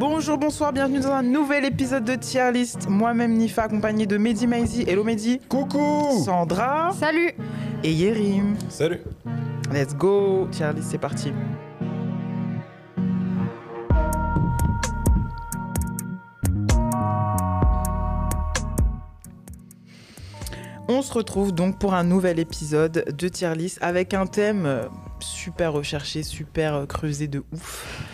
Bonjour, bonsoir, bienvenue dans un nouvel épisode de Tier List. Moi-même Nifa, accompagné de Mehdi Maizi. Hello Mehdi. Coucou Sandra. Salut Et Yerim. Salut Let's go. Tier List, c'est parti. On se retrouve donc pour un nouvel épisode de Tier List avec un thème super recherché, super creusé de ouf.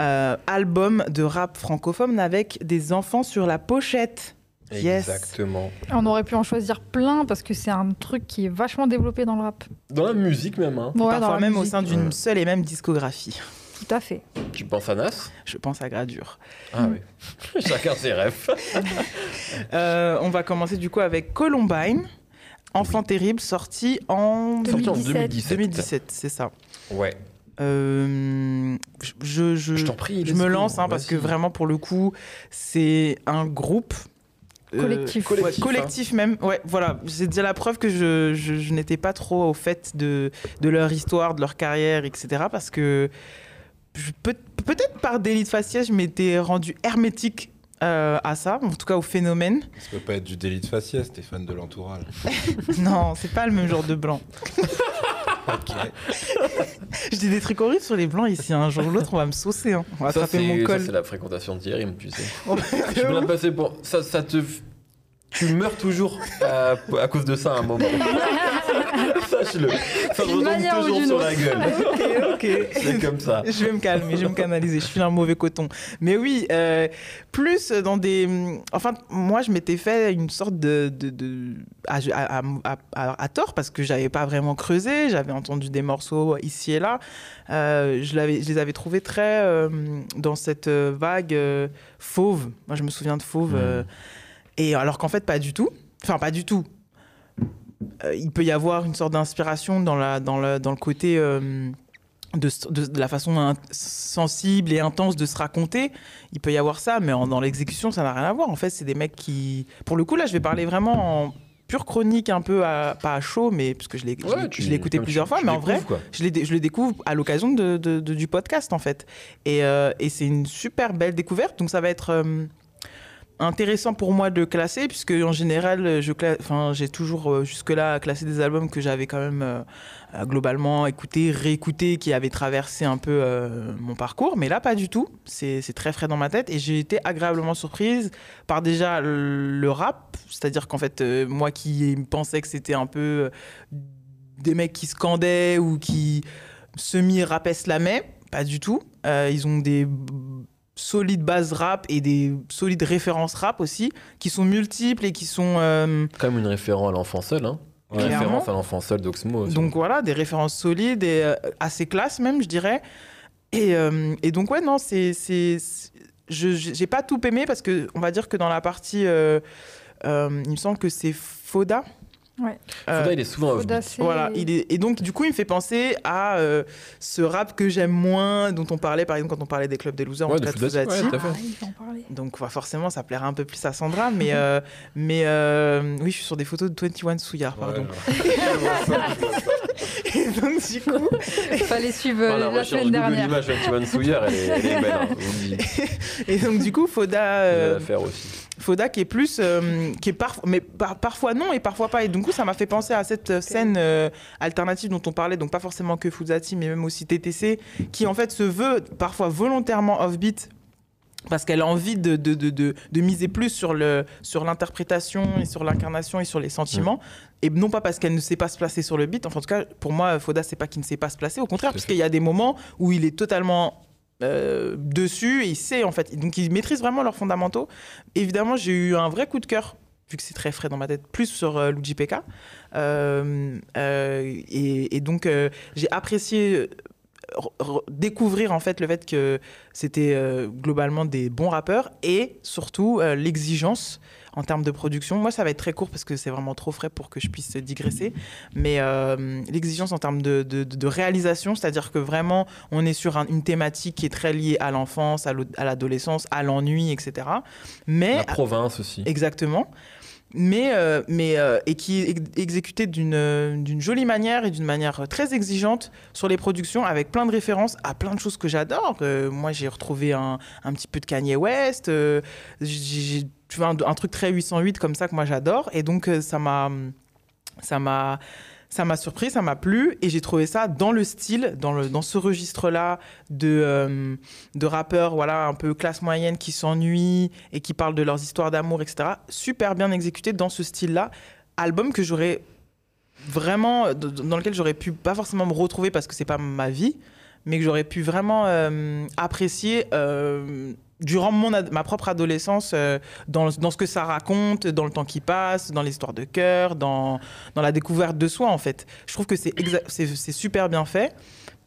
Euh, album de rap francophone avec des enfants sur la pochette. Yes. Exactement. On aurait pu en choisir plein parce que c'est un truc qui est vachement développé dans le rap. Dans la musique même, hein. Ouais, Parfois même au sein d'une Ouais. seule et même discographie. Tout à fait. Tu penses à Nas? Je pense à Gradure. Ah oui. Chacun ses rêves. Euh, on va commencer du coup avec Columbine, Enfant terrible, sorti en Sorti en 2017. 2017. 2017, c'est ça. Ouais. Euh, je, je, Je t'en prie, je me lance hein, parce que vraiment pour le coup, c'est un groupe. euh, Collectif. ouais, Collectif, même. Ouais, voilà. C'est déjà la preuve que je, je- je n'étais pas trop au fait de, de leur histoire, de leur carrière, etc. Parce que peut-être par délit de faciès, je m'étais rendu hermétique euh, à ça, en tout cas au phénomène. Ça peut pas être du délit de faciès, t'es fan de l'entourage. non, c'est pas le même genre de blanc. ok. Je dis des trucs horribles sur les blancs ici. Un jour ou l'autre, on va me saucer. Hein. On va Ça, attraper mon ça, col. c'est la fréquentation d'Yerim, tu sais. Je suis bien passé pour. Ça, ça te. Tu meurs toujours à, à cause de ça à un moment. Sache-le. Ça retombe toujours sur la gueule. ok, ok. C'est comme ça. Je vais me calmer, je vais me canaliser. Je suis un mauvais coton. Mais oui, euh, plus dans des. Enfin, moi, je m'étais fait une sorte de. de, de- à, à- à- à- à tort parce que j'avais pas vraiment creusé. J'avais entendu des morceaux ici et là. Euh, je, les avais trouvés très euh, dans cette vague fauve. Moi, je me souviens de fauve. Mm. euh, et alors qu'en fait, pas du tout. Enfin, pas du tout. Euh, il peut y avoir une sorte d'inspiration dans, la, dans, le, dans le côté euh, de, de- de la façon in- sensible et intense de se raconter. Il peut y avoir ça, mais en- dans l'exécution, ça n'a rien à voir. En fait, c'est des mecs qui. Pour le coup, là, je vais parler vraiment en pure chronique, un peu à, pas à chaud, mais parce que je l'ai l'ai écouté plusieurs tu- fois, tu mais en vrai, quoi. je, je le découvre à l'occasion de, du podcast, en fait. Et, euh, et c'est une super belle découverte. Donc, ça va être euh, intéressant pour moi de classer, puisque en général, j'ai toujours euh, jusque-là classé des albums que j'avais quand même euh, euh, globalement écouté, réécouté, qui avaient traversé un peu mon parcours. Mais là, pas du tout. C'est très frais dans ma tête. Et j'ai été agréablement surprise par déjà le, rap. C'est-à-dire qu'en fait, moi qui pensais que c'était un peu des mecs qui scandaient ou qui semi-rappaient slamaient, pas du tout. Ils ont des solides bases rap et des solides références rap aussi, qui sont multiples et qui sont... euh, même une référence à l'enfant seul, hein. Une référence à l'enfant seul d'Oxmo. aussi. Donc voilà, des références solides et euh, assez classes même, je dirais. Et, euh, et donc ouais, non, c'est... Je j'ai pas tout aimé parce que on va dire que dans la partie... euh, il me semble que c'est Foda. Ouais. Euh, Foda, il est souvent c'est- Voilà, il est, et donc du coup il me fait penser à euh, ce rap que j'aime moins, dont on parlait par exemple quand on parlait des clubs des losers, en Ouais, tout de cas de Fouzati. ouais, tout à fait. Ah, il en. Donc ouais, forcément ça plairait un peu plus à Sandra, mais, euh, mais euh, oui je suis sur des photos de 21 Souillard, pardon. Et donc du coup, Fallait suivre Ah, la semaine dernière. Images avec Ivan Souillard, elle est, elle est belle. Hein, et donc du coup Foda, euh, a l'affaire aussi. Foda qui est plus, euh, qui est parfois, mais par- parfois non et parfois pas. Et du coup, ça m'a fait penser à cette euh, scène euh, alternative dont on parlait, donc pas forcément que Fuzati, mais même aussi TTC, qui en fait se veut parfois volontairement offbeat. Parce qu'elle a envie de, de, de, de, miser plus sur le sur l'interprétation et sur l'incarnation et sur les sentiments. Et non pas parce qu'elle ne sait pas se placer sur le beat. Enfin, en tout cas, pour moi, Foda, c'est pas qu'il ne sait pas se placer. Au contraire, parce qu'il y a des moments où il est totalement euh, dessus et il sait, en fait. Donc, ils maîtrisent vraiment leurs fondamentaux. Évidemment, j'ai eu un vrai coup de cœur, vu que c'est très frais dans ma tête, plus sur euh, Luigi PK. Euh, euh, et, donc, j'ai apprécié découvrir en fait le fait que c'était globalement des bons rappeurs et surtout l'exigence en termes de production. Moi, ça va être très court parce que c'est vraiment trop frais pour que je puisse digresser. Mais euh, l'exigence en termes de, de- de réalisation, c'est-à-dire que vraiment, on est sur un- une thématique qui est très liée à l'enfance, à l'adolescence, à l'ennui, etc. Mais La province aussi. Exactement. mais, euh, mais euh, et qui est ex- exécuté d'une jolie manière et d'une manière très exigeante sur les productions, avec plein de références à plein de choses que j'adore. Euh, moi, j'ai retrouvé un, un petit peu de Kanye West, j'ai- tu vois, un, truc très 808 comme ça que moi j'adore, et donc euh, ça m'a ça m'a ça m'a surpris, ça m'a plu et j'ai trouvé ça dans le style, dans, le, dans ce registre-là de, euh, de rappeurs voilà, un peu classe moyenne qui s'ennuient et qui parlent de leurs histoires d'amour, etc. Super bien exécuté dans ce style-là. Album que j'aurais vraiment, dans lequel j'aurais pu pas forcément me retrouver parce que c'est pas ma vie, mais que j'aurais pu vraiment euh, apprécier durant ma propre adolescence euh, dans, ce que ça raconte, dans le temps qui passe, dans l'histoire de cœur, dans, la découverte de soi en fait. Je trouve que c'est super bien fait.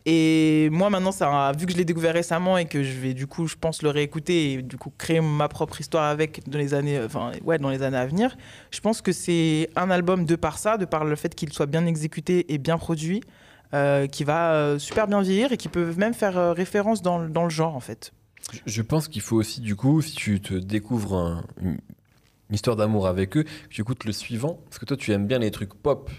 Et moi maintenant, vu que je l'ai découvert récemment et que je vais du coup, je pense le réécouter et du coup créer ma propre histoire avec dans les années, ouais, dans les années à venir. Je pense que c'est un album de par ça, de par le fait qu'il soit bien exécuté et bien produit, euh, qui va euh, super bien vieillir et qui peut même faire référence dans le genre en fait. Je- pense qu'il faut aussi, du coup, si tu te découvres un- une, une histoire d'amour avec eux, que tu écoutes le suivant, parce que toi, tu aimes bien les trucs pop.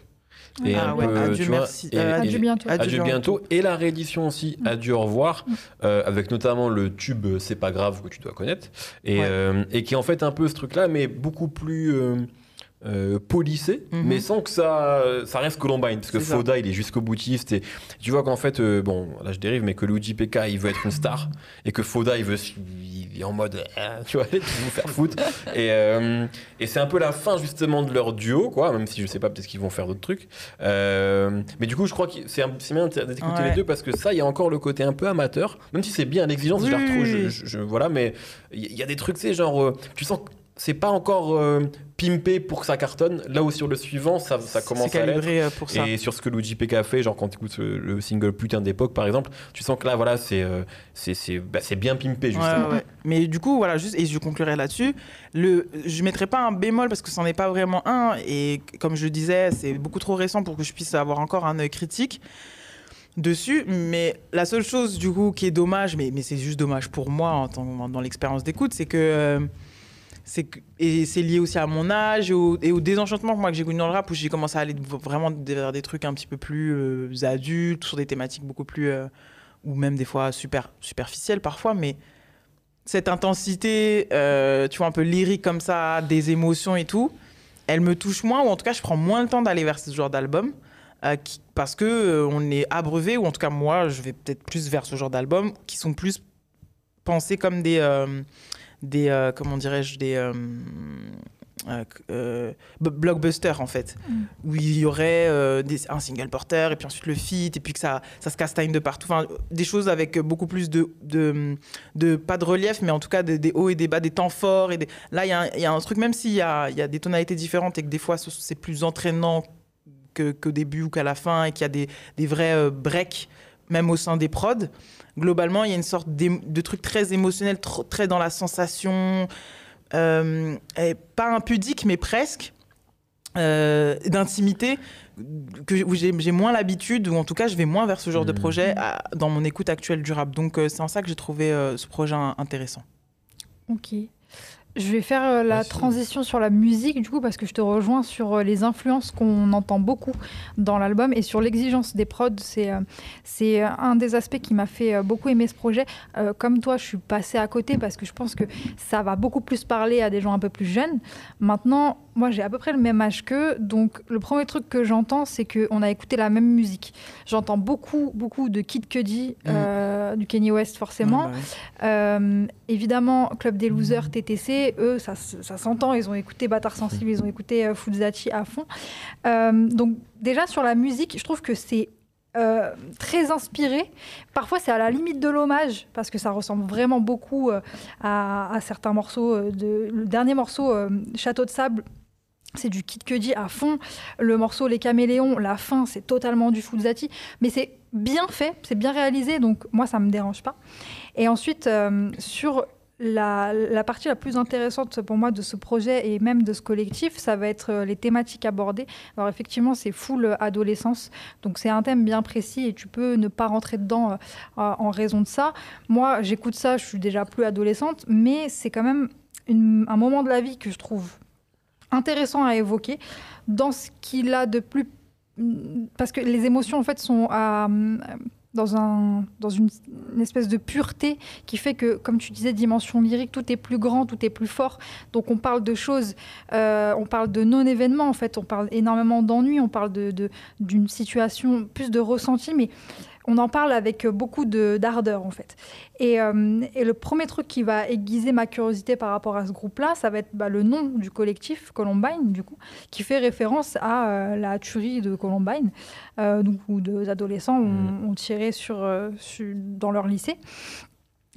Et Ah un ouais, peu, adieu, tu merci. et- Euh, et- Adieu bientôt. Adieu Adieu bientôt. Et la réédition aussi, Mm. Adieu au revoir, euh, avec notamment le tube euh, C'est pas grave que tu dois connaître. Et, Ouais. euh, et qui est en fait un peu ce truc-là, mais beaucoup plus euh, polissé, Mhm. mais sans que ça, ça reste Columbine. Parce que ça. Foda, il est jusqu'au boutiste. Et tu vois qu'en fait, euh, bon, là je dérive, mais que Luigi PK, il veut être une star. Et que Foda, il veut. Il est en mode. euh, tu vois, tu vous faire foutre. Et, euh, et c'est un peu la fin justement de leur duo, quoi, même si je sais pas, peut-être qu'ils vont faire d'autres trucs. Euh, mais du coup, je crois que c'est bien d'écouter Ouais. les deux parce que ça, il y a encore le côté un peu amateur, même si c'est bien l'exigence, je la Oui, retrouve, je, je- je- voilà, mais il y, y a des trucs, c'est genre, tu sens que c'est pas encore euh, pimpé pour que ça cartonne. Là où sur le suivant, ça, ça commence à l'être. calibré euh, pour ça. Et sur ce que Luigi PK a fait, genre quand tu écoutes le single Putain d'époque par exemple, tu sens que là, voilà, c'est euh, c'est c'est bah, bien pimpé justement. Ouais, ouais. Mais du coup, voilà, juste, et je conclurai là-dessus, le, je mettrai pas un bémol parce que c'en est pas vraiment un, et comme je le disais, c'est beaucoup trop récent pour que je puisse avoir encore un œil critique dessus, mais la seule chose du coup qui est dommage, mais, mais c'est juste dommage pour moi en tant- dans l'expérience d'écoute, c'est que... et c'est lié aussi à mon âge et au, et au désenchantement moi que j'ai connu dans le rap où j'ai commencé à aller vraiment vers des trucs un petit peu plus euh, adultes sur des thématiques beaucoup plus euh, ou même des fois super superficielles parfois mais cette intensité euh, tu vois un peu lyrique comme ça des émotions et tout elle me touche moins ou en tout cas je prends moins le temps d'aller vers ce genre d'album parce que on est abreuvé ou en tout cas moi je vais peut-être plus vers ce genre d'album qui sont plus pensés comme des des euh, comment dirais-je des euh, euh, blockbusters en fait Mm. où il y aurait des- un single porteur et puis ensuite le feat et puis que ça ça se castagne de partout enfin des choses avec beaucoup plus de, de, de pas de relief mais en tout cas des, des hauts et des bas des temps forts et des... là il y, a un- il y a un truc même s'il y a, il y a des tonalités différentes et que des fois ce- c'est plus entraînant que- qu'au début ou qu'à la fin et qu'il y a des, des vrais breaks même au sein des prods globalement il y a une sorte de truc très émotionnel très dans la sensation euh, et pas impudique mais presque euh, d'intimité que où j'ai moins l'habitude ou en tout cas je vais moins vers ce genre de Mhm. projet à- dans mon écoute actuelle du rap donc euh, c'est en ça que j'ai trouvé euh, ce projet in- intéressant Ok. Je vais faire euh, la transition sur la musique, du coup, parce que je te rejoins sur euh, les influences qu'on entend beaucoup dans l'album et sur l'exigence des prods. C'est euh, c'est un des aspects qui m'a fait beaucoup aimer ce projet. Comme toi, je suis passée à côté parce que je pense que ça va beaucoup plus parler à des gens un peu plus jeunes. Maintenant, moi, j'ai à peu près le même âge qu'eux. Donc, le premier truc que j'entends, c'est qu'on a écouté la même musique. J'entends beaucoup, beaucoup de Kid Cudi, euh, du Kanye West, forcément. Bah ouais. Euh, évidemment, Club des Losers, TTC, eux, ça, ça s'entend. Ils ont écouté Bâtard Sensible, ils ont écouté euh, Fuzzati à fond. Euh, donc, déjà, sur la musique, je trouve que c'est euh, très inspiré. Parfois, c'est à la limite de l'hommage, parce que ça ressemble vraiment beaucoup euh, à, à certains morceaux. de... Le dernier morceau, euh, Château de Sable, c'est du Kid Cudi à fond. Le morceau Les Caméléons, la fin, c'est totalement du Fuzzati. Mais c'est bien fait, c'est bien réalisé, donc moi, ça me dérange pas. Et ensuite, euh, sur la, partie la plus intéressante pour moi de ce projet et même de ce collectif, ça va être euh, les thématiques abordées. Alors effectivement, c'est full adolescence, donc c'est un thème bien précis et tu peux ne pas rentrer dedans euh, en raison de ça. Moi, j'écoute ça, je suis déjà plus adolescente, mais c'est quand même un moment de la vie que je trouve intéressant à évoquer dans ce qu'il a de plus parce que les émotions en fait sont dans, un, dans une, espèce de pureté qui fait que, comme tu disais, dimension lyrique, tout est plus grand, tout est plus fort. Donc on parle de choses, euh, on parle de non-événements en fait, on parle énormément d'ennui, on parle de- d'une situation, plus de ressenti, mais on en parle avec beaucoup de- d'ardeur en fait. Et, euh, et le premier truc qui va aiguiser ma curiosité par rapport à ce groupe-là, ça va être bah, le nom du collectif, Columbine, du coup, qui fait référence à euh, la tuerie de Columbine, euh, donc, où deux adolescents ont, ont tiré sur, euh, sur- dans leur lycée.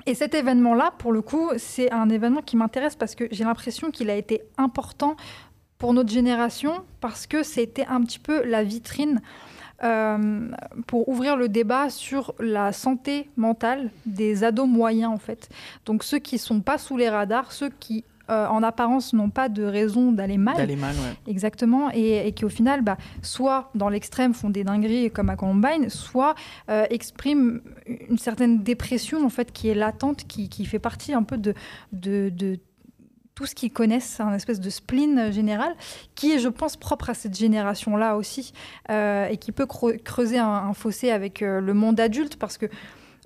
Et cet événement-là, pour le coup, c'est un événement qui m'intéresse parce que j'ai l'impression qu'il a été important pour notre génération parce que c'était un petit peu la vitrine euh, pour ouvrir le débat sur la santé mentale des ados moyens en fait. Donc ceux qui sont pas sous les radars, ceux qui euh, en apparence n'ont pas de raison d'aller mal. D'aller mal, ouais. Exactement, et, et qui au final, bah, soit dans l'extrême font des dingueries comme à Columbine, soit euh, expriment une certaine dépression en fait qui est latente, qui, qui fait partie un peu de, de, de tout ce qu'ils connaissent, un espèce de spleen euh, général, qui est, je pense, propre à cette génération-là aussi, euh, et qui peut creu- creuser un, un fossé avec euh, le monde adulte, parce que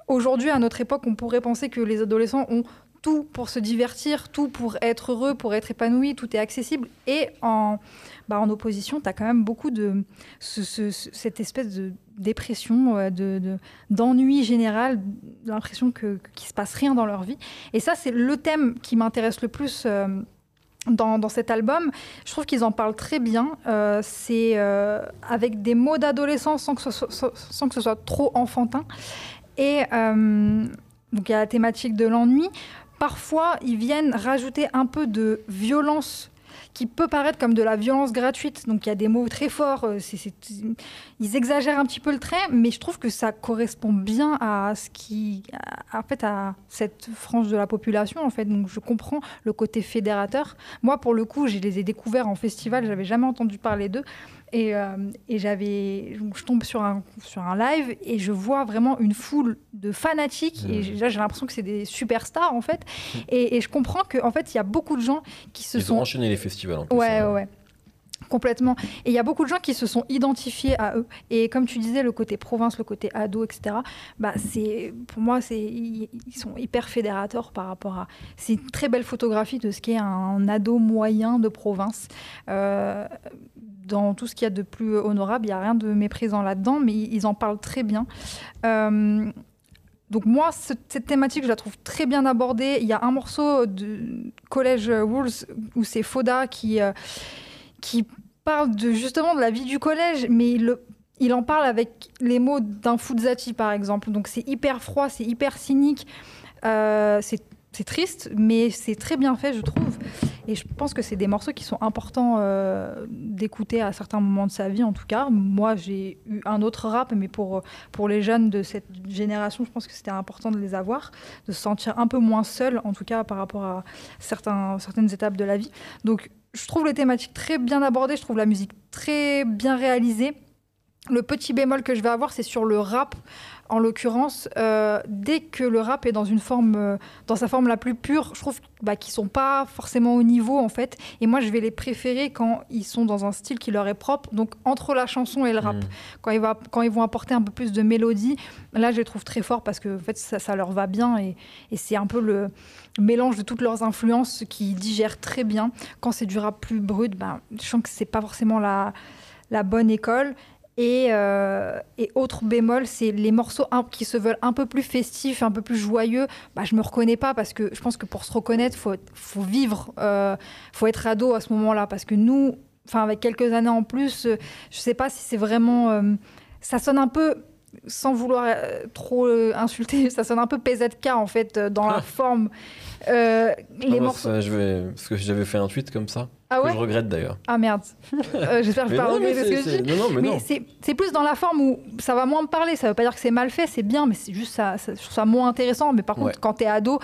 aujourd'hui, à notre époque, on pourrait penser que les adolescents ont tout pour se divertir, tout pour être heureux, pour être épanoui, tout est accessible. Et en, bah, en opposition, tu as quand même beaucoup de ce- ce- ce- cette espèce de dépression, euh, de, de- d'ennui général, l'impression qu'il se passe rien dans leur vie. Et ça, c'est le thème qui m'intéresse le plus. euh, dans, dans cet album, je trouve qu'ils en parlent très bien. Euh, c'est avec des mots d'adolescence sans que ce soit, sans- que ce soit trop enfantin. Et donc il y a la thématique de l'ennui. Parfois, ils viennent rajouter un peu de violence qui peut paraître comme de la violence gratuite. Donc il y a des mots très forts. euh, ils exagèrent un petit peu le trait, mais je trouve que ça correspond bien à ce qui, en fait, à cette frange de la population. En fait, donc je comprends le côté fédérateur. Moi, pour le coup, je les ai découverts en festival. J'avais jamais entendu parler d'eux. Et, euh, et j'avais, je tombe sur un, sur un live et je vois vraiment une foule de fanatiques. Et là, j'ai l'impression que c'est des superstars en fait. Et, et je comprends qu'en fait, il y a beaucoup de gens qui se Ils sont ont enchaîné les festivals en plus. Ouais, hein. ouais, ouais. Complètement. Et il y a beaucoup de gens qui se sont identifiés à eux. Et comme tu disais, le côté province, le côté ado, etc., bah, c'est, pour moi, c'est, ils ils sont hyper fédérateurs par rapport à. C'est une très belle photographie de ce qu'est un ado moyen de province. Euh, dans tout ce qu'il y a de plus honorable, il n'y a rien de méprisant là-dedans, mais ils en parlent très bien. Euh, donc moi, ce- cette thématique, je la trouve très bien abordée. Il y a un morceau de Collège Rules où c'est Foda qui, euh, qui parle justement de la vie du collège, mais il, en parle avec les mots d'un Fuzati, par exemple. Donc c'est hyper froid, c'est hyper cynique. Euh, c'est triste, mais c'est très bien fait, je trouve. Et je pense que c'est des morceaux qui sont importants euh, d'écouter à certains moments de sa vie, en tout cas. Moi, j'ai eu un autre rap, mais pour, pour les jeunes de cette génération, je pense que c'était important de les avoir, de se sentir un peu moins seul, en tout cas par rapport à certains, certaines étapes de la vie. Donc, je trouve les thématiques très bien abordées, je trouve la musique très bien réalisée. Le petit bémol que je vais avoir, c'est sur le rap. En l'occurrence, euh, dès que le rap est dans une forme, euh, dans sa forme la plus pure, je trouve bah, qu'ils sont pas forcément au niveau en fait. Et moi, je vais les préférer quand ils sont dans un style qui leur est propre. Donc entre la chanson et le rap, Mm. quand, ils va, quand ils vont apporter un peu plus de mélodie, là, je les trouve très forts parce que en fait, ça, ça leur va bien et, et c'est un peu le mélange de toutes leurs influences qui digèrent très bien. Quand c'est du rap plus brut, ben, je sens que c'est pas forcément la, la bonne école. Et, euh, et autre bémol, c'est les morceaux qui se veulent un peu plus festifs, un peu plus joyeux. Bah, je me reconnais pas parce que je pense que pour se reconnaître, faut faut vivre, euh, faut être ado à ce moment-là. Parce que nous, avec quelques années en plus, euh, je sais pas si c'est vraiment, euh, ça sonne un peu sans vouloir euh, trop euh, insulter, ça sonne un peu PZK en fait euh, dans la forme. Euh, les Ah, moi, morceaux. ça, je vais... Parce que j'avais fait un tweet comme ça, Ah que ouais je regrette d'ailleurs. Ah merde. Euh, J'espère que je mais regretter ce que je dis. Non, non, mais, Mais non. c'est plus dans la forme où ça va moins me parler. Ça veut pas dire que c'est mal fait, c'est bien, mais c'est juste ça, ça, je trouve ça moins intéressant. Mais par contre, quand t'es ado,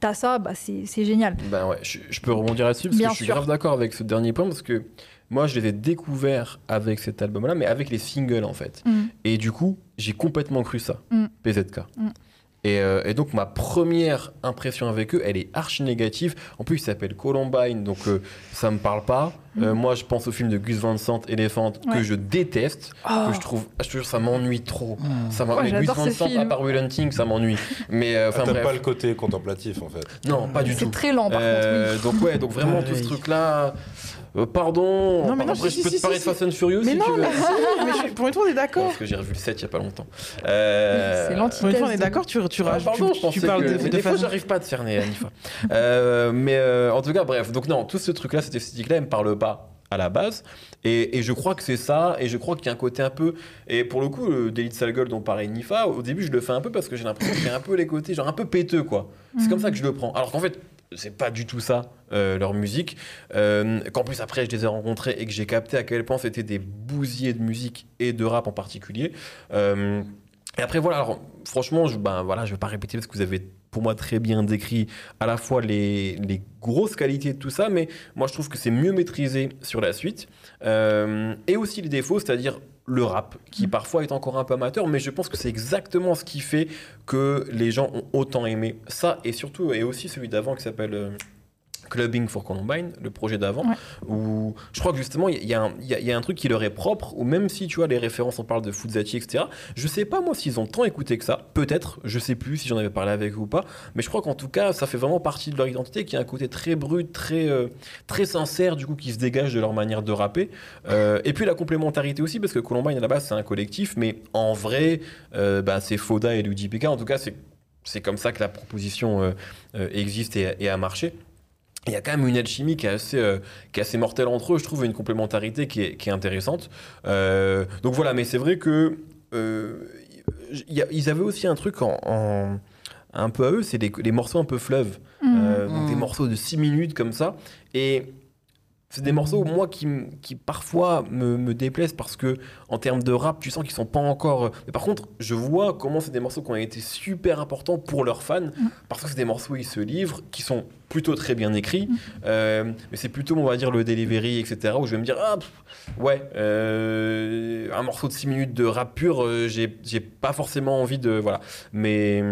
t'as ça, bah c'est c'est génial. Ben ouais, je, je peux rebondir là-dessus parce Bien que je suis sûr. grave d'accord avec ce dernier point parce que moi je les ai découverts avec cet album-là, mais avec les singles en fait. Mm. Et du coup, j'ai complètement cru ça, Mm. PZK. Mm. Et, euh, et donc ma première impression avec eux, elle est archi négative. En plus, il s'appelle Columbine, donc euh, ça me parle pas. Euh, moi, je pense au film de Gus Van Sant, Elephant, que Ouais. je déteste, Oh. que je trouve, je te jure, ça m'ennuie trop. Ça m'en- Oh, mais Gus Van Sant, à part Will Hunting, ça m'ennuie. Mais euh, Ah, enfin bref. pas le côté contemplatif en fait. Non, pas du C'est tout. très lent, par Euh, Donc ouais, donc vraiment tout ce Pareil. truc-là. Euh, pardon. Non, mais non, Après, si, je peux si, te parler si, de si. Fast and Furious Mais si non, tu veux. mais si, mais je suis- pour une fois, on est d'accord. parce que j'ai revu le 7 il y a pas longtemps. Euh, C'est Pour une l'antithèse. fois, on est d'accord, tu, tu Ah, rajoutes. pardon, tu- je pensais tu parles que... de, mais de des fois, façon- j'arrive pas à te cerner, Anifa. euh, mais euh, en tout cas, bref. Donc non, tout ce truc-là, cette esthétique-là, elle me parle pas à la base. Et, et je crois que c'est ça. Et je crois qu'il y a un côté un peu... Et pour le coup, le délit de sale gueule dont parlait Nifa, au début, je le fais un peu parce que j'ai l'impression qu'il y a un peu les côtés, genre un peu péteux, quoi. C'est comme ça que je le prends. Alors qu'en fait, c'est pas du tout ça, euh, leur musique. Euh, Qu'en plus, après, je les ai rencontrés et que j'ai capté à quel point c'était des bousiers de musique et de rap en particulier. Euh, et après, voilà, alors, franchement, je, ben, voilà, je vais pas répéter parce que vous avez, pour moi, très bien décrit à la fois les, les grosses qualités de tout ça, mais moi, je trouve que c'est mieux maîtrisé sur la suite. Euh, et aussi les défauts, c'est-à-dire le rap, qui parfois est encore un peu amateur, mais je pense que c'est exactement ce qui fait que les gens ont autant aimé ça, et surtout, et aussi celui d'avant qui s'appelle... Clubbing for Columbine, le projet d'avant, Ouais. où je crois que justement il y, a un- il y a- il y a un truc qui leur est propre, ou même si tu vois les références, on parle de Fuzati, etc. Je sais pas moi s'ils ont tant écouté que ça, peut-être, je sais plus si j'en avais parlé avec eux ou pas, mais je crois qu'en tout cas ça fait vraiment partie de leur identité, qui a un côté très brut, très, euh, très sincère, du coup qui se dégage de leur manière de rapper. Euh, et puis la complémentarité aussi, parce que Columbine à la base c'est un collectif, mais en vrai euh, bah, c'est Foda et Luigi PK, en tout cas c'est c'est comme ça que la proposition euh, euh, existe et, et a marché. Il y a quand même une alchimie qui est assez, euh, qui est assez mortelle entre eux, je trouve, une complémentarité qui est, qui est intéressante. Euh, donc voilà, mais c'est vrai que euh, y a- ils avaient aussi un truc en, en- un peu à eux, c'est les, les morceaux un peu fleuves, donc Mhm. des morceaux de 6 minutes comme ça, et c'est des morceaux moi qui, qui parfois me, me déplaisent parce que en termes de rap, tu sens qu'ils sont pas encore. Mais par contre, je vois comment c'est des morceaux qui ont été super importants pour leurs fans parce que c'est des morceaux ils se livrent, qui sont plutôt très bien écrits. Euh, mais c'est plutôt, on va dire, le delivery, etc. Où je vais me dire, ah, pff, ouais, euh, un morceau de 6 minutes de rap pur, euh, j'ai j'ai pas forcément envie de. Voilà. Mais.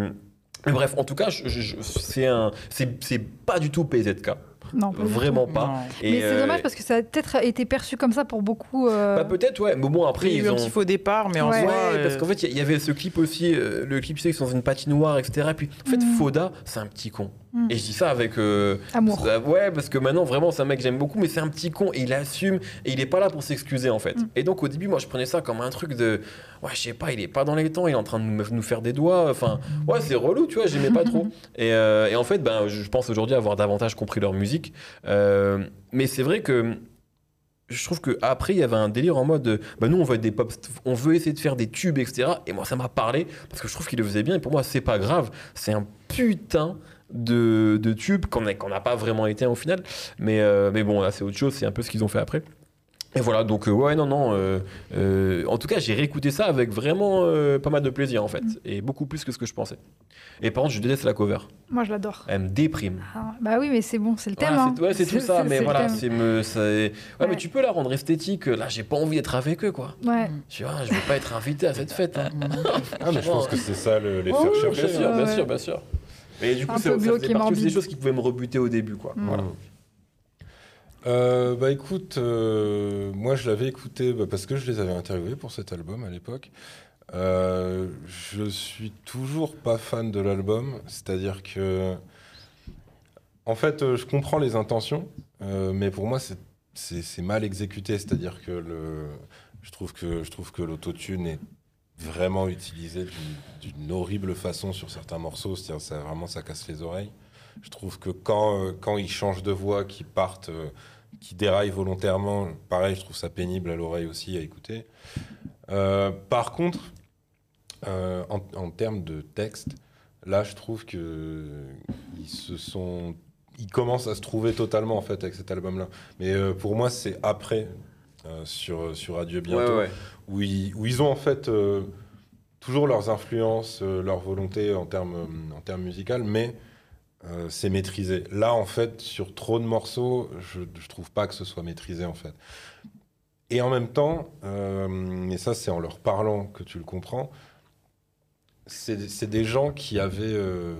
mais bref, en tout cas, je- je- c'est un, c'est c'est pas du tout PZK, Non, pas vraiment pas. Non. Et, Mais c'est euh, dommage parce que ça a peut-être été perçu comme ça pour beaucoup. euh, bah, peut-être, ouais. Mais bon, après, Il y a eu ils un ont. petit faux départ, mais en Ouais. soi. Ouais, euh, parce qu'en fait, il y- avait ce clip aussi, euh, le clip, tu sais, ils sont dans une patinoire, etc. Et puis, en fait, Mhm. Foda, c'est un petit con. Mhm. Et je dis ça avec. euh, Amour. ça- ouais, parce que maintenant, vraiment, c'est un mec que j'aime beaucoup, mais c'est un petit con et il assume et il est pas là pour s'excuser, en fait. Mhm. Et donc, au début, moi, je prenais ça comme un truc de. Ouais, je sais pas, il est pas dans les temps, il est en train de nous, nous faire des doigts. Enfin, ouais, c'est relou, tu vois, j'aimais pas trop. Et, euh, et en fait, ben, je pense aujourd'hui avoir davantage compris leur musique. Euh, mais c'est vrai que je trouve que après il y avait un délire en mode euh, bah nous on veut être des pop on veut essayer de faire des tubes etc et moi ça m'a parlé parce que je trouve qu'il le faisait bien et pour moi c'est pas grave c'est un putain de, de tube qu'on n'a pas vraiment été au final mais, euh, mais bon là c'est autre chose c'est un peu ce qu'ils ont fait après et voilà donc euh, ouais non non euh, euh, en tout cas j'ai réécouté ça avec vraiment euh, pas mal de plaisir en fait et beaucoup plus que ce que je pensais et par contre je déteste la cover Moi, je l'adore. elle me déprime Ah, bah oui, mais c'est bon, c'est le thème. Ouais, hein. c'est ouais, c'est tout ça, mais voilà, c'est me, ça- ouais, mais tu peux la rendre esthétique. Là, j'ai pas envie d'être avec eux, quoi. Ouais. Tu vois, je veux pas être invité à cette fête. hein. Ah, mais je pense que c'est ça le- les Ouais, faire chercher. bien sûr, Ouais, bien ouais. sûr, bien sûr. Et du coup, aussi des choses qui pouvaient me rebuter au début, quoi. Mm. Voilà. Euh, bah écoute, euh, moi je l'avais écouté bah, parce que je les avais interviewés pour cet album à l'époque. Euh, je suis toujours pas fan de l'album, c'est-à-dire que, en fait, euh, je comprends les intentions, euh, mais pour moi c'est- c'est c'est mal exécuté, c'est-à-dire que le, je trouve que je trouve que l'autotune est vraiment utilisé d'une- horrible façon sur certains morceaux, c'est-à-dire ça vraiment ça casse les oreilles. Je trouve que quand, euh, quand ils changent de voix, qu'ils partent, euh, qu'ils déraillent volontairement, pareil, je trouve ça pénible à l'oreille aussi à écouter. Euh, par contre, en, termes de texte, là, je trouve que ils se sont, ils commencent à se trouver totalement en fait avec cet album-là. Mais euh, pour moi, c'est après euh, sur sur Adieu bientôt Ouais, ouais. où ils, où ils ont en fait euh, toujours leurs influences, euh, leur volonté en termes euh, en termes mais euh, c'est maîtrisé. Là, en fait, sur trop de morceaux, je, je trouve pas que ce soit maîtrisé en fait. Et en même temps, euh, et ça c'est en leur parlant que tu le comprends, c'est des gens qui avaient euh,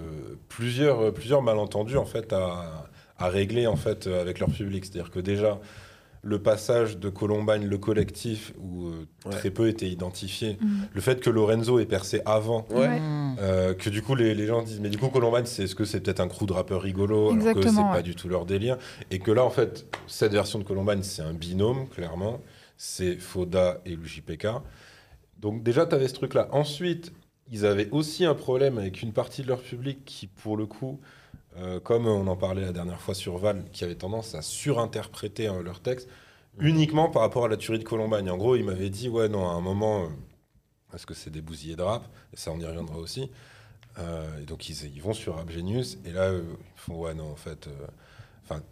plusieurs, plusieurs malentendus en fait à, à régler en fait euh, avec leur public. C'est-à-dire que déjà le passage de Columbine, le collectif, où euh, Ouais. très peu étaient identifiés, Mm. le fait que Lorenzo ait percé avant, Ouais. Euh, que du coup les, les gens disent mais du coup Columbine c'est est-ce que c'est peut-être un crew de rappeurs rigolo alors que c'est pas ouais. du tout leur délire? Et que là en fait cette version de Columbine c'est un binôme clairement c'est Foda et le JPK donc déjà tu avais ce truc là ensuite ils avaient aussi un problème avec une partie de leur public qui pour le coup euh, comme on en parlait la dernière fois sur Val qui avait tendance à surinterpréter hein, leur texte uniquement par rapport à la tuerie de Columbine en gros il m'avait dit ouais non à un moment euh, parce que c'est des bousillés de rap, et ça on y reviendra aussi. Euh, et donc ils, vont sur et là ils font ouais non en fait,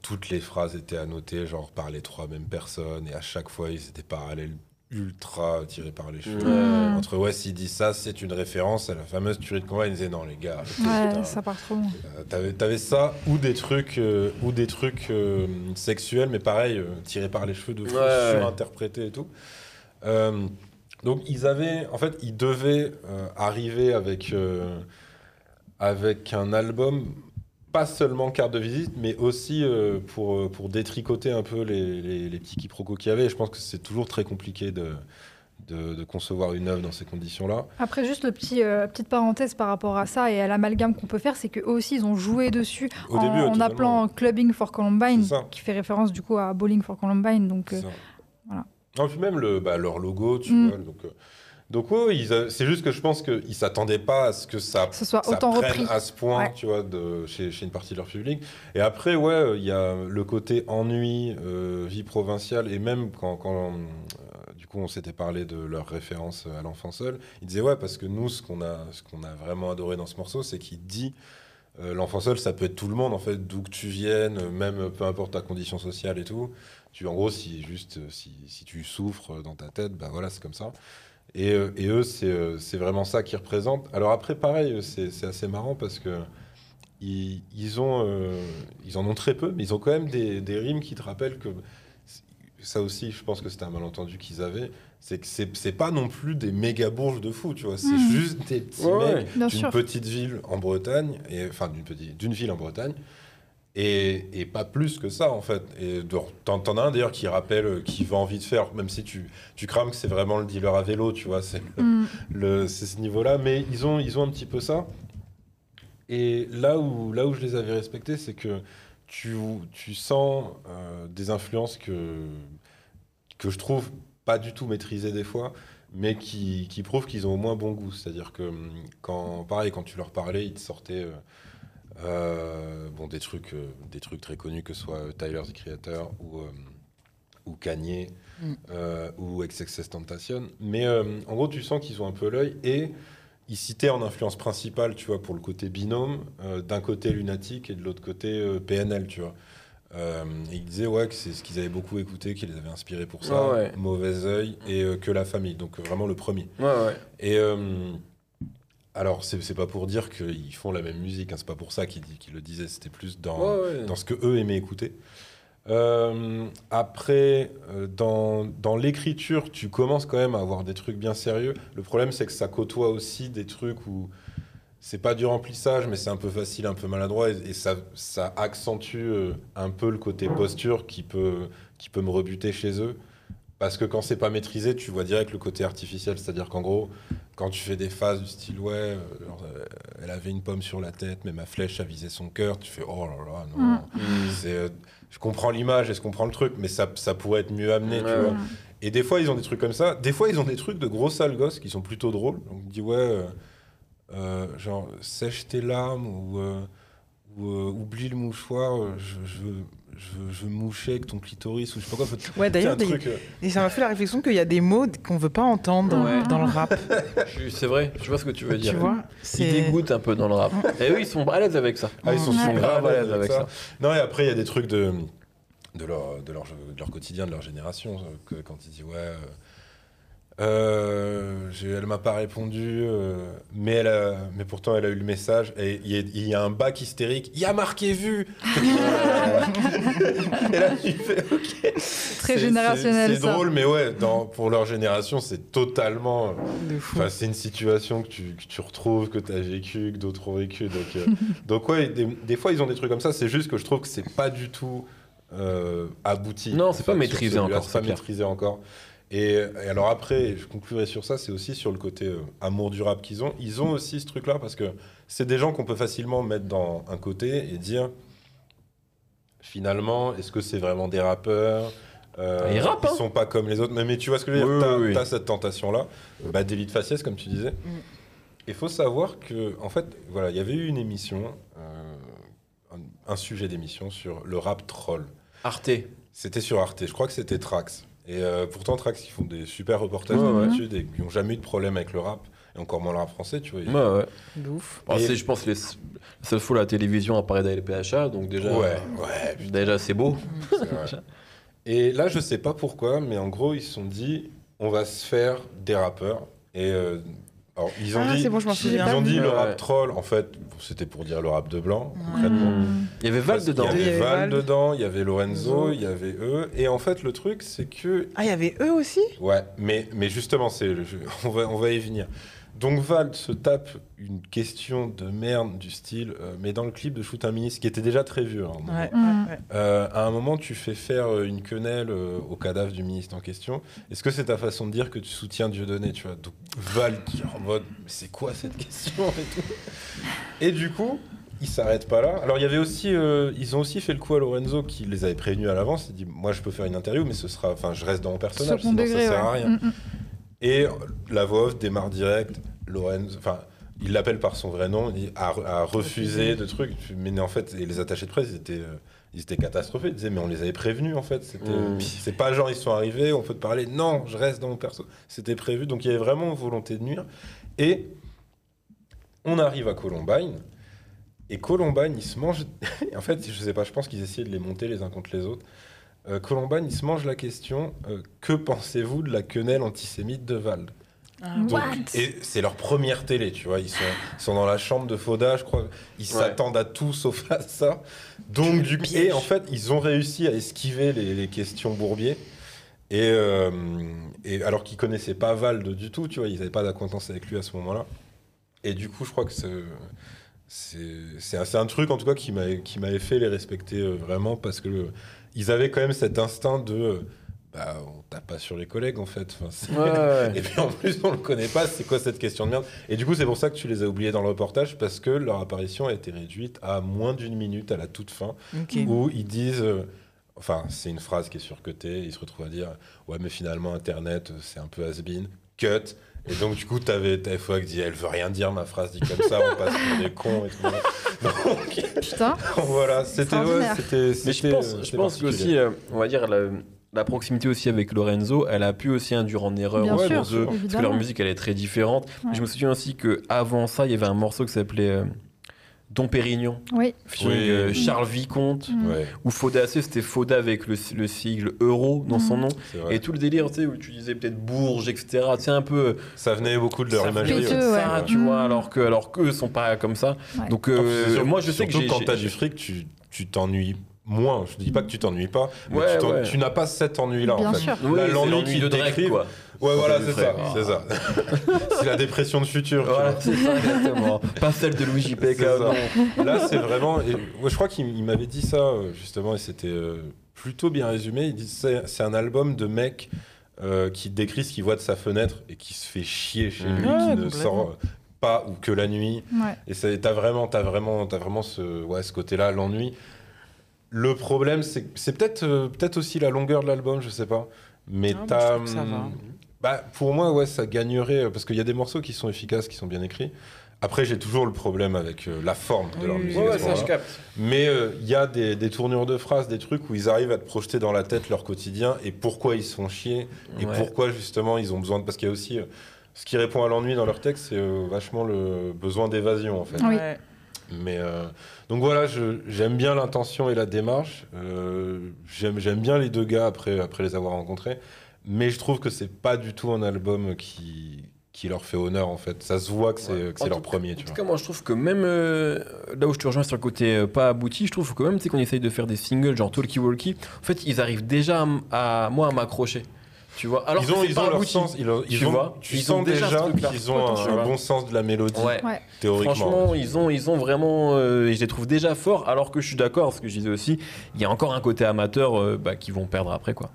toutes les phrases étaient annotées genre par les trois mêmes personnes, et à chaque fois ils étaient parallèles ultra tirés par les cheveux. Mm. Entre ouais s'il dit ça c'est une référence à la fameuse tuerie de combat, ils disaient non les gars, Ouais, ça part trop loin. euh, T'avais, t'avais ça ou des trucs euh, ou des trucs euh, sexuels, mais pareil euh, tirés par les cheveux de fou, Ouais, ouais. surinterprétés et tout. Euh, donc ils avaient, en fait, ils devaient euh, arriver avec euh, avec un album pas seulement carte de visite, mais aussi euh, pour, euh, pour détricoter un peu les, les, les petits quiproquos qu'il y avait. Et je pense que c'est toujours très compliqué de, de, de concevoir une œuvre dans ces conditions-là. Après, juste le petit, euh, petite parenthèse par rapport à ça et à l'amalgame qu'on peut faire, c'est qu'eux aussi, ils ont joué dessus Au en, début, en appelant Clubbing for Columbine, qui fait référence du coup à Bowling for Columbine. Donc, euh, voilà. Non, puis même le, bah, leur logo, tu Mm. vois. Donc, donc ouais, ils a- c'est juste que je pense qu'ils s'attendaient pas à ce que ça, ce soit ça autant prenne repris. à ce point, Ouais. tu vois, de, chez, chez une partie de leur public. Et après, ouais, euh, il y a le côté ennui, euh, vie provinciale, et même quand, quand euh, du coup, on s'était parlé de leur référence à l'enfant seul, ils disaient, ouais, parce que nous, ce qu'on a, ce qu'on a vraiment adoré dans ce morceau, c'est qu'il dit... euh, L'enfant seul, ça peut être tout le monde, en fait, d'où que tu viennes, même peu importe ta condition sociale et tout. Tu, en gros, si juste si, si tu souffres dans ta tête, bah voilà, c'est comme ça. Et, euh, et eux, c'est euh, c'est vraiment ça qu'ils représentent. Alors après, pareil, euh, c'est assez marrant parce que ils, ils ont, euh, ils en ont très peu, mais ils ont quand même des, des rimes qui te rappellent que ça aussi, je pense que c'était un malentendu qu'ils avaient. C'est que c'est pas non plus des méga bourges de fou, tu vois. C'est Mhm. juste des petits Ouais, mecs d'une petite ville en Bretagne, et, enfin d'une petite, d'une ville en Bretagne, et, et pas plus que ça en fait. Et t'en as un d'ailleurs qui rappelle, euh, qui va envie de faire, même si tu, tu crames que c'est vraiment le dealer à vélo, tu vois, c'est Mm. c'est ce niveau-là. Mais ils ont, ils ont un petit peu ça. Et là où, là où je les avais respectés, c'est que tu, tu sens euh, des influences que, que je trouve pas du tout maîtrisées des fois, mais qui, qui prouvent qu'ils ont au moins bon goût. C'est-à-dire que hum, quand, pareil, quand tu leur parlais, ils te sortaient euh, euh, bon, des, trucs, euh, des trucs très connus, que ce soit euh, Tyler, the Creator ou, euh, ou Kanye Mm. ou XXS Tentation. Mais en gros, tu sens qu'ils ont un peu l'œil et ils citaient en influence principale, tu vois, pour le côté binôme, d'un côté Lunatic et de l'autre côté PNL, tu vois. Et ils disaient ouais, que c'est ce qu'ils avaient beaucoup écouté, qui les avait inspirés pour ça. Ouais. Mauvais œil et que la famille. Donc vraiment le premier. Ouais, ouais. Et alors, c'est pas pour dire qu'ils font la même musique, hein, c'est pas pour ça qu'ils le disaient, c'était plus dans, Ouais, ouais. dans ce que eux aimaient écouter. Euh, après, euh, dans, dans l'écriture, tu commences quand même à avoir des trucs bien sérieux. Le problème, c'est que ça côtoie aussi des trucs où c'est pas du remplissage, mais c'est un peu facile, un peu maladroit, et, et ça, ça accentue euh, un peu le côté posture qui peut, qui peut me rebuter chez eux. Parce que quand c'est pas maîtrisé, tu vois direct le côté artificiel. C'est-à-dire qu'en gros, quand tu fais des phases du style ouais, euh, genre, euh, elle avait une pomme sur la tête, mais ma flèche a visé son cœur, tu fais oh là là, non. Mm. Mm. C'est, euh, je comprends l'image et je comprends le truc, mais ça, ça pourrait être mieux amené, tu vois. Et des fois, ils ont des trucs comme ça. Des fois, ils ont des trucs de gros sales gosses qui sont plutôt drôles. Donc, ils disent, ouais, euh, euh, genre, sèche tes larmes ou, euh, ou euh, oublie le mouchoir, je, je, veux- je, je moucher avec ton clitoris ou je sais pas quoi. Faut- Ouais, d'ailleurs, truc, euh, et ça m'a fait la réflexion qu'il y a des mots qu'on veut pas entendre Ouais. dans le rap. C'est vrai, je vois ce que tu veux dire. tu vois Ils C'est dégoûtent un peu dans le rap. Et eux, ils sont à l'aise avec ça. Ah, ils sont Ouais. super Grave à l'aise avec ça. ça. Non, et après, il y a des trucs de, de, leur, de, leur, de leur quotidien, de leur génération, euh, que quand ils disent, ouais, euh, Euh, elle m'a pas répondu, euh, mais, elle a- mais pourtant elle a eu le message. Et il y, a- il y a un bac hystérique. Il y a marqué vu. et là, tu fais OK. Très générationnel, C'est drôle, mais ouais, dans, pour leur génération, c'est totalement. Enfin, c'est une situation que tu, que tu retrouves, que tu as vécu, que d'autres ont vécu. Donc, euh, donc ouais, des, des fois, ils ont des trucs comme ça. C'est juste que je trouve que c'est pas du tout euh, abouti. Non, c'est pas maîtrisé encore, C'est pas maîtrisé encore. Et, et alors après, je conclurai sur ça, c'est aussi sur le côté euh, amour du rap qu'ils ont. Ils ont aussi ce truc-là parce que c'est des gens qu'on peut facilement mettre dans un côté et dire finalement, est-ce que c'est vraiment des rappeurs Euh, Ils rappent, hein. sont pas comme les autres. Mais, mais tu vois ce que je veux dire Oui, T'as oui, oui. t'as cette tentation-là. Bah, David Faciès, comme tu disais. Il faut savoir que, en fait, voilà, il y avait eu une émission, euh, un, un sujet d'émission sur le rap troll. Arte. C'était sur Arte, je crois que c'était Trax. Et euh, pourtant, Trax, ils font des super reportages Ouais, ouais. d'habitude et qui n'ont jamais eu de problème avec le rap, et encore moins le rap français, tu vois. Ouais, ouais. De ouf. Bon, Et- c'est, je pense, les, la seule fois la télévision apparaît dans les PHA, donc déjà, Ouais, ouais, putain, déjà c'est beau. Et là, je sais pas pourquoi, mais en gros, ils se sont dit, on va se faire des rappeurs. Et euh, alors, ils ont Ah, dit, c'est bon, je m'en ils ont dit le rap troll. En fait, c'était pour dire le rap de blanc, concrètement. Mmh. Il y avait Val Parce dedans. Il y Il y avait Val Val. dedans, il y avait Lorenzo, il y avait eux. Et en fait, le truc, c'est que Ah, il y avait eux aussi? Ouais, mais, mais justement, c'est, on, va, on va y venir. Donc Val se tape une question de merde du style, euh, mais dans le clip de Shoot un ministre, qui était déjà très vieux, hein, Ouais, ouais, euh, à un moment, tu fais faire euh, une quenelle euh, au cadavre du ministre en question. Est-ce que c'est ta façon de dire que tu soutiens Dieudonné, tu vois? Donc Val qui est en mode, mais c'est quoi cette question et tout? Et du coup, ils s'arrêtent pas là. Alors il y avait aussi, euh, ils ont aussi fait le coup à Lorenzo qui les avait prévenus à l'avance. Il dit, moi je peux faire une interview, mais ce sera, enfin je reste dans mon personnage, Second sinon degré, ça sert ouais. à rien. Mm, mm. Et la voix off démarre direct. Lorenzo, enfin, il l'appelle par son vrai nom, il a, a refusé de trucs. Mais en fait, et les attachés de presse, ils étaient, euh, ils étaient catastrophés. Ils disaient, mais on les avait prévenus en fait. C'était, Mm. c'est pas genre ils sont arrivés, on peut te parler. Non, je reste dans mon perso. C'était prévu. Donc il y avait vraiment volonté de nuire. Et on arrive à Columbine. Et Columbine, ils se mangent. en fait, je sais pas, je pense qu'ils essayaient de les monter les uns contre les autres. Euh, Columbine, ils se mangent la question euh, que pensez-vous de la quenelle antisémite de Vald Ah, donc, et c'est leur première télé, tu vois. Ils sont, ils sont dans la chambre de Foda, je crois. Ils s'attendent à tout sauf à ça. Donc, du et en fait, ils ont réussi à esquiver les, les questions bourbier. Et, euh, et alors qu'ils connaissaient pas Vald du tout, tu vois, ils n'avaient pas d'acquaintance avec lui à ce moment-là. Et du coup, je crois que c'est un, truc en tout cas qui m'avait qui m'avait fait les respecter euh, vraiment parce que le- ils avaient quand même cet instinct de euh, bah on tape pas sur les collègues en fait. Enfin, c'est- Ouais, ouais. et puis en plus, on le connaît pas, c'est quoi cette question de merde? Et du coup, c'est pour ça que tu les as oubliés dans le reportage, parce que leur apparition a été réduite à moins d'une minute à la toute fin, où ils disent. euh, enfin, c'est une phrase qui est surcotée, ils se retrouvent à dire Ouais, mais finalement, Internet, euh, c'est un peu has-been, cut. Et donc, du coup, t'avais avais Fox qui dit Elle veut rien dire, ma phrase dit comme ça, on passe pour des cons et tout. Donc, Putain. voilà, c'était. Ouais, Extraordinaire. c'était Mais je pense, euh, je pense que aussi, euh, on va dire, la, la proximité aussi avec Lorenzo, elle a pu aussi induire en erreur Bien ouais, sûr, dans eux, parce que leur musique, elle est très différente. Ouais. Je me souviens aussi que avant ça, il y avait un morceau qui s'appelait euh, Don Pérignon, Oui. featuring Oui. euh, Charles Vicomte, Mm. Ou Faudacé, c'était Fauda avec le, le sigle Euro dans son Mm. nom. Et tout le délire, tu sais, où tu disais peut-être Bourges, etc. C'est un peu Ça venait beaucoup de leur imagerie. ouais. ça, tu Mm. vois, alors que alors qu'eux sont pas comme ça. Ouais. Donc Non, euh, sûr- moi, je sais que quand t'as du fric, tu tu t'ennuies moins. Je dis pas que tu t'ennuies pas, mais Ouais, tu, tu n'as pas cet ennui-là Bien en fait. l'ennui qui de Drake, quoi. Ouais, voilà, c'est ça, c'est ça. c'est la dépression de futur. tu Voilà, c'est ça exactement. pas celle de Louis ça. non. Là, c'est vraiment. et, ouais, je crois qu'il il m'avait dit ça euh, justement, et c'était euh, plutôt bien résumé. Il dit c'est un album de mec euh, qui décrit ce qu'il voit de sa fenêtre et qui se fait chier chez Mhm. lui, Ouais, qui ne sort pas ou que la nuit. Ouais. Et t'as vraiment, t'as vraiment, t'as vraiment ce, ouais, ce côté-là, l'ennui. Le problème, c'est c'est peut-être, euh, peut-être aussi la longueur de l'album, je sais pas. Mais Ah, t'as, bah, pour moi, ouais, ça gagnerait euh, parce qu'il y a des morceaux qui sont efficaces, qui sont bien écrits. Après, j'ai toujours le problème avec euh, la forme de leur Oui, musique. oui, à ouais, ce ça, moment-là. capte. Mais euh, il y a des, des tournures de phrases, des trucs où ils arrivent à te projeter dans la tête leur quotidien et pourquoi ils se font chier et Ouais. pourquoi justement ils ont besoin de. Parce qu'il y a aussi. euh, ce qui répond à l'ennui dans leur texte, c'est euh, vachement le besoin d'évasion en fait. Oui. Ouais. Mais euh, donc voilà, j'aime bien l'intention et la démarche. Euh, j'aime j'aime bien les deux gars après, après les avoir rencontrés. Mais je trouve que c'est pas du tout un album qui, qui leur fait honneur en fait. Ça se voit que c'est Ouais. En leur tout- premier, En tu tout vois. cas, moi, je trouve que même euh, là où je te rejoins sur le côté euh, pas abouti, je trouve que même qu'on essaye de faire des singles genre Talkie Walkie, en fait, ils arrivent déjà à, moi à m'accrocher. Tu vois? Alors ils ont, ils pas ont leur abouti. sens, ils ont, ils Tu ont- vois, tu ils sens ont déjà qu'ils ont un, bon sens de la mélodie, Ouais. Ouais. théoriquement. Franchement, ils ont, ils ont vraiment, euh, et je les trouve déjà forts, alors que je suis d'accord, ce que je disais aussi, il y a encore un côté amateur euh, bah, qui vont perdre après quoi.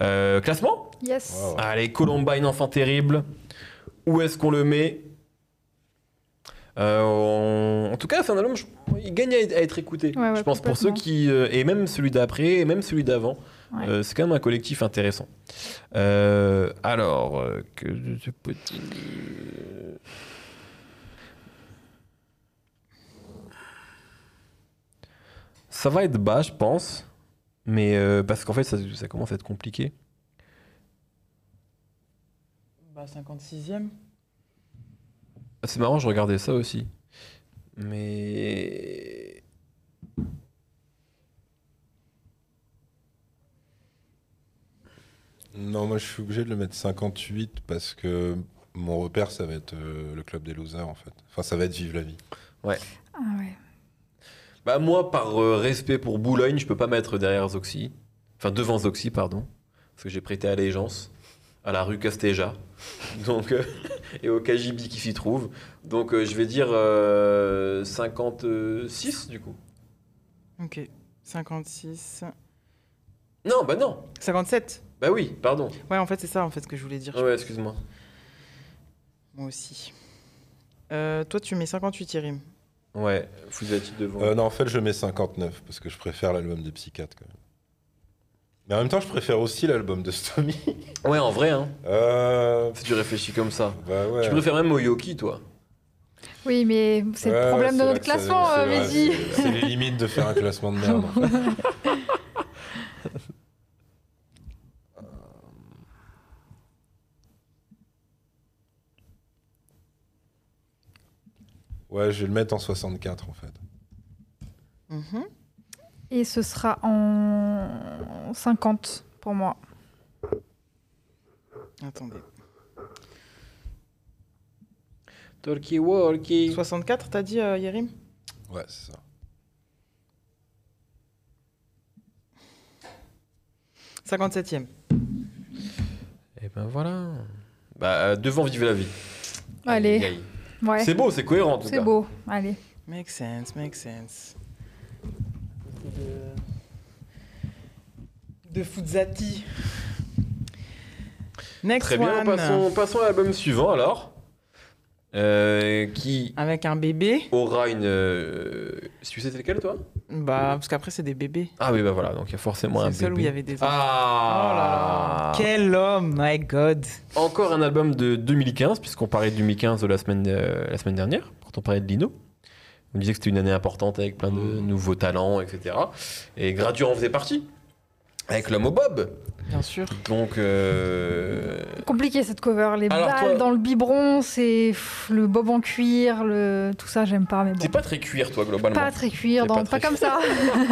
Euh, classement Yes. Wow. Allez, Columbine, enfant terrible. Où est-ce qu'on le met Euh, on- En tout cas, c'est un album, je- il gagne à être, écouté. Ouais, ouais, je pense pour ceux qui. euh, et même celui d'après, et même celui d'avant. Ouais. Euh, c'est quand même un collectif intéressant. Euh, alors, euh, que je peux dire Ça va être bas, je pense. Mais euh, parce qu'en fait, ça, ça commence à être compliqué. Bah, 56e. Ah, C'est marrant, je regardais ça aussi. Mais. Non, moi je suis obligé de le mettre 58 parce que mon repère ça va être euh, le club des losers en fait. Enfin, ça va être Vive la vie. Ah ouais. Bah, moi, par euh, respect pour Boulogne, je peux pas mettre derrière Zoxy. Enfin, devant Zoxy, pardon. Parce que j'ai prêté allégeance à la rue Castéja. Donc, euh, et au KGB qui s'y trouve. Donc, euh, je vais dire euh, 56 du coup. Ok. 56. Non, bah non. 57. Bah oui, pardon. Ouais, en fait, c'est ça en fait ce que je voulais dire. Ouais, excuse-moi. Moi aussi. Toi, tu mets 58, Yerim. Ouais, Fusati devant. Euh, non, en fait, je mets 59 parce que je préfère l'album des Psychiatres quand même. Mais en même temps, je préfère aussi l'album de Stomy. Ouais, en vrai, hein. euh, Si tu réfléchis comme ça. bah ouais. Tu préfères même Moyoki, toi. Oui, mais c'est Ouais, le problème de notre classement, euh, Mehdi. c'est- C'est les limites de faire un classement de merde. en fait. Ouais, je vais le mettre en 64 en fait. Mhm. Et ce sera en 50 pour moi. Attendez. Talkie walkie. 64, t'as dit, euh, Yerim? Ouais, c'est ça. 57e. Et ben voilà. Bah, euh, devant Vive la vie. Allez, aïe. Ouais, C'est beau, c'est cohérent en tout c'est cas. beau. Allez. Make sense, make sense. De... De Fuzzati. Next Très bien, passons à l'album suivant alors. Euh, qui Avec un bébé. aura une. euh, Tu sais c'est lequel toi Bah, parce qu'après, c'est des bébés. Ah oui, bah voilà, donc il y a forcément C'est un le seul où bébé. il y avait des enfants. Ah Oh là là. Quel homme, my god. Encore un album de 2015, puisqu'on parlait de 2015 la semaine, euh, la semaine dernière, quand on parlait de Lino. On disait que c'était une année importante avec plein de Mm. nouveaux talents, etc. Et Gradure en faisait partie, avec l'homme au Bob. Bien sûr. Donc, euh, Compliqué cette cover. Les Alors, balles toi- dans le biberon, c'est le bob en cuir, le... tout ça, j'aime pas. Mais bon. t'es pas très cuir, toi, globalement. Pas très cuir, dans... pas comme ça.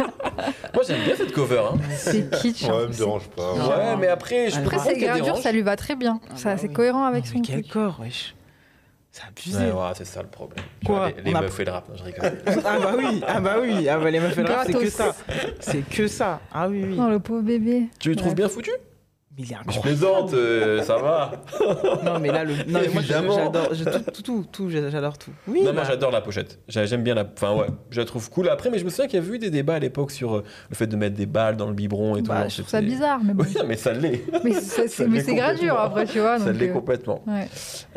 Moi, j'aime bien cette cover. Hein. c'est kitsch. Ouais, hein. me dérange pas. Ouais, mais après, je Après, dérange. ça lui va très bien. Ah ça, bah c'est oui. cohérent avec Non, son mais quel truc. corps, wesh. C'est abusé. Ouais, ouais, c'est ça le problème. Quoi Les, les a- meufs et le rap, non, je rigole. Ah bah oui, ah bah oui, ah bah les meufs et le rap, c'est que ça. C'est que ça. Ah oui, oui. Non, le pauvre bébé. tu le trouves bien foutu Mais il est Je plaisante, euh, ça va. Non, mais là, le... non, mais moi, j'adore je- tout, tout, tout, tout, j'adore tout. Oui, non, bah, moi j'adore la pochette. J'a- J'aime bien la. Enfin, ouais, je la trouve cool. Après, mais je me souviens qu'il y avait eu des débats à l'époque sur euh, le fait de mettre des balles dans le biberon et tout. Bah, genre, je trouve ça bizarre, mais bon. Oui, non, mais ça l'est. mais c'est gradure après, tu vois. ça l'est euh, complètement. ouais.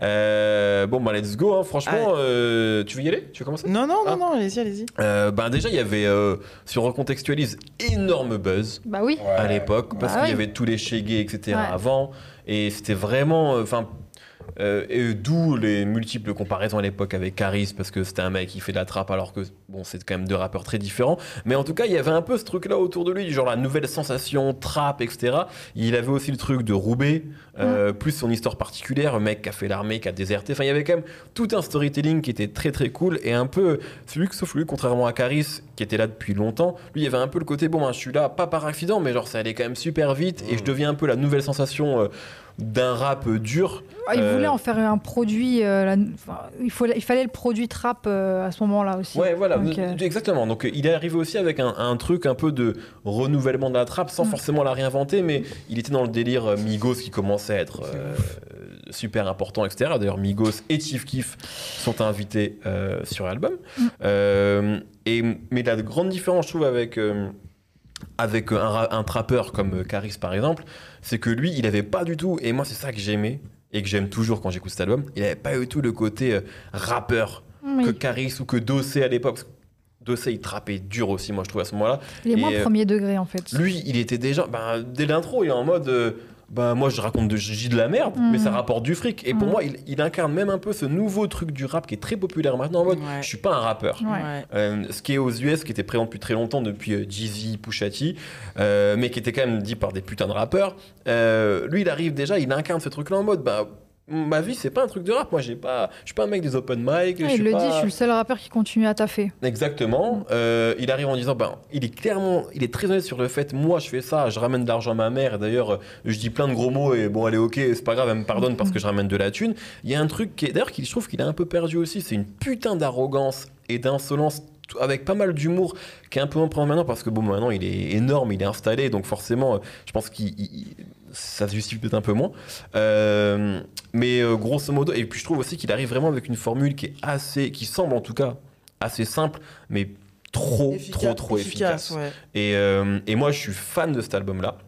Euh, bon, bah, let's go. hein. Franchement, euh, tu veux y aller? Tu veux commencer? Non, non, non, Ah. non, allez-y, allez-y. euh, Ben, déjà, il y avait, euh, si on recontextualise, énorme buzz. Bah oui. À l'époque parce Bah qu'il y avait tous les Shaggy etc Ouais. avant et c'était vraiment euh, enfin euh, et d'où les multiples comparaisons à l'époque avec Caris parce que c'était un mec qui fait de la trappe alors que bon c'est quand même deux rappeurs très différents. Mais en tout cas il y avait un peu ce truc là autour de lui genre la nouvelle sensation trap etc il avait aussi le truc de Roubaix euh, plus son histoire particulière un mec qui a fait l'armée qui a déserté. Enfin il y avait quand même tout un storytelling qui était très très cool et un peu celui que sauf lui contrairement à Caris qui était là depuis longtemps, lui, il y avait un peu le côté, bon, ben, je suis là, pas par accident, mais genre, ça allait quand même super vite, et je deviens un peu la nouvelle sensation euh, d'un rap dur. Ah, il Euh, voulait en faire un produit. euh, la- enfin, il, faut, il fallait le produit trap euh, à ce moment-là aussi. Ouais, voilà, Donc, exactement. Donc, il est arrivé aussi avec un, un truc un peu de renouvellement de la trappe, sans Mm. forcément la réinventer, mais il était dans le délire Migos qui commençait à être super important, etc. D'ailleurs, Migos et Chief Keef sont invités euh, sur l'album. Mm. Euh, et, mais la grande différence, je trouve, avec. euh, avec un, ra- un trappeur comme euh, Caris par exemple, c'est que lui, il avait pas du tout, et moi c'est ça que j'aimais, et que j'aime toujours quand j'écoute cet album, il avait pas du tout le côté euh, rappeur oui. que Caris ou que Dossé à l'époque. Dossé, il trappait dur aussi, moi je trouve à ce moment-là. Il est moins et, euh, premier degré en fait. Lui, il était déjà, ben, dès l'intro, il est en mode, euh, ben, moi je raconte de, je dis de la merde, mais ça rapporte du fric. Et pour Mhm. moi, il, il incarne même un peu ce nouveau truc du rap qui est très populaire maintenant, en mode, Ouais. je suis pas un rappeur. Ouais. Euh, ce qui est aux US, qui était présent depuis très longtemps, depuis euh, Jeezy, Pusha T, euh, mais qui était quand même dit par des putains de rappeurs. Euh, lui, il arrive déjà, il incarne ce truc-là en mode, bah, ma vie, c'est pas un truc de rap. Moi, j'ai pas, je suis pas un mec des open mic. Je il le pas- dit, je suis le seul rappeur qui continue à taffer. Exactement. Euh, il arrive en disant, ben, il est clairement, il est très honnête sur le fait, moi, je fais ça, je ramène de l'argent à ma mère. D'ailleurs, euh, je dis plein de gros mots et bon, elle est ok, c'est pas grave, elle me pardonne parce que je ramène de la thune. Il y a un truc qui est, d'ailleurs, qui je trouve qu'il est un peu perdu aussi, c'est une putain d'arrogance et d'insolence avec pas mal d'humour qui est un peu en maintenant parce que bon maintenant il est énorme il est installé donc forcément euh, je pense qu'il il- ça se justifie peut-être un peu moins Euh, mais euh, grosso modo et puis je trouve aussi qu'il arrive vraiment avec une formule qui est assez qui semble en tout cas assez simple mais trop trop trop efficace, ouais. et, euh, et moi, je suis fan de cet album-là.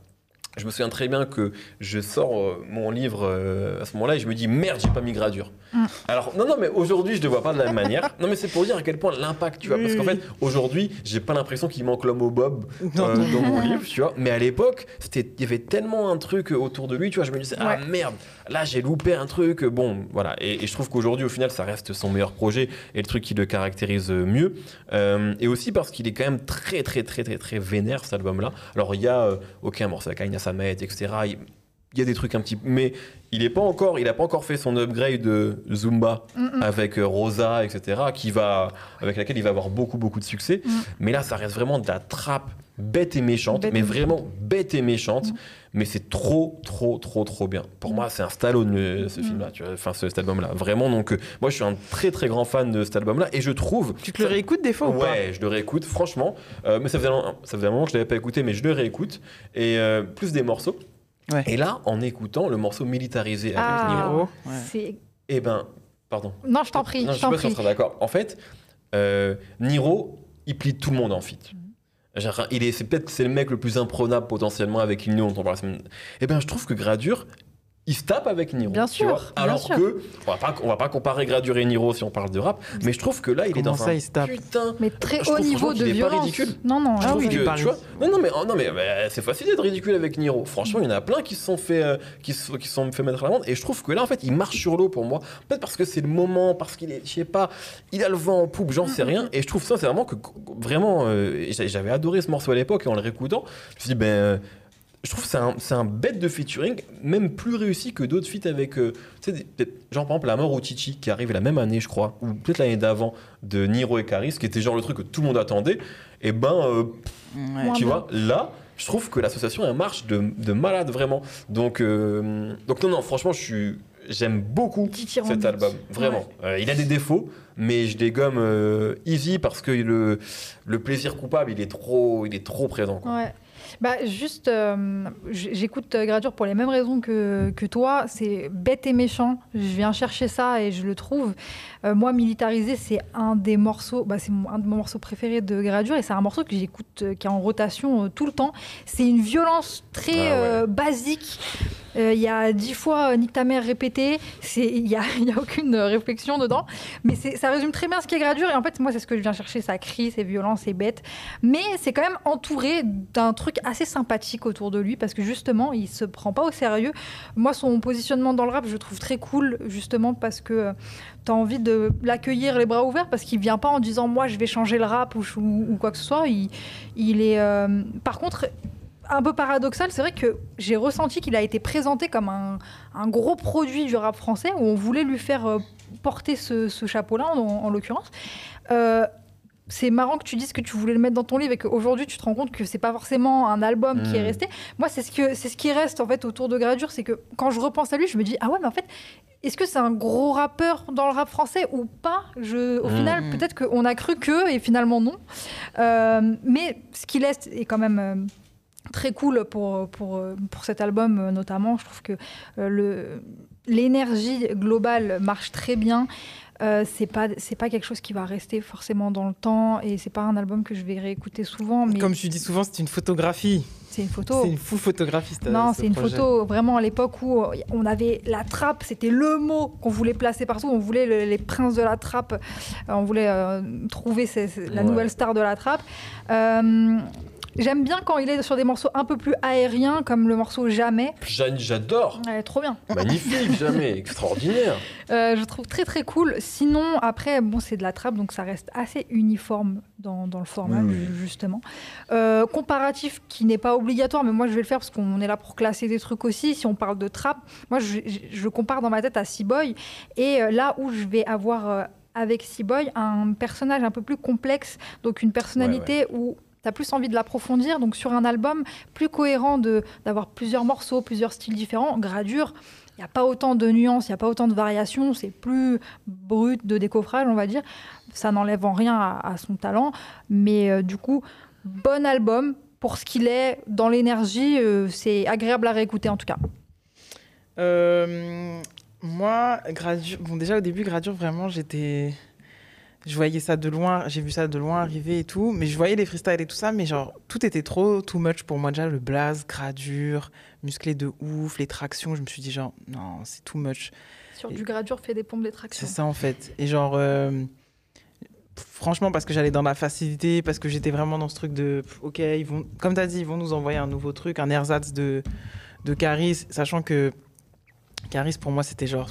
Je me souviens très bien que je sors euh, mon livre euh, à ce moment-là et je me dis merde, j'ai pas mis gradure. Mm. Alors, non, non, mais aujourd'hui, je ne vois pas de la même manière. Non, mais c'est pour dire à quel point l'impact, tu vois. Parce qu'en Oui, fait, aujourd'hui, j'ai pas l'impression qu'il manque l'homme au bob euh, dans mon livre, tu vois. Mais à l'époque, c'était, il y avait tellement un truc autour de lui, tu vois. Je me disais, ah merde, là, j'ai loupé un truc. Bon, voilà. Et, et je trouve qu'aujourd'hui, au final, ça reste son meilleur projet et le truc qui le caractérise mieux. Euh, et aussi parce qu'il est quand même très, très, très, très, très vénère, cet album-là. Alors, il y a, euh, ok, un morceau Aina Samet, etc. Il, il y a des trucs un petit mais il est pas encore il a pas encore fait son upgrade de Zumba Mm, mm. avec euh, Rosa etc qui va avec laquelle il va avoir beaucoup beaucoup de succès Mm. mais là ça reste vraiment de la trappe bête et méchante Bête mais et vraiment bête et méchante Mm. mais c'est trop trop trop trop bien pour moi c'est un Stallone euh, ce film là tu vois enfin ce- cet album là vraiment donc euh, moi je suis un très très grand fan de cet album là et je trouve Tu te le réécoutes des fois ou pas? Ouais, je le réécoute, franchement. Euh, mais ça faisait, un- ça faisait un moment que je l'avais pas écouté, mais je le réécoute. Et euh, plus des morceaux. Ouais. Et là, en écoutant le morceau militarisé avec Ah, Niro, Niro, ouais. c'est- eh ben, pardon. Non, je t'en prie, Non, je t'en pas si on prie. sera d'accord. En fait, euh, Niro, il plie tout le monde en fit. Il est, c'est peut-être c'est le mec le plus imprenable potentiellement avec qui nous on. Eh ben, je trouve que Gradure, il se tape avec Niro. Bien tu sûr, vois. bien Alors sûr. que, on va pas, on va pas comparer Gradure et Niro si on parle de rap, mais je trouve que là, il est dans ça, un il se tape putain Mais très haut niveau franchement de est pas violence. ridicule. Non, non, Je ah trouve oui. que, tu vois, non, non, mais, oh, non, mais bah, c'est facile d'être ridicule avec Niro. Franchement, il y en a plein qui se sont fait, euh, qui se, qui se sont fait mettre à l'amende. Et je trouve que là, en fait, il marche sur l'eau pour moi. Peut-être parce que c'est le moment, parce qu'il est, je sais pas, il a le vent en poupe, j'en sais rien. Et je trouve sincèrement que, vraiment, euh, j'avais adoré ce morceau à l'époque et en le réécoutant, je me suis dit, ben. Je trouve que c'est un, c'est un bête de featuring, même plus réussi que d'autres feats avec. euh, tu sais, des- genre par exemple La mort au Chichi, qui arrive la même année, je crois, ou peut-être l'année d'avant, de Niro et Caris, qui était genre le truc que tout le monde attendait. Et ben, euh, Ouais. Tu bien. vois, là, je trouve que l'association, elle marche de, de malade, vraiment. Donc, euh, donc non, non, franchement, je suis, j'aime beaucoup cet album, vraiment. Euh, il a des défauts, mais je les gomme euh, easy parce que le, le plaisir coupable, il est trop, il est trop présent. quoi. Ouais. Bah, juste, euh, j'écoute euh, Gradure pour les mêmes raisons que, que toi. C'est bête et méchant. Je viens chercher ça et je le trouve. Euh, moi, Militarisé, c'est un des morceaux, bah, c'est un de mes morceaux préférés de Gradure et c'est un morceau que j'écoute, qui est en rotation tout le temps. C'est une violence très Ah ouais. euh, Euh, Il y a dix fois euh, Nique ta mère répété. Il n'y a, y a aucune euh, réflexion dedans. Mais ça résume très bien ce qu'est Gradure. Et en fait, moi, c'est ce que je viens chercher. Ça crie, c'est violent, c'est bête. Mais c'est quand même entouré d'un truc assez sympathique autour de lui parce que justement, il se prend pas au sérieux. Moi, son positionnement dans le rap, je trouve très cool, justement parce que tu as envie de l'accueillir les bras ouverts parce qu'il vient pas en disant moi, je vais changer le rap ou, quoi que ce soit. Il, est. euh, Par contre. Un peu paradoxal, c'est vrai que j'ai ressenti qu'il a été présenté comme un, un gros produit du rap français où on voulait lui faire euh, porter ce, ce chapeau-là, en, en l'occurrence. Euh, c'est marrant que tu dises que tu voulais le mettre dans ton livre et qu'aujourd'hui tu te rends compte que c'est pas forcément un album qui est Mm. resté. Moi, c'est ce, que, c'est ce qui reste en fait autour de Gradure, c'est que quand je repense à lui, je me dis ah ouais, mais en fait, est-ce que c'est un gros rappeur dans le rap français ou pas? Je, Au Mm. final, peut-être qu'on a cru que et finalement non. Euh, mais ce qu'il laisse est quand même. Très cool pour, pour, pour cet album euh, notamment. Je trouve que euh, l'énergie globale marche très bien. Euh, c'est pas c'est pas quelque chose qui va rester forcément dans le temps et c'est pas un album que je vais réécouter souvent Comme je dis souvent, c'est une photographie. C'est une photo C'est une full photographie. ce- non ce c'est une projet. photo vraiment à l'époque où euh, on avait la trappe c'était le mot qu'on voulait placer partout on voulait le- les princes de la trappe Euh, on voulait euh, trouver ces- ces- la Ouais. nouvelle star de la trappe Euh, J'aime bien quand il est sur des morceaux un peu plus aériens, comme le morceau Jamais. Jeanne, j'adore. Ouais, trop bien. Magnifique, jamais. Extraordinaire. Euh, je trouve très très cool. Sinon, après, bon, c'est de la trappe, donc ça reste assez uniforme dans, dans le format, justement. Euh, comparatif qui n'est pas obligatoire, mais moi je vais le faire parce qu'on est là pour classer des trucs aussi. Si on parle de trappe, moi je, je- compare dans ma tête à Seaboy. Et euh, là où je vais avoir euh, avec Seaboy un personnage un peu plus complexe, donc une personnalité où tu as plus envie de l'approfondir. Donc sur un album plus cohérent de- d'avoir plusieurs morceaux, plusieurs styles différents, gradure. Il n'y a pas autant de nuances, il n'y a pas autant de variations, c'est plus brut de décoffrage, on va dire. Ça n'enlève en rien à, à son talent, mais euh, du coup, bon album pour ce qu'il est, dans l'énergie, euh, c'est agréable à réécouter en tout cas. Euh, moi, Gradure, bon déjà au début Gradure vraiment j'étais, je voyais ça de loin, j'ai vu ça de loin arriver et tout, mais je voyais les freestyles et tout ça, mais genre tout était trop too much pour moi déjà le blaze, Gradure, musclé de ouf, les tractions, je me suis dit genre non c'est too much, Sur Et- du gradure, fait des pompes c'est d'extraction. ça en fait, et genre euh, franchement parce que j'allais dans la facilité, parce que j'étais vraiment dans ce truc de ok ils vont, comme t'as dit ils vont nous envoyer un nouveau truc, un ersatz de de Caris, sachant que Caris pour moi c'était genre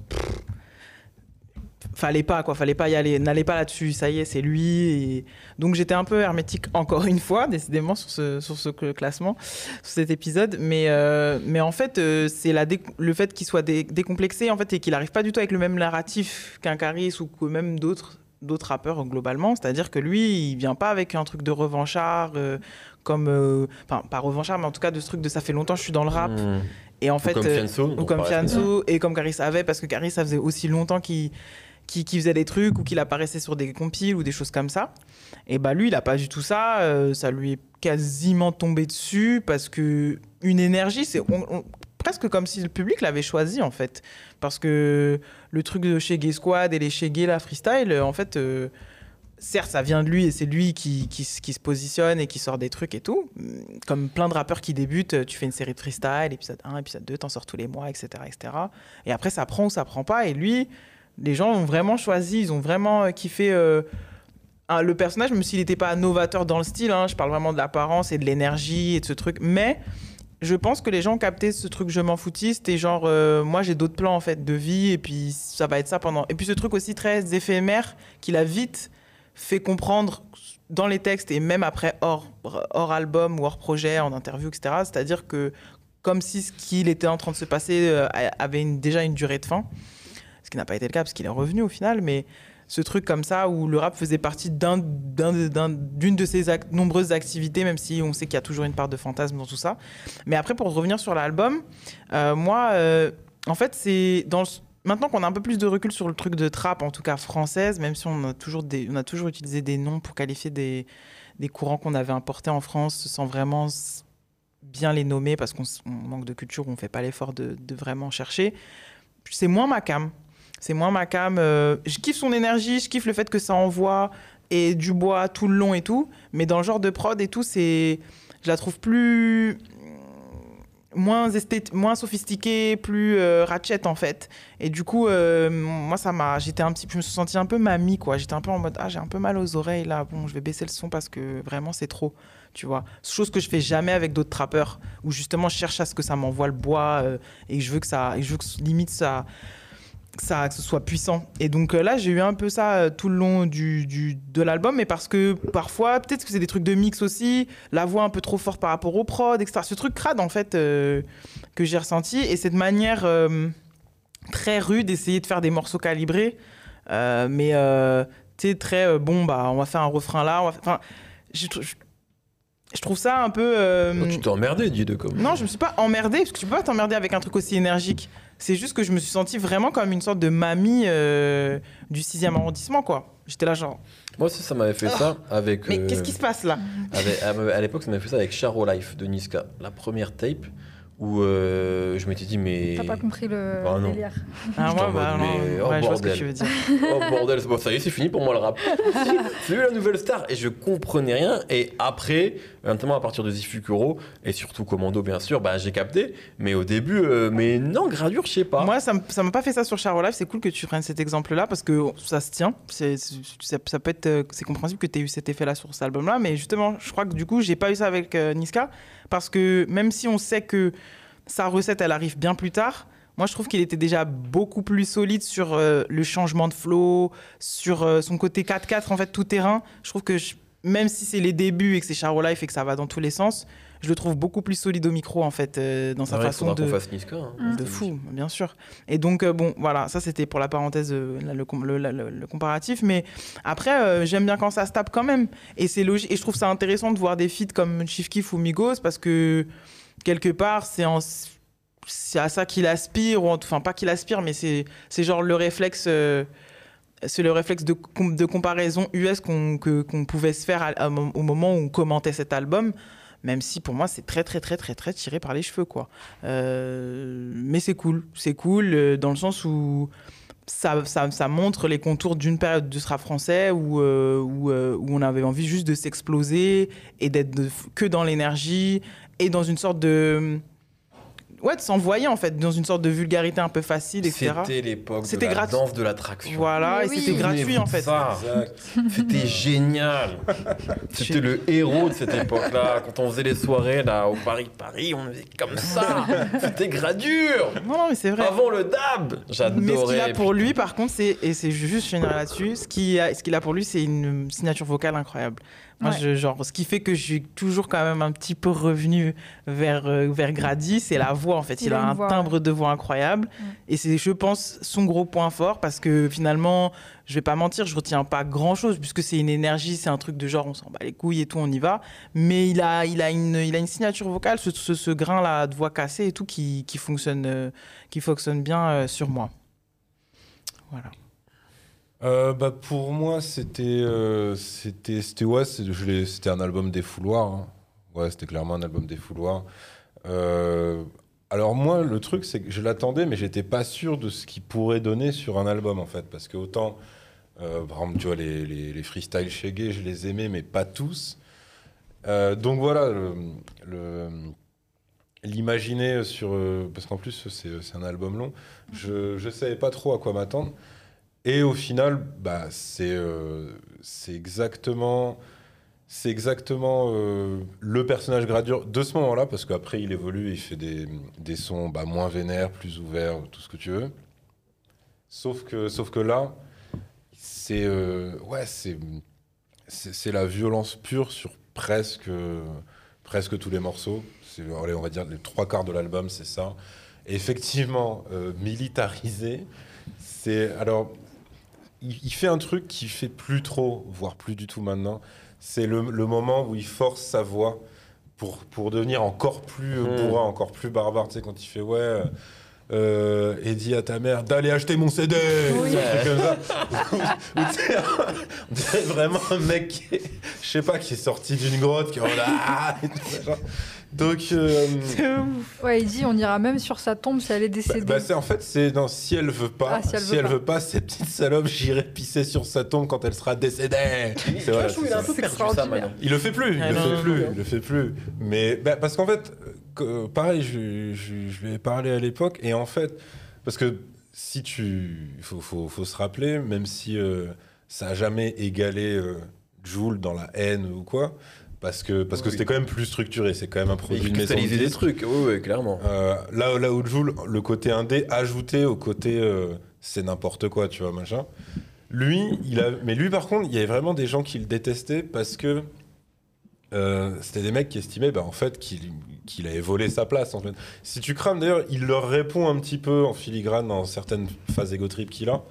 fallait pas quoi fallait pas y aller n'allez pas là-dessus ça y est c'est lui donc j'étais un peu hermétique encore une fois décidément sur ce sur ce cl- classement sur cet épisode mais euh, mais en fait euh, c'est la le fait qu'il soit dé- décomplexé en fait et qu'il arrive pas du tout avec le même narratif qu'un Caris ou que même d'autres d'autres rappeurs globalement. C'est-à-dire que lui il vient pas avec un truc de revanchard euh, comme euh, enfin pas revanchard mais en tout cas de ce truc de ça fait longtemps que je suis dans le rap. Mmh. et en Ou fait comme euh, Fianso. ou comme Fianso et comme Caris avait parce que Caris ça faisait aussi longtemps qu'il qu'il faisait des trucs ou qu'il apparaissait sur des compiles ou des choses comme ça. Et bah lui il a pas du tout ça. Euh, ça lui est quasiment tombé dessus parce que une énergie c'est presque comme si le public l'avait choisi en fait. Parce que le truc de chez Gay Squad et les chez Gay la freestyle en fait euh, certes, ça vient de lui et c'est lui qui, qui, se positionne et qui sort des trucs et tout. Comme plein de rappeurs qui débutent, euh, tu fais une série de freestyle, épisode 1, épisode 2, t'en sors tous les mois, etc., etc. Et après, ça prend ou ça prend pas. Et lui, les gens ont vraiment choisi, ils ont vraiment euh, kiffé le personnage, même s'il n'était pas novateur dans le style. hein. je parle vraiment de l'apparence et de l'énergie et de ce truc. Mais je pense que les gens ont capté ce truc je m'en foutiste et genre euh, moi j'ai d'autres plans en fait de vie et puis ça va être ça pendant. Et puis ce truc aussi très éphémère qu'il a vite fait comprendre dans les textes et même après hors, hors album ou hors projet en interview etc c'est à dire que comme si ce qu'il était en train de se passer euh, avait déjà une durée de fin ce qui n'a pas été le cas parce qu'il est revenu au final mais ce truc comme ça où le rap faisait partie d'un- d'un- d'un- d'une de ses ac- nombreuses activités, même si on sait qu'il y a toujours une part de fantasme dans tout ça. Mais après, pour revenir sur l'album, euh, moi, euh, en fait, c'est Maintenant qu'on a un peu plus de recul sur le truc de trap, en tout cas française, même si on a toujours, utilisé des noms pour qualifier des, courants qu'on avait importés en France sans vraiment bien les nommer parce qu'on manque de culture, on ne fait pas l'effort de, de vraiment chercher. C'est moins ma cam. C'est moins ma cam. euh, je kiffe son énergie, je kiffe le fait que ça envoie et du bois tout le long et tout. Mais dans le genre de prod et tout, c'est, je la trouve plus moins esthét- moins sophistiquée, plus euh, ratchet en fait. Et du coup, euh, moi ça m'a, j'étais un petit, je me suis senti un peu mamie quoi. J'étais un peu en mode ah j'ai un peu mal aux oreilles là. Bon, je vais baisser le son parce que vraiment c'est trop. Tu vois, chose que je fais jamais avec d'autres trappeurs où justement je cherche à ce que ça m'envoie le bois euh, et je veux que ça, et je veux que limite ça ça, que ce soit puissant. Et donc euh, là, j'ai eu un peu ça euh, tout le long du, du- de l'album, mais parce que parfois, peut-être que c'est des trucs de mix aussi, la voix un peu trop forte par rapport au prod, etc. Ce truc crade, en fait, euh, que j'ai ressenti. Et cette manière très rude d'essayer de faire des morceaux calibrés, mais tu sais, très bon, bah, on va faire un refrain là. on va Enfin, je, je- je trouve ça un peu. Oh, tu t'es emmerdé, dis de comme. non, je me suis pas emmerdée, parce que tu peux pas t'emmerder avec un truc aussi énergique. C'est juste que je me suis sentie vraiment comme une sorte de mamie euh, du 6e arrondissement, quoi. J'étais là, genre, Moi aussi, ça m'avait fait ça avec. Ah. mais euh, qu'est-ce qui se passe là? avec- à, à l'époque, ça m'avait fait ça avec Charo Life de Niska. La première tape où euh, je m'étais dit, mais. T'as pas compris le Ah, non. délire. Ah, ouais, bah, mode, non, mais, oh, ouais, je vois ce que bordel. tu veux dire. Oh bordel, c'est bon, ça y est, c'est fini pour moi le rap. C'est lui la nouvelle star et je comprenais rien. Et après, notamment à partir de Zifukuro et surtout Commando, bien sûr, bah, j'ai capté. Mais au début, euh, mais non, gradure, je sais pas. Moi, ça m'a pas fait ça sur Charo Life. C'est cool que tu prennes cet exemple-là parce que ça se tient. C'est, ça, ça peut être, euh, c'est compréhensible que tu aies eu cet effet-là sur cet album-là. Mais justement, je crois que du coup, j'ai pas eu ça avec euh, Niska parce que même si on sait que sa recette, elle arrive bien plus tard. Moi, je trouve qu'il était déjà beaucoup plus solide sur euh, le changement de flow, sur euh, son côté 4-4, en fait, tout terrain. Je trouve que même si c'est les débuts et que c'est Charo Life et que ça va dans tous les sens, je le trouve beaucoup plus solide au micro, en fait, euh, dans sa Ah ouais, façon de. fasse Niska. hein. Mm. De fou, bien sûr. Et donc, euh, bon, voilà, ça c'était pour la parenthèse, euh, le, com- le- le- le- le comparatif. Mais après, euh, j'aime bien quand ça se tape quand même. Et c'est logique. Et je trouve ça intéressant de voir des feats comme Chief Keef ou Migos parce que quelque part, c'est en- c'est à ça qu'il aspire. Ou en- enfin, pas qu'il aspire, mais c'est c'est genre le réflexe. euh, c'est le réflexe de, com- de comparaison US qu'on pouvait se faire à- à- au moment où on commentait cet album, même si pour moi c'est très très très très très tiré par les cheveux quoi. Euh, mais c'est cool, c'est cool euh, dans le sens où ça, ça, montre les contours d'une période du rap français où, euh, où, on avait envie juste de s'exploser et d'être que dans l'énergie et dans une sorte de ouais de s'envoyer en fait dans une sorte de vulgarité un peu facile etc. C'était l'époque de C'était la gratuit. danse de l'attraction. Voilà et c'était gratuit en fait. C'était génial. C'était le héros de cette époque-là. Quand on faisait les soirées là au Paris Paris, on faisait comme ça. C'était gradure. Non, non mais c'est vrai. Avant le dab, j'adorais. Mais ce qu'il a pour lui, par contre, c'est et c'est juste je finirai là-dessus. Ce qu'il a, ce qu'il a pour lui, c'est une signature vocale incroyable. Moi, Ouais. je, genre, ce qui fait que je suis toujours quand même un petit peu revenu vers euh, vers Grady, c'est la voix en fait. Il, Il a un voix, timbre de voix incroyable et c'est, je pense, son gros point fort parce que finalement, je vais pas mentir, je retiens pas grand-chose puisque c'est une énergie, c'est un truc de genre on s'en bat les couilles et tout, on y va. Mais il a, il a une, il a une signature vocale, ce, ce, ce grain là de voix cassée et tout qui, qui fonctionne, euh, qui fonctionne bien euh, sur moi. Voilà. Euh, bah, pour moi, c'était, euh, c'était, c'était, ouais, c'était un album des fouloirs. hein. Ouais, c'était clairement un album des fouloirs. Euh, alors moi, le truc, c'est que je l'attendais, mais j'étais pas sûr de ce qu'il pourrait donner sur un album, en fait, parce que autant, par exemple, tu vois, les, les, les freestyles chez Gay, je les aimais, mais pas tous. Donc voilà, l'imaginer sur, parce qu'en plus, c'est, un album long. Je, je savais pas trop à quoi m'attendre. Et au final, bah, c'est euh, exactement, exactement euh, le personnage gradure de ce moment-là, parce qu'après il évolue, il fait des, des sons bah, moins vénères, plus ouverts, tout ce que tu veux. Sauf que, sauf que là, c'est euh, ouais, la violence pure sur presque presque tous les morceaux. Allez, on va dire les trois quarts de l'album, c'est ça. Effectivement, euh, militarisé. C'est alors il, il fait un truc qu'il fait plus trop, voire plus du tout maintenant. C'est le, le moment où il force sa voix pour, pour devenir encore plus euh, Hmm. bourrin, encore plus barbare. Tu sais, quand il fait ouais. euh, euh, et dis à ta mère d'aller acheter mon CD Oui. Comme ça. On dirait vraiment un mec qui est- je sais pas qui est sorti d'une grotte qui est en donc euh, Ouais, il dit on ira même sur sa tombe si elle est bah, décédée. bah, c'est en fait c'est non si elle veut pas Ah, si elle veut pas. veut pas cette petite salope j'irai pisser sur sa tombe quand elle sera décédée C'est a un peu perdu ça maintenant. il le fait plus il Ah, le fait non, plus non. il le fait plus mais bah, parce qu'en fait euh, que- pareil je, je, je lui ai parlé à l'époque et en fait parce que si tu il faut, faut, faut se rappeler même si euh, ça a jamais égalé euh, Joule dans la haine ou quoi parce que parce que c'était quand même plus structuré c'est quand même un produit il cristallisait des trucs, oui, oui, clairement. Euh, là, là où Joule, le côté indé ajouté au côté euh, c'est n'importe quoi, tu vois, machin. Lui, il a, mais lui par contre, il y avait vraiment des gens qui le détestaient parce que euh, c'était des mecs qui estimaient, bah, en fait, qu'il qu'il avait volé sa place. En fait. Si tu crames, d'ailleurs, il leur répond un petit peu en filigrane dans certaines phases égo trip qu'il a.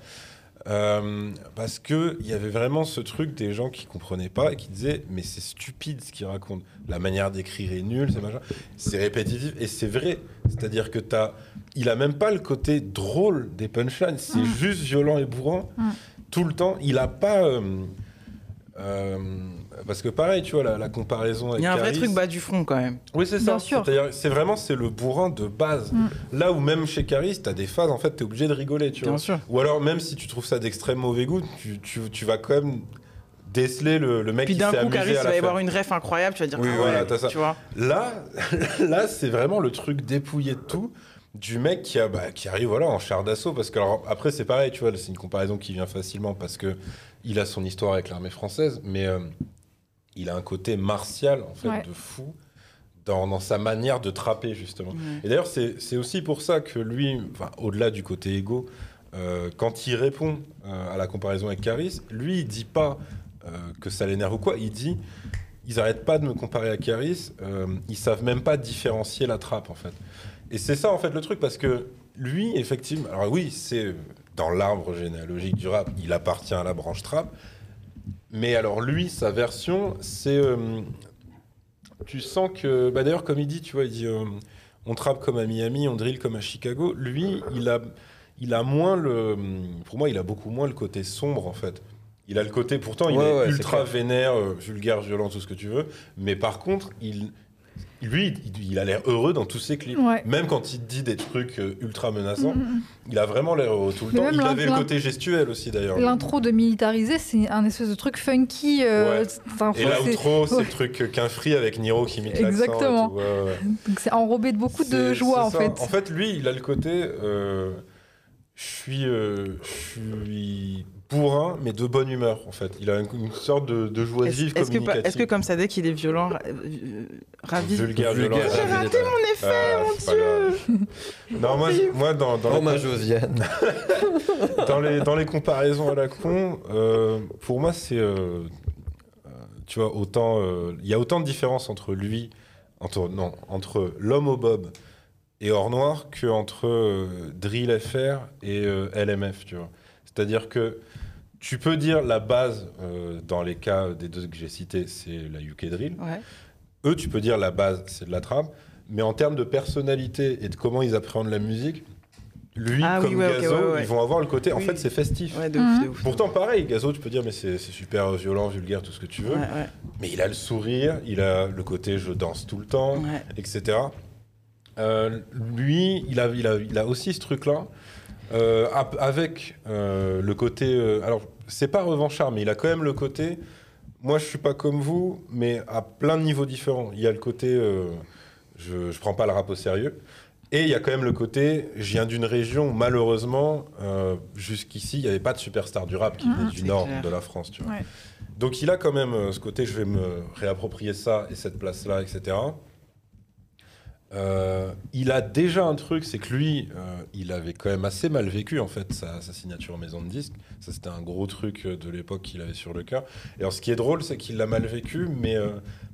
Euh, parce que il y avait vraiment ce truc des gens qui comprenaient pas et qui disaient mais c'est stupide ce qu'il raconte. La manière d'écrire est nulle, c'est machin. C'est répétitif et c'est vrai. C'est-à-dire que t'as, il a même pas le côté drôle des punchlines. C'est Mm. juste violent et bourrant Mm. tout le temps. Il a pas euh, euh, parce que pareil, tu vois la, la comparaison avec Il y a un vrai Caris- truc bas du front quand même. oui, c'est ça. Bien sûr. C'est-à-dire, c'est vraiment c'est le bourrin de base. Mm. Là où même chez Caris, t'as des phases, en fait, t'es obligé de rigoler, tu vois. Bien sûr. Ou alors, même si tu trouves ça d'extrême mauvais goût, tu, tu, tu vas quand même déceler le, le mec Puis qui d'un s'est coup, amusé Caris, à il la va y avoir une ref incroyable, tu vas dire, Oui, ah voilà, ouais, t'as ça. tu vois. Là, là c'est vraiment le truc dépouillé de tout du mec qui, a, bah, qui arrive voilà, en char d'assaut. Parce que, alors, après, c'est pareil, tu vois, c'est une comparaison qui vient facilement parce que il a son histoire avec l'armée française, mais euh, il a un côté martial, en fait, Ouais. de fou dans, dans sa manière de trapper, justement. Ouais. Et d'ailleurs, c'est aussi pour ça que lui, enfin, au-delà du côté égo, euh, quand il répond euh, à la comparaison avec Caris, lui, il dit pas euh, que ça l'énerve ou quoi. Il dit, ils arrêtent pas de me comparer à Caris. ils savent même pas différencier la trappe, en fait. Et c'est ça, en fait, le truc, parce que lui, effectivement, alors oui, c'est dans l'arbre généalogique du rap, il appartient à la branche trap. Mais alors lui, sa version, c'est euh, tu sens que, bah d'ailleurs, comme il dit, tu vois, il dit, euh, on trappe comme à Miami, on drill comme à Chicago. Lui, il a, il a moins le, pour moi, il a beaucoup moins le côté sombre en fait. Il a le côté, pourtant, il Ouais, est ouais, ultra vénère, euh, vulgaire, violent, tout ce que tu veux. Mais par contre, il, lui, il, il a l'air heureux dans tous ses clips. Ouais. Même quand il dit des trucs euh, ultra menaçants, Mm, mm, il a vraiment l'air heureux tout le Mais temps. Il avait le côté gestuel aussi d'ailleurs. L'intro de Militarisé, c'est un espèce de truc funky. euh, Ouais. Et l'outro, c'est le truc euh, qu'un free avec Niro qui imite l'accent Exactement. donc c'est enrobé de beaucoup de joie en ça. fait. En fait, lui, il a le côté. euh, je suis, euh, je suis bourrin, mais de bonne humeur. En fait, il a une, une sorte de, de joie Est-ce vive est-ce que, communicative. est-ce que comme ça, dès qu'il est violent, ra- euh, ravi vulgaire, violent, d'être là. mon effet, Ah, mon grave. Non, moi, moi dans, dans, Hommage les, Josiane. dans, les, dans les comparaisons à la con, euh, pour moi, c'est. euh, euh, tu vois, autant. euh, Il y a autant de différences entre lui. Entre, non, entre l'homme au bob et Hors Noir que entre euh, Drill FR et euh, LMF, tu vois. C'est-à-dire que tu peux dire la base, euh, dans les cas des deux que j'ai cités, c'est la UK Drill. Ouais. Eux, tu peux dire la base, c'est de la trap. Mais en termes de personnalité et de comment ils appréhendent la musique, lui, Ah oui, comme ouais, Gazo, ouais, ouais. ils vont avoir le côté. En Oui. fait, c'est festif. Ouais, de Mhm. ouf, de ouf. Pourtant, pareil, Gazo, tu peux dire, mais c'est super violent, vulgaire, tout ce que tu veux. Ouais, ouais, Mais il a le sourire, il a le côté je danse tout le temps ouais. etc. Euh, lui, il a, il, a, il a aussi ce truc-là, euh, avec euh, le côté... euh, alors, c'est pas revanchard, mais il a quand même le côté... Moi, je suis pas comme vous, mais à plein de niveaux différents. Il y a le côté... euh, je, je prends pas le rap au sérieux. Et il y a quand même le côté, je viens d'une région où malheureusement, jusqu'ici, il n'y avait pas de superstar du rap qui venait du C'est nord clair. de la France, tu vois. Ouais. Donc il a quand même ce côté, je vais me réapproprier ça et cette place-là, etc. Euh, il a déjà un truc, c'est que lui, euh, il avait quand même assez mal vécu en fait sa, signature en maison de disque. Ça c'était un gros truc euh, de l'époque qu'il avait sur le cœur. Et alors ce qui est drôle, c'est qu'il l'a mal vécu, mais,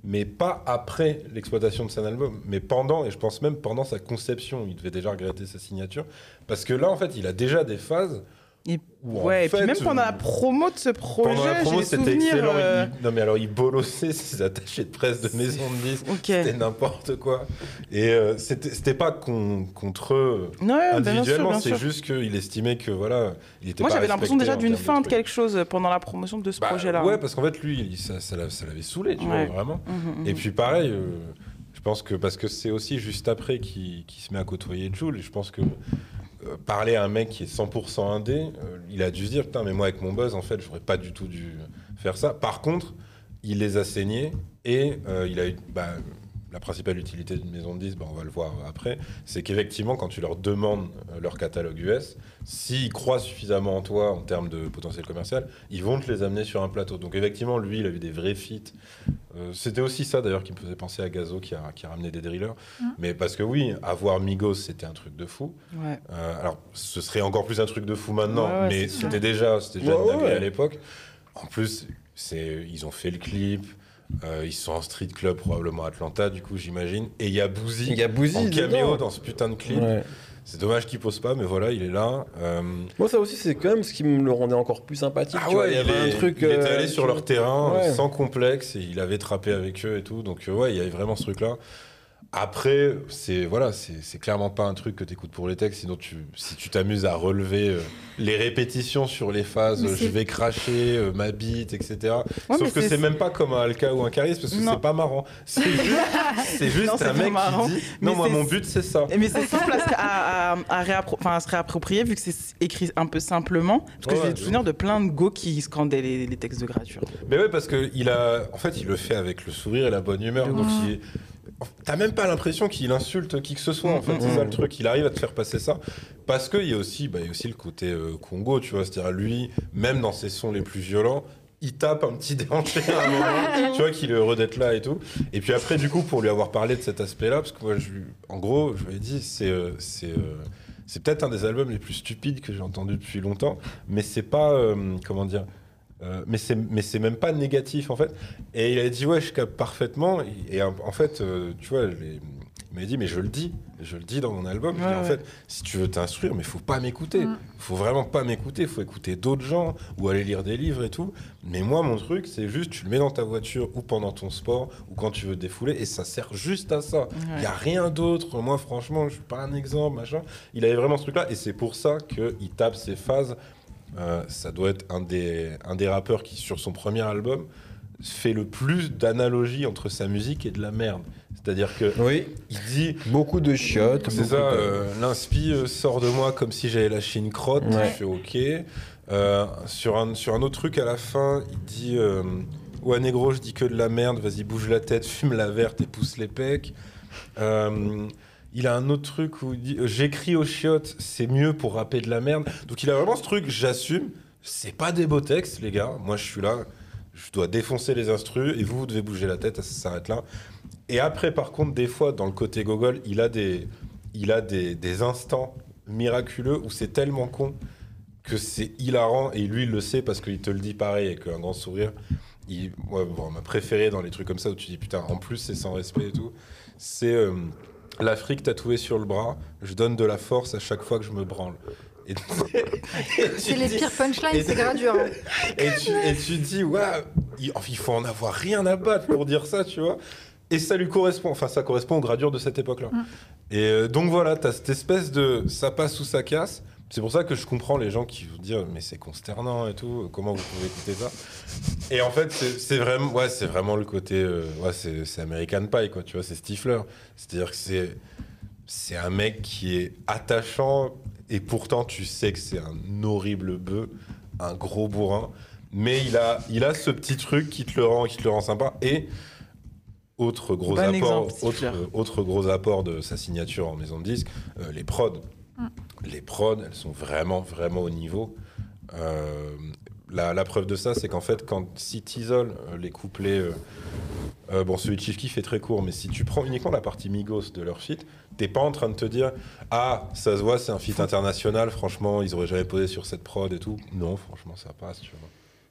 mais pas après l'exploitation de son album, mais pendant, et je pense même pendant sa conception, il devait déjà regretter sa signature. Parce que là en fait, il a déjà des phases Et- où en Ouais, et fait, puis même pendant la promo de ce projet, pendant la promo, c'était excellent. euh, Il- Non, mais alors, il bolossait ses attachés de presse de maison de disques. Ok. C'était n'importe quoi. Et euh, c'était pas con- contre eux Non, ouais, sûr, individuellement, c'est juste qu'il estimait que voilà, il était Moi, j'avais l'impression déjà d'une fin de quelque chose pendant la promotion de ce Bah, projet-là. Ouais, parce qu'en fait, lui, il- ça, ça l'a- ça l'avait saoulé, tu Ouais. vois, vraiment. Mhm, mhm. Et puis pareil, euh, je pense que parce que c'est aussi juste après qu'il se met à côtoyer Jules, et je pense que euh, parler à un mec qui est 100% indé, euh, il a dû se dire putain mais moi avec mon buzz en fait j'aurais pas du tout dû faire ça. Par contre, il les a saignés et euh, il a eu bah, la principale utilité d'une maison de 10, bah, on va le voir après, c'est qu'effectivement quand tu leur demandes euh, leur catalogue US, s'ils croient suffisamment en toi en termes de potentiel commercial, ils vont te les amener sur un plateau. Donc effectivement lui il a eu des vrais feats euh, C'était aussi ça d'ailleurs qui me faisait penser à Gazo qui a, qui a ramené des drillers. Mm. Mais parce que oui, avoir Migos c'était un truc de fou. Ouais. Euh, alors ce serait encore plus un truc de fou maintenant, Ouais, ouais, mais c'était déjà, c'était déjà Ouais, une dinguerie ouais. à l'époque. En plus, c'est, ils ont fait le clip. Euh, ils sont en street club probablement à Atlanta du coup j'imagine et il y a y Bouzy en caméo dans ce putain de clip Ouais. C'est dommage qu'il pose pas, mais voilà, il est là. Euh, Moi, ça aussi, c'est quand même ce qui me le rendait encore plus sympathique. Ah tu vois, ouais, il y avait est- un truc. Il était euh, allé sur leur terrain Ouais. sans complexe et il avait trappé avec eux et tout. Donc ouais, il y avait vraiment ce truc-là. Après, c'est voilà, c'est clairement pas un truc que tu écoutes pour les textes. Sinon, tu, si tu t'amuses à relever euh, les répétitions sur les phases, euh, je vais cracher, euh, ma bite, etc. Ouais, Sauf que c'est- même pas comme un Alka ou un Caris parce que c'est pas marrant. C'est juste, juste Non, un mec marrant. qui dit Mais non, moi mon but c'est ça. Mais c'est simple à, se- à, à- à réappro- enfin, à se réapproprier vu que c'est écrit un peu simplement. Parce que Ouais, j'ai ouais, de plein de go qui scandaient les, les textes de gradure. Mais ouais, parce que il a, en fait, il le fait avec le sourire et la bonne humeur. Donc, il- t'as même pas l'impression qu'il insulte qui que ce soit. En Mm, fait, mm, c'est ça mm. le truc. Il arrive à te faire passer ça parce qu'il y a aussi, bah, il y a aussi le côté euh, Congo, tu vois. C'est-à-dire lui, même dans ses sons les plus violents. Il tape un petit déhanché à un moment, tu vois qu'il est heureux d'être là et tout. Et puis après, du coup, pour lui avoir parlé de cet aspect-là, parce que moi, je, en gros, je lui ai dit, c'est, euh, c'est, euh, c'est peut-être un des albums les plus stupides que j'ai entendu depuis longtemps, mais c'est pas, comment dire, euh, mais c'est, mais c'est même pas négatif en fait. Et il a dit ouais, je capte parfaitement. Et, et en fait, euh, tu vois, les- il m'a dit mais je le dis, je le dis dans mon album. Dis, en ouais. fait, si tu veux t'instruire, mais faut pas m'écouter. Mm. Faut vraiment pas m'écouter. Faut écouter d'autres gens ou aller lire des livres et tout. Mais moi, mon truc, c'est juste tu le mets dans ta voiture ou pendant ton sport ou quand tu veux te défouler et ça sert juste à ça. Il Ouais. y a rien d'autre. Moi, franchement, je suis pas un exemple, machin. Il avait vraiment ce truc-là et c'est pour ça qu'il tape ses phases. Euh, ça doit être un des, un des rappeurs qui, sur son premier album, fait le plus d'analogies entre sa musique et de la merde. C'est-à-dire que Oui, il dit, beaucoup de chiottes. c'est ça, de- euh, l'inspi euh, sort de moi comme si j'avais lâché une crotte. Ouais. Je fais ok. Euh, sur, un, sur un autre truc à la fin, il dit Ouais, négro, je dis que de la merde, vas-y, bouge la tête, fume la verte et pousse les pecs. Il a un autre truc où il dit euh, J'écris aux chiottes, c'est mieux pour rapper de la merde. Donc il a vraiment ce truc, j'assume. C'est pas des beaux textes, les gars. Moi, je suis là, je dois défoncer les instrus et vous, vous devez bouger la tête, ça s'arrête là. Et après, par contre, des fois, dans le côté gogol, il a des, il a des, des instants miraculeux où c'est tellement con que c'est hilarant et lui il le sait parce qu'il te le dit pareil avec un grand sourire. Il, bon, ma préférée dans les trucs comme ça où tu dis putain, en plus c'est sans respect et tout, c'est euh, l'Afrique tatouée sur le bras. Je donne de la force à chaque fois que je me branle. Et, tu C'est les pires punchlines, c'est gradure. hein. et tu, et tu dis, ouais, il, il faut en avoir rien à battre pour dire ça, tu vois. Et ça lui correspond, enfin, ça correspond aux gradures de cette époque-là. Mm. Et euh, donc voilà, t'as cette espèce de ça passe ou ça casse. C'est pour ça que je comprends les gens qui vous disent, mais c'est consternant et tout, comment vous pouvez écouter ça? Et en fait, c'est vraiment, ouais, c'est vraiment le côté, euh, ouais, c'est American Pie, quoi, tu vois, c'est Stifler. C'est-à-dire que c'est c'est un mec qui est attachant et pourtant tu sais que c'est un horrible bœuf, un gros bourrin, mais il a, il a ce petit truc qui te le rend, qui te le rend sympa. Et autre gros Bon apport, exemple, autre, autre gros apport de sa signature en maison de disque, euh, les prods. Les prods, elles sont vraiment, vraiment au niveau. Euh, la, la preuve de ça, c'est qu'en fait, quand si t'isoles euh, les couplets, euh, euh, bon, celui de Chief Keef est très court, mais si tu prends uniquement la partie Migos de leur feat, t'es pas en train de te dire Ah, ça se voit, c'est un feat international, franchement, ils auraient jamais posé sur cette prod et tout. Non, franchement, ça passe, tu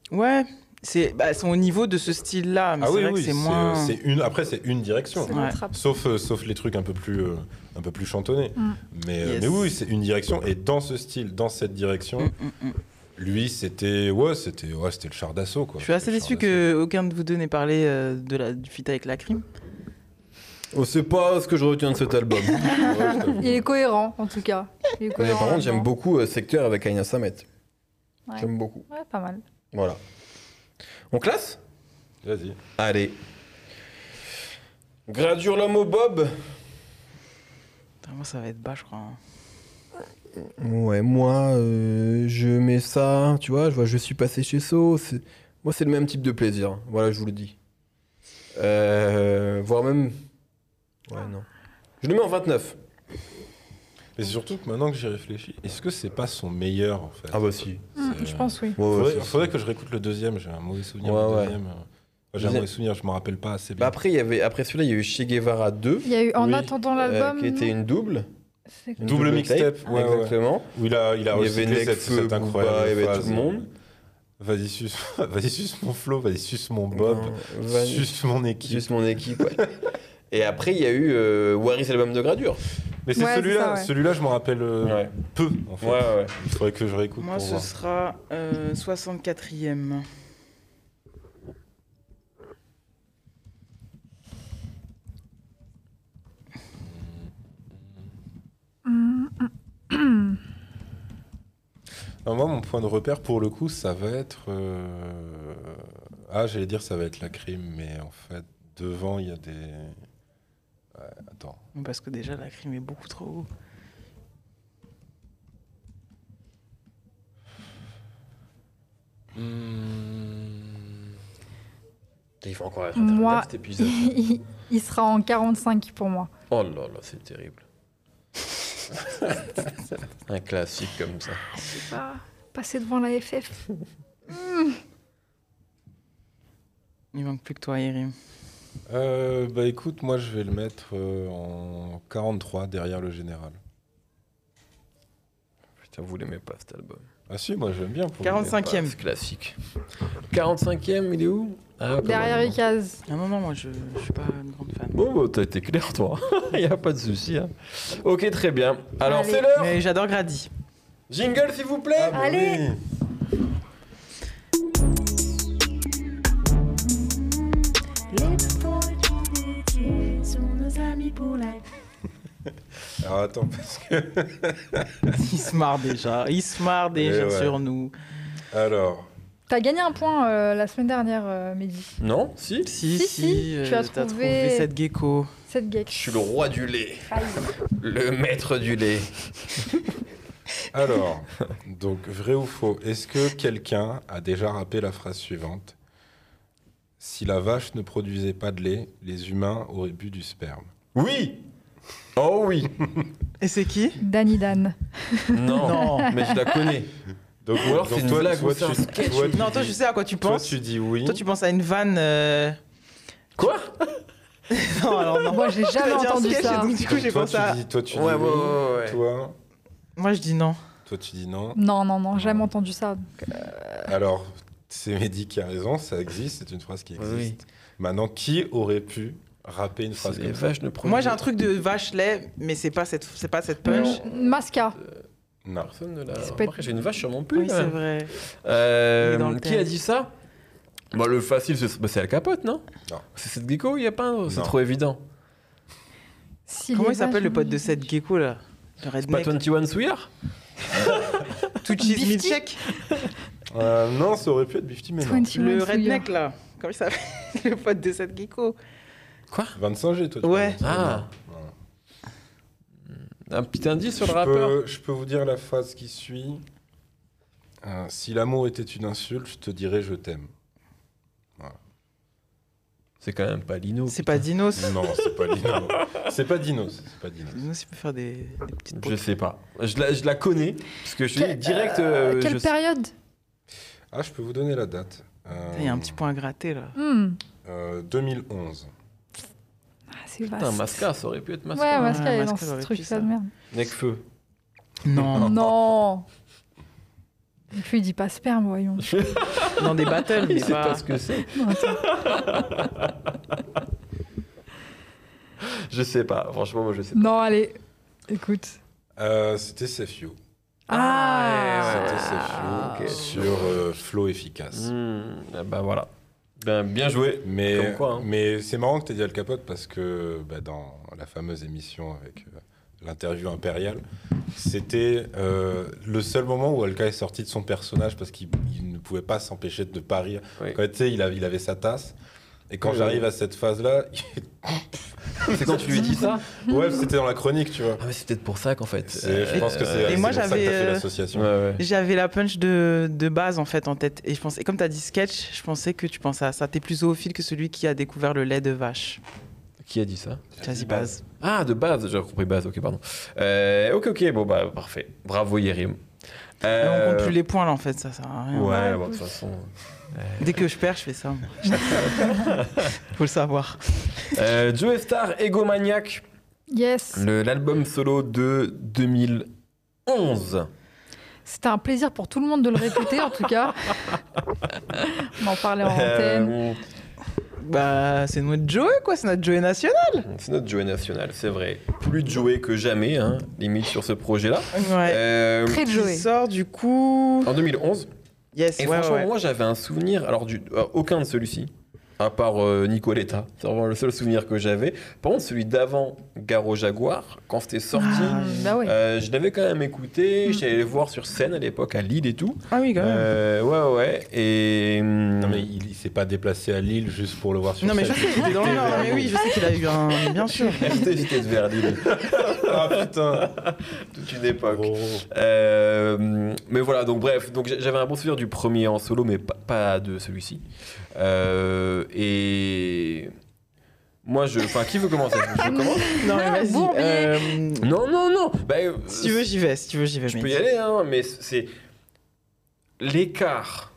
vois. Ouais, c'est bah, sont au niveau de ce style-là, mais Ah c'est oui, vrai oui, que c'est moins. euh, c'est une, après, c'est une direction. Sauf, euh, sauf les trucs un peu plus, euh, un peu plus chantonnés. Mm. Mais, euh, Yes. mais oui, c'est une direction. Et dans ce style, dans cette direction, Mm, mm, lui, c'était ouais, c'était ouais, c'était le char d'assaut. quoi. Je suis assez déçu que aucun de vous deux n'ait parlé euh, de la, du feat avec la crime. Oh, c'est pas ce que je retiens de cet album. Ouais. Il est cohérent, en tout cas. Il est Mais cohérent par contre, j'aime beaucoup euh, Secteur avec Aina Samet. Ouais. J'aime beaucoup. Ouais, pas mal. Voilà. On classe? Vas-y. Allez. Gradure l'homme au Bob? Putain, Moi, ça va être bas, je crois. hein. Ouais, moi, euh, je mets ça, tu vois, je vois, je suis passé chez So. Moi, c'est le même type de plaisir. Voilà, je vous le dis. Euh, voire même. Ouais, non. Je le mets en 29. Mais c'est surtout que maintenant que j'y réfléchis, est-ce que c'est pas son meilleur en fait? Ah bah si. Mm, C'est- je pense, oui. Ouais, ouais, Faudrait, que je réécoute le deuxième. J'ai un mauvais souvenir Ouais, du ouais. deuxième. J'ai un mauvais souvenir. Je me rappelle pas assez Bah bien. après, il y avait, après celui-là, il y a eu Che Guevara 2. Il y a eu En Oui. attendant euh, l'album. qui était non une double. Une Double mixtape, ouais, exactement. Où il a, il a Il y avait recyclé cette, Nekfeu, cette Booba, incroyable il y avait phrase. tout le monde. Vas-y suce, vas-y suce mon flow, vas-y suce mon bob, Van- suce mon équipe. Juste mon équipe, ouais. Et après, il y a eu euh, Waris album de gradure. Mais c'est Ouais, celui-là, ouais. celui-là, je m'en rappelle euh, Ouais. peu, en fait. Ouais, ouais. Il faudrait que je réécoute Moi, pour ce voir. sera euh, 64e. Non, moi, mon point de repère, pour le coup, ça va être... euh, Ah, j'allais dire ça va être la crime, mais en fait, devant, il y a des... Ouais, attends. Parce que déjà, la crime est beaucoup trop haut. Hmm. Il faut encore être Moi- interminable cet épisode. il, il sera en 45 pour moi. Oh là là, c'est terrible. Un classique comme ça. Je sais pas. Passer devant la FF. Il manque plus que toi, Yerim. Euh, bah écoute, moi, je vais le mettre euh, en 43, derrière le général. Putain, vous l'aimez pas cet album. Ah si, moi, j'aime bien. pour le 45e. C'est classique. 45e, il est où? Ah, Derrière même. Icaz. Ah non, non, moi, je, je suis pas une grande fan. Bon, bah, t'as été clair, toi. Il n'y a pas de souci. hein. Ok, très bien. Alors, Allez. c'est l'heure. Mais j'adore Grady. Jingle, s'il vous plaît. Ah, bah Allez. oui. Alors attends, parce que... Il se marre déjà. Il se marre déjà ouais. sur nous. Alors, T'as gagné un point euh, la semaine dernière, euh, Mehdi. Non Si Si, Si, si, si, euh, tu as trouvé- trouvé cette gecko. Cette Je geek. suis le roi du lait. Aïe. Le maître du lait. alors, donc vrai ou faux Est-ce que quelqu'un a déjà rappé la phrase suivante? Si la vache ne produisait pas de lait, les humains auraient bu du sperme. Oui Oh oui Et c'est qui? Danny Dan. Non, Non. mais je la connais. Donc, Ou alors c'est une blague ou c'est un tu, sketch. toi, tu Non, toi, dis- je sais à quoi tu toi, penses. tu dis oui. Toi, tu penses à une vanne. euh, Quoi? Non, alors non. Moi, j'ai jamais T'as dit un entendu sketch, ça. donc du coup, j'ai toi, pensé tu à. dis, toi, tu Ouais, dis ouais, oui. ouais, ouais. Toi, Moi, je dis non. toi, tu dis non? Non, non, non, jamais entendu ça. Alors, c'est Mehdi qui a raison, ça existe, c'est une phrase qui existe. Oui. Maintenant, qui aurait pu rapper une phrase comme ça? vaches ne produisent. Moi, j'ai un truc de vache lait, mais c'est pas cette, c'est pas cette punch. Masca. Non. Personne ne l'a. C'est pas- remarqué, J'ai une vache sur mon pull. Oui, c'est vrai. Euh, Il est dans le qui thème. a dit ça? Bah, Le facile, c'est bah, c'est Al Capote, non? Non. C'est cette gecko, il n'y a pas un- C'est Non. trop évident. Si Comment il s'appelle le pote de cette gecko là? Le Pas redneck. 21 Swear Tout cheese Bifty milkshake. Euh, non, ça aurait pu être Bifty, mais non. 21 Le redneck là. Comment il s'appelle Le pote de cette gecko? Quoi? 25 G, toi. tu Ouais. parles. Ah. Un petit indice sur le Je rappeur? peux, je peux vous dire la phrase qui suit. Euh, si l'amour était une insulte, je te dirais je t'aime. C'est quand même pas Lino. C'est pas Dinos. Non, c'est pas Dino. c'est pas Dinos. C'est pas Dinos. Dinos, il peut faire des, des petites Je sais pas. Je la, je la connais. Parce que je suis direct. euh, euh, Quelle je sais- période? Ah, je peux vous donner la date. Euh, Il y a un petit point à gratter là. Hmm. euh, 2011. C'est vaste. Putain, Masca, ça aurait pu être Masca. Ouais. Masca Ouais, est dans ce truc ça. de merde. Necfeu. Non. Non. Puis il dit pas sperme, voyons. Dans des battles, Il sait pas. pas ce que c'est. Non, attends. Je sais pas. Franchement, moi, je sais pas. Non, allez, écoute. Euh, c'était You. Ah, C'était ok. sur euh, Flow Efficace. Ah bah voilà. Ben, bien joué. Mais, quoi, hein. mais c'est marrant que tu aies dit Al Capote parce que bah, dans la fameuse émission avec euh, l'interview impériale, c'était euh, le seul moment où Alka est sorti de son personnage parce qu'il il ne pouvait pas s'empêcher de ne pas rire. Oui. Quand il il avait sa tasse. Et quand j'arrive à cette phase-là, C'est quand tu lui dis ça ouais, c'était dans la chronique, tu vois. Ah, mais c'est peut-être pour ça qu'en fait. C'est- je pense que c'est euh, Et moi, pour ça que j'avais, t'as fait euh, l'association. Ouais, ouais. J'avais la punch de, de base en fait en tête. Et je pensais, et comme tu as dit sketch, je pensais que tu pensais à ça. T'es plus zoophile que celui qui a découvert le lait de vache. Qui a dit ça Jazzy Baz. Ah, de base, j'ai compris base, ok, pardon. Euh, ok, ok, bon, bah, parfait. Bravo, Yerim. Mais Euh, On compte plus les points là en fait, ça sert à rien. Ouais, de toute façon. Dès que je perds, je fais ça. moi. Faut le savoir. Euh, Joe Star, Egomaniac, Yes. l'album solo de 2011. C'était un plaisir pour tout le monde de le répéter, en tout cas. On en parlait en antenne. Euh, Bah, c'est notre Joey, quoi. C'est notre Joey national. C'est notre Joey national, c'est vrai. Plus de Joey que jamais, hein, limite sur ce projet-là. Ouais. Euh, Très Qui Joey. sort du coup. en 2011. Yes, Et ouais, franchement, ouais. moi j'avais un souvenir, alors du, euh, aucun de celui-ci, à part euh, Nicoletta. C'est vraiment le seul souvenir que j'avais. Par contre, celui d'avant, Garo Jaguar, quand c'était sorti, Ah, Bah ouais. euh, je l'avais quand même écouté. Mm. J'allais le voir sur scène à l'époque, à Lille et tout. Ah oui, quand même. Euh, ouais, ouais. Et. hum, Non, mais il, il s'est pas déplacé à Lille juste pour le voir sur non, mais je scène. sais qu'il était dans le Nord. Mais oui, je sais qu'il a eu un. Bien sûr. J'étais j'étais vers Lille, Ah putain toute une époque. Oh. Euh, mais voilà, donc bref, donc j'avais un bon souvenir du premier en solo, mais pas, pas de celui-ci. Euh, et moi, je, enfin, qui veut commencer? Je commence? Non, mais vas-y. Euh, Non, non, non. Bah, euh, Si tu veux, j'y vais. Si tu veux, j'y vais. je peux y aller, hein, mais c'est l'écart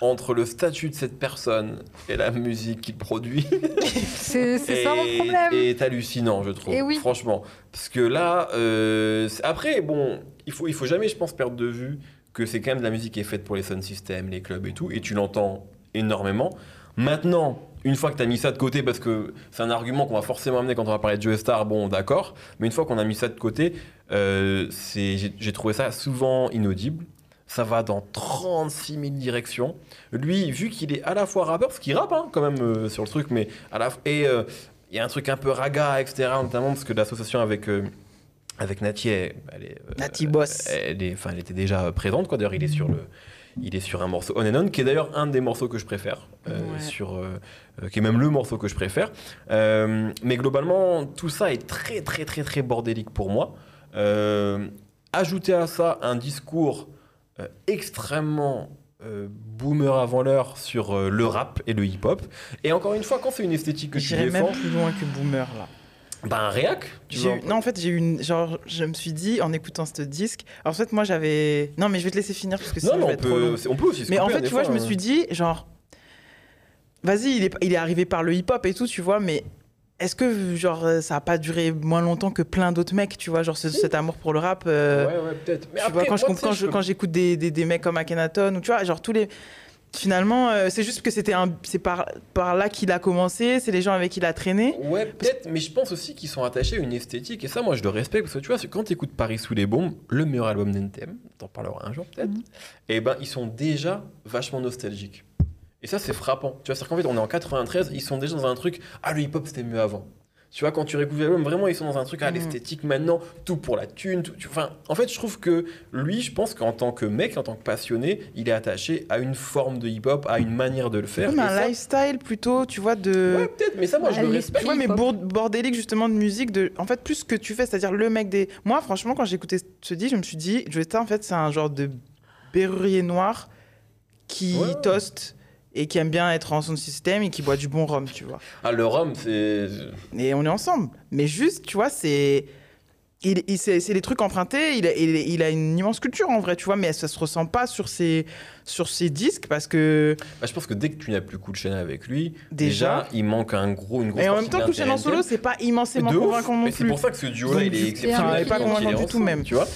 entre le statut de cette personne et la musique qu'il produit. C'est c'est ça mon problème. est hallucinant, je trouve. Eh oui. Franchement. Parce que là, euh, c'est- après, bon, il faut, il faut jamais, je pense, perdre de vue que c'est quand même de la musique qui est faite pour les sound systems, les clubs et tout, et tu l'entends énormément. Maintenant, une fois que tu as mis ça de côté, parce que c'est un argument qu'on va forcément amener quand on va parler de Joe Star, bon, d'accord, mais une fois qu'on a mis ça de côté, euh, j'ai trouvé ça souvent inaudible. Ça va dans 36 000 directions. Lui, vu qu'il est à la fois rappeur, parce qu'il rappe hein, quand même euh, sur le truc, mais à la et euh, il y a un truc un peu raga, etc. Notamment parce que l'association avec euh, avec Nati, elle, est, Nati Boss. Elle, est, enfin, elle était déjà présente. Quoi. D'ailleurs, il est sur le, il est sur un morceau On and On, qui est d'ailleurs un des morceaux que je préfère, euh, Ouais. sur, euh, euh, qui est même le morceau que je préfère. Euh, mais globalement, tout ça est très très très très bordélique pour moi. Ajouter à ça un discours extrêmement euh, boomer avant l'heure sur euh, le rap et le hip-hop. Et encore une fois, quand c'est une esthétique que tu défends, même plus loin que Boomer là. Bah un réac. Tu vois. eu- Non, en fait, j'ai eu une. Genre, je me suis dit en écoutant ce disque. Alors, en fait, moi, j'avais. Non, mais je vais te laisser finir parce que sinon, Non, vais on être trop long. peut, on peut aussi se Mais en fait, hein, tu vois, je me hein. suis dit, genre, vas-y, il est, il est arrivé par le hip-hop et tout, tu vois, mais est-ce que, genre, ça a pas duré moins longtemps que plein d'autres mecs, tu vois, genre, ce- cet amour pour le rap euh, Ouais, ouais, peut-être. Mais Tu après, vois, quand je moi, quand j'écoute des, des, des mecs comme Akhenaton, ou tu vois, genre, tous les. Finalement, euh, c'est juste que c'était un. C'est par, par là qu'il a commencé, c'est les gens avec qui il a traîné. Ouais, peut-être, mais je pense aussi qu'ils sont attachés à une esthétique, et ça, moi, je le respecte, parce que tu vois, c'est quand tu écoutes Paris sous les bombes, le meilleur album d'NTM, t'en parleras un jour peut-être, Mhm. et ben, ils sont déjà vachement nostalgiques. Et ça, c'est frappant. Tu vois, c'est-à-dire qu'en fait, on est en 93, ils sont déjà dans un truc, ah, le hip-hop, c'était mieux avant. Tu vois, quand tu réécoutes l'album, vraiment, ils sont dans un truc, ah, Mhm. l'esthétique maintenant, tout pour la thune. Tout, tu- enfin, en fait, je trouve que lui, je pense qu'en tant que mec, en tant que passionné, il est attaché à une forme de hip-hop, à une manière de le faire. Comme et un ça- lifestyle plutôt, tu vois, de. Ouais, peut-être, mais ça, moi, je À le respecte. Ouais, mais hip-hop. bour- bordélique justement de musique, de en fait plus ce que tu fais, c'est-à-dire le mec des. Moi, franchement, quand j'ai écouté ce disque, je me suis dit, Joetta, en fait, c'est un genre de berrurier noir qui Ouais. toast et qui aime bien être en son système et qui boit du bon rhum, tu vois. Ah, le rhum, c'est. Et on est ensemble. Mais juste, tu vois, c'est. Il, il- c'est des trucs empruntés, il a, il, il a une immense culture en vrai, tu vois, mais ça se ressent pas sur ses, sur ses disques parce que Bah, je pense que dès que tu n'as plus Cool Chain avec lui, Déjà. déjà, il manque un gros, une grosse Et en même temps, de Coucher en solo, c'est pas immensément de convaincant non Mais c'est plus. pour ça que ce duo-là, il est exceptionnel. pas convaincant du tout même. Tu vois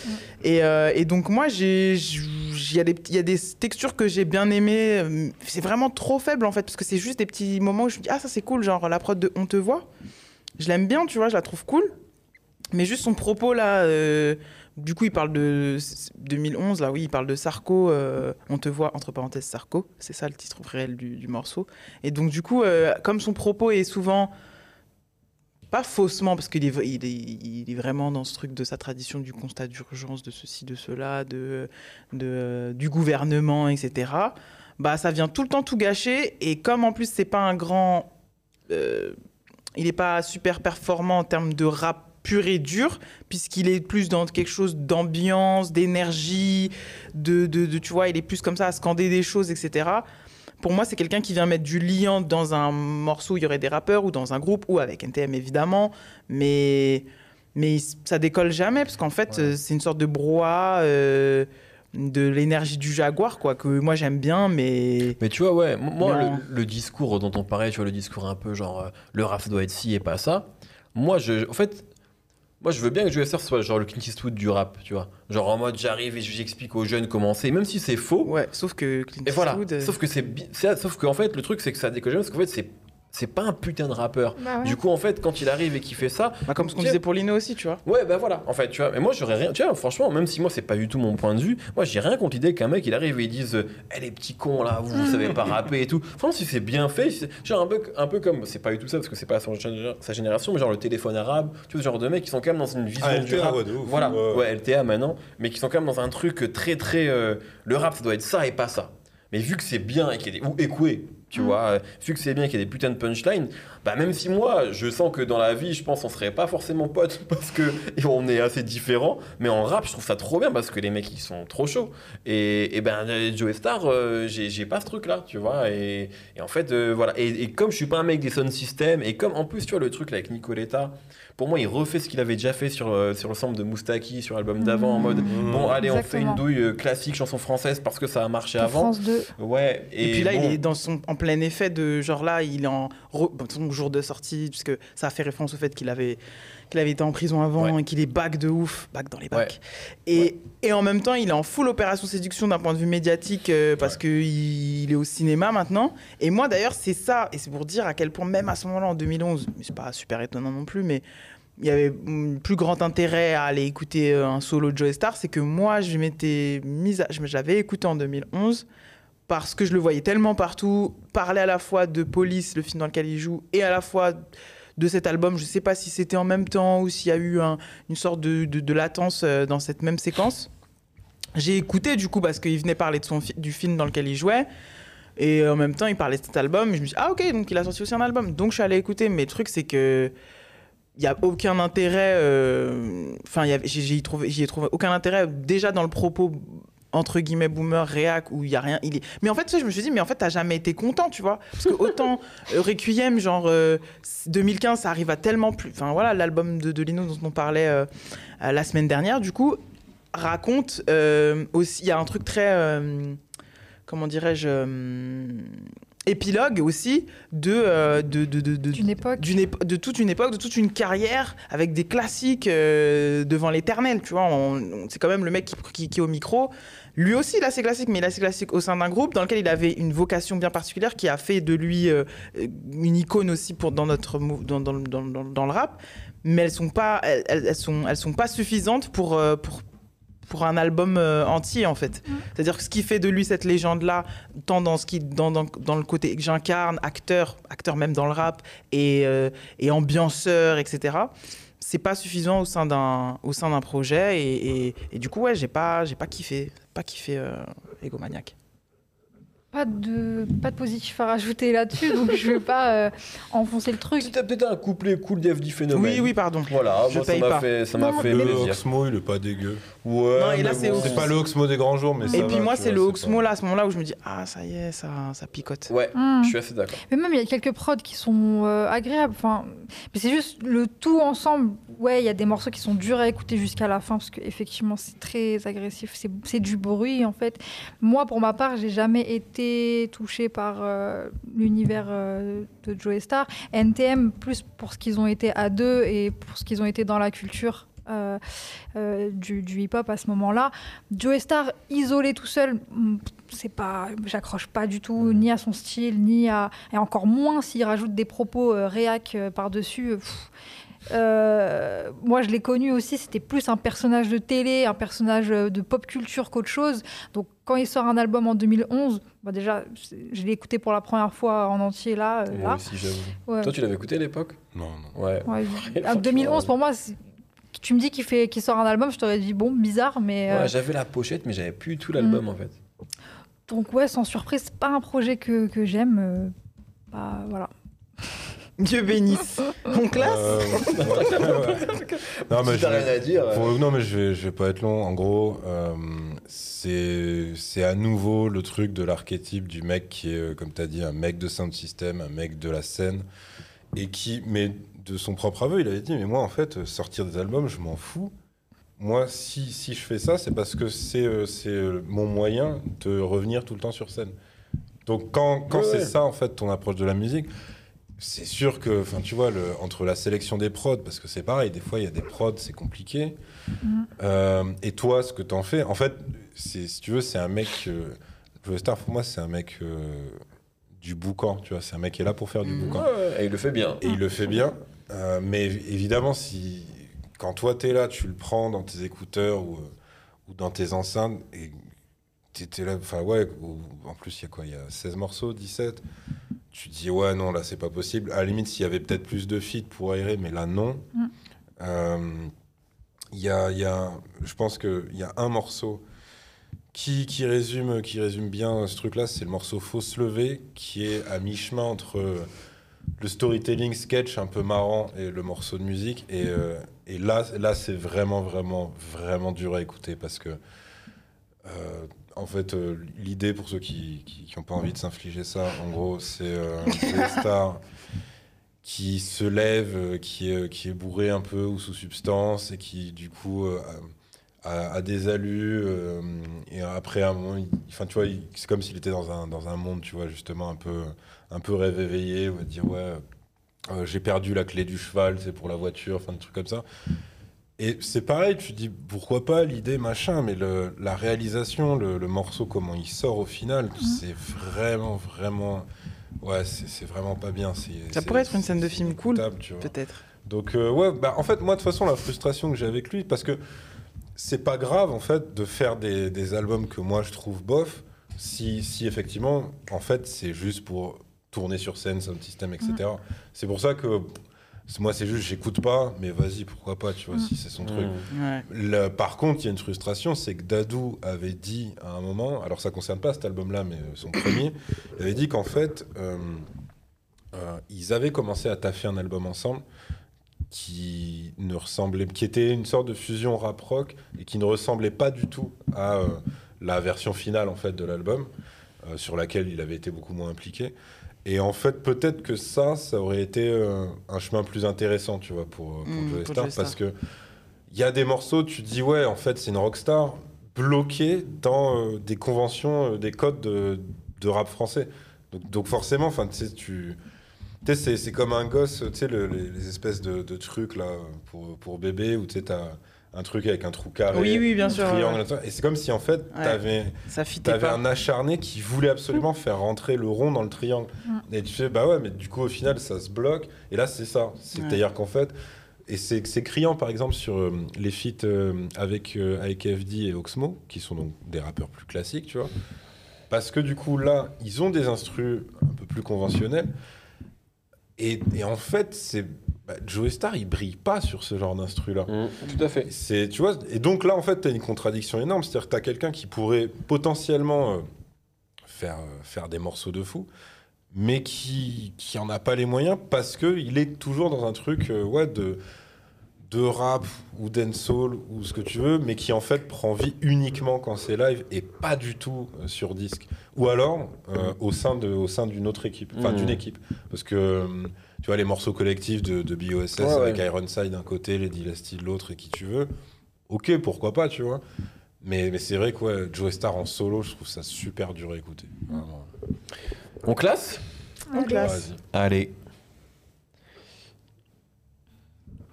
Et, euh, et donc moi, j'ai, il y, a des- il y a des textures que j'ai bien aimées. euh, C'est vraiment trop faible en fait, parce que c'est juste des petits moments où je me dis ah ça c'est cool, genre la prod de On te voit. Je l'aime bien, tu vois, je la trouve cool. Mais juste son propos là, euh, du coup il parle de 2011 là, oui, il parle de Sarko. euh, on te voit entre parenthèses Sarko, c'est ça le titre réel du, morceau. Et donc du coup, euh, comme son propos est souvent pas faussement, parce qu'il est, il est, vraiment dans ce truc de sa tradition du constat d'urgence, de ceci, de cela, de, du gouvernement, etc. Bah, ça vient tout le temps tout gâcher. Et comme en plus, c'est pas un grand. il n'est pas super performant en termes de rap pur et dur, puisqu'il est plus dans quelque chose d'ambiance, d'énergie, de, de, de- Tu vois, il est plus comme ça à scander des choses, etc. Pour moi, c'est quelqu'un qui vient mettre du liant dans un morceau où il y aurait des rappeurs ou dans un groupe ou avec NTM évidemment, mais mais ça décolle jamais parce qu'en fait Ouais. euh, c'est une sorte de brouhaha euh, de l'énergie du jaguar quoi que moi j'aime bien mais Mais tu vois, ouais, moi, le, le discours dont on parlait, tu vois, le discours un peu genre euh, le rap ça doit être ci et pas ça. Moi, je, en fait, moi, je veux bien que JSR soit genre le Clint Eastwood du rap, tu vois. Genre en mode j'arrive et j'explique aux jeunes comment c'est, même si c'est faux. ouais sauf que Clint Et voilà. Eastwood, euh, Sauf que c'est, sauf qu'en fait, le truc, c'est que ça décolle parce qu'en fait, c'est, c'est pas un putain de rappeur. Bah ouais. Du coup, en fait, quand il arrive et qu'il fait ça, Bah, comme ce qu'on disait pour Lino aussi, tu vois. Ouais, bah voilà, en fait, tu vois. Mais moi, j'aurais rien. Tu vois, franchement, même si moi, c'est pas du tout mon point de vue, moi, j'ai rien contre l'idée qu'un mec, il arrive et il dise Eh, les petits cons là, vous, vous savez pas rapper et tout. Franchement, si c'est bien fait, c'est- genre un peu, un peu comme. C'est pas du tout ça, parce que c'est pas son sa génération, mais genre le téléphone arabe, tu vois, ce genre de mecs qui sont quand même dans une vision Ah, du LTA, rap. ouais, de ouf. Voilà, Ouais. LTA maintenant, mais qui sont quand même dans un truc très, très. euh, le rap, ça doit être ça et pas ça. Mais vu que c'est bien et qu'il y a des. Ou écoué, tu Mm. vois, euh, vu que c'est bien qu'il y a des putains de punchlines, bah même si moi, je sens que dans la vie, je pense on serait pas forcément potes parce que on est assez différents, mais en rap, je trouve ça trop bien parce que les mecs, ils sont trop chauds. Et, et ben, Joe Star, euh, j'ai j'ai pas ce truc-là, tu vois. Et, et en fait, euh, voilà. Et, et comme je suis pas un mec des sound systems, et comme en plus, tu vois, le truc là avec Nicoletta, pour moi, il refait ce qu'il avait déjà fait sur, euh, sur le sample de Moustaki, sur l'album d'avant, en mode Mmh. bon, allez, on fait une douille classique, chanson française parce que ça a marché Pour avant. France 2. Ouais, Et, puis là, bon, il est dans son, en plein effet de genre là, il est en re- bon, jour de sortie, puisque ça a fait référence au fait qu'il avait, qu'il avait été en prison avant Ouais. et qu'il est back de ouf, back dans les bacs. Ouais. Et, et en même temps, il est en full opération séduction d'un point de vue médiatique euh, parce que qu'il est au cinéma maintenant. Et moi d'ailleurs, c'est ça, et c'est pour dire à quel point même à ce moment-là, en 2011, mais c'est pas super étonnant non plus, mais il y avait mm, plus grand intérêt à aller écouter euh, un solo de Joe Star, c'est que moi, je m'étais mise, à- je l'avais écouté en 2011 parce que je le voyais tellement partout, parler à la fois de Police, le film dans lequel il joue, et à la fois de cet album. Je sais pas si c'était en même temps ou s'il y a eu un- une sorte de, latence euh, dans cette même séquence. J'ai écouté du coup parce qu'il venait parler de son du film dans lequel il jouait. Et en même temps, il parlait de cet album. Et je me suis dit, ah ok, donc il a sorti aussi un album. Donc je suis allé écouter. Mais le truc, c'est que il n'y a aucun intérêt. euh, Enfin, trouvé, j'y ai trouvé aucun intérêt déjà dans le propos entre guillemets boomer réac où il y a rien il est mais en fait je me suis dit mais en fait t'as jamais été content tu vois parce que autant euh, Requiem genre euh, 2015 ça arrive à tellement plus enfin voilà l'album de, de Lino dont on parlait euh, euh, la semaine dernière du coup raconte euh, aussi il y a un truc très euh, comment dirais-je euh, épilogue aussi de euh, de, de, de- de- D'une époque. épo- de toute une époque, de toute une carrière avec des classiques euh, devant l'éternel. Tu vois, c'est quand même le mec qui, qui- qui est au micro. Lui aussi, il a ses classiques, mais il a ses classiques au sein d'un groupe dans lequel il avait une vocation bien particulière qui a fait de lui euh, une icône aussi pour, dans, notre, dans, dans, dans, dans- dans le rap. Mais elles sont pas, elles, elles- sont, elles sont pas suffisantes pour, euh, pour, pour un album euh, entier en fait. C'est-à-dire que ce qui fait de lui cette légende-là, tant dans, ce qui, dans, dans, dans le côté que j'incarne, acteur, acteur même dans le rap, et, euh, et ambianceur, etc., c'est pas suffisant au sein d'un, au sein d'un projet. Et, et- et du coup, ouais, j'ai pas, j'ai pas kiffé, pas kiffé euh, Egomaniac. Pas de, pas de positif à rajouter là-dessus, donc je vais pas euh, enfoncer le truc. T'as peut-être un couplet cool d'FD Phénomène. Oui, oui, pardon. Voilà, Je moi, ça m'a pas. fait, ça m'a Non, fait plaisir. Oxmo, il est pas dégueu. Ouais, Non, et là, mais c'est bon. pas le Oxmo des grands jours, mais ça Et va, puis moi, c'est vois, le pas- Oxmo là, à ce moment-là où je me dis, ah, ça y est, ça, ça picote. Ouais, Hmm. je suis assez d'accord. Mais même, il y a quelques prods qui sont euh, agréables. Enfin, mais c'est juste le tout ensemble. Ouais, il y a des morceaux qui sont durs à écouter jusqu'à la fin parce qu'effectivement, c'est très agressif. C'est- C'est du bruit, en fait. Moi, pour ma part, j'ai jamais été touchée par euh, l'univers euh, de Joe Star. NTM, plus pour ce qu'ils ont été à deux et pour ce qu'ils ont été dans la culture. Euh, euh, du, du hip-hop à ce moment-là. Joe Star isolé tout seul, hmm, c'est pas, j'accroche pas du tout ni à son style ni à et encore moins s'il rajoute des propos euh, réac euh, par-dessus. euh. Euh, moi, je l'ai connu aussi, c'était plus un personnage de télé, un personnage de pop culture qu'autre chose. Donc, quand il sort un album en 2011, bah déjà, je l'ai écouté pour la première fois en entier là. euh, Moi là. aussi, j'avoue. Ouais. Toi, tu l'avais écouté à l'époque? Non, non. Ouais. Ouais, Franchement, en 2011, pour moi, c'est- tu me dis qu'il fait, qu'il sort un album, je t'aurais dit bon, bizarre, mais euh, Ouais, j'avais la pochette, mais j'avais plus tout l'album Mm. en fait. donc ouais, sans surprise, c'est pas un projet que, que j'aime. euh, bah, voilà. Dieu bénisse. On classe Euh, ouais. Non, mais je rien à dire. Pour non, mais je vais, je vais pas être long. En gros, euh, c'est c'est à nouveau le truc de l'archétype du mec qui est, comme tu as dit, un mec de sound system, un mec de la scène, et qui, mais de son propre aveu, il avait dit Mais moi, en fait, sortir des albums, je m'en fous. Moi, si, si je fais ça, c'est parce que c'est euh, c'est euh, mon moyen de revenir tout le temps sur scène. Donc, quand, quand Ouais, c'est ouais. ça, en fait, ton approche de la musique, c'est sûr que, enfin, tu vois, le, entre la sélection des prods, parce que c'est pareil, des fois, il y a des prods, c'est compliqué. Mhm. Euh, et toi, ce que t'en fais, en fait, c'est, si tu veux, c'est un mec. Euh, Joe Star, pour moi, c'est un mec euh, du boucan, tu vois. C'est un mec qui est là pour faire du Mm. boucan. Ouais, et il le fait bien. Et il le fait bien. Euh, mais évidemment, si quand toi t'es là, tu le prends dans tes écouteurs ou, euh, ou dans tes enceintes et t'étais là, enfin ouais, ou- en plus il y a quoi? Il y a 16 morceaux, 17 Tu te dis ouais, non, là c'est pas possible. À la limite, s'il y avait peut-être plus de feats pour aérer, mais là non. Mm. Euh, y, a, y a, je pense qu'il y a un morceau qui, qui, résume, qui résume bien ce truc-là, c'est le morceau Faut se lever, qui est à mi-chemin entre le storytelling sketch un peu marrant et le morceau de musique. Et, euh, et là, là c'est vraiment, vraiment, vraiment dur à écouter parce que, euh, en fait, euh, l'idée pour ceux qui n'ont pas envie de s'infliger ça, en gros, c'est euh, Joey Star qui se lève, euh, qui, est, qui est bourré un peu ou sous substance et qui, du coup, a, a des alus. euh, et après, un moment, il- tu vois, c'est comme s'il était dans un, dans un monde, tu vois, justement, un peu, un peu rêve éveillé. On va dire, ouais, euh, j'ai perdu la clé du cheval, c'est pour la voiture, enfin, des trucs comme ça. Et c'est pareil, tu dis pourquoi pas l'idée machin, mais le, la réalisation, le, le morceau, comment il sort au final, c'est vraiment, vraiment. Ouais, c'est c'est vraiment pas bien. c'est- Ça pourrait être une scène de film cool. Peut-être. Donc euh, ouais, bah, en fait moi de toute façon la frustration que j'ai avec lui, parce que c'est pas grave en fait de faire des, des albums que moi je trouve bof, si, si effectivement en fait c'est juste pour tourner sur scène, sound system, etc. C'est pour ça que moi c'est juste j'écoute pas, mais vas-y pourquoi pas, tu vois, si c'est son truc. Mmh. Ouais. Le- par contre, il y a une frustration, c'est que Dadou avait dit à un moment, alors ça concerne pas cet album-là, mais euh, son premier, il avait dit qu'en fait, euh, euh, ils avaient commencé à taffer un album ensemble qui ne ressemblait, qui était une sorte de fusion rap rock et qui ne ressemblait pas du tout à euh, la version finale en fait de l'album, euh, sur laquelle il avait été beaucoup moins impliqué. Et en fait, peut-être que ça, ça aurait été euh, un chemin plus intéressant, tu vois, pour, pour Joey pour Star, Joey Star. parce que il y a des morceaux, tu te dis ouais, en fait, c'est une rockstar bloquée dans euh, des conventions, euh, des codes de, de rap français. Donc, donc forcément, enfin, tu sais, tu tu sais, c'est- c'est comme un gosse, tu sais, le- les, les espèces de, de trucs là pour, pour bébé où tu sais, t'as un truc avec un trou carré, Oui, oui, bien un sûr. triangle, ouais. et c'est comme si en fait, Ouais. t'avais Ça un acharné qui voulait absolument faire rentrer le rond dans le triangle. Mm. Et tu fais, bah ouais, mais du coup, au final, ça se bloque. Et là, c'est ça. C'est-à-dire qu'en fait, et c'est c'est criant, par exemple, sur euh, les feats euh, avec, euh, avec FD et Oxmo, qui sont donc des rappeurs plus classiques, tu vois. Parce que du coup, là, ils ont des instrus un peu plus conventionnels. Et, et en fait, c'est bah, Joey Star, il brille pas sur ce genre d'instru-là. Mmh, tout à fait. C'est, tu vois, et donc là, en fait, tu as une contradiction énorme. C'est-à-dire que tu as quelqu'un qui pourrait potentiellement euh, faire, euh, faire des morceaux de fou, mais qui qui en a pas les moyens parce qu'il est toujours dans un truc euh, ouais, de, de rap ou dancehall ou ce que tu veux, mais qui en fait prend vie uniquement quand c'est live et pas du tout sur disque. Ou alors au sein de au sein d'une autre équipe, enfin Mhm. d'une équipe. Parce que tu vois les morceaux collectifs de, de BOSS Ouais, avec ouais. Ironside d'un côté, Lady Lasty de l'autre et qui tu veux, ok, pourquoi pas, tu vois. Mais, mais c'est vrai que ouais, Joe Star en solo, je trouve ça super dur à écouter. Vraiment. On classe On classe. Allez.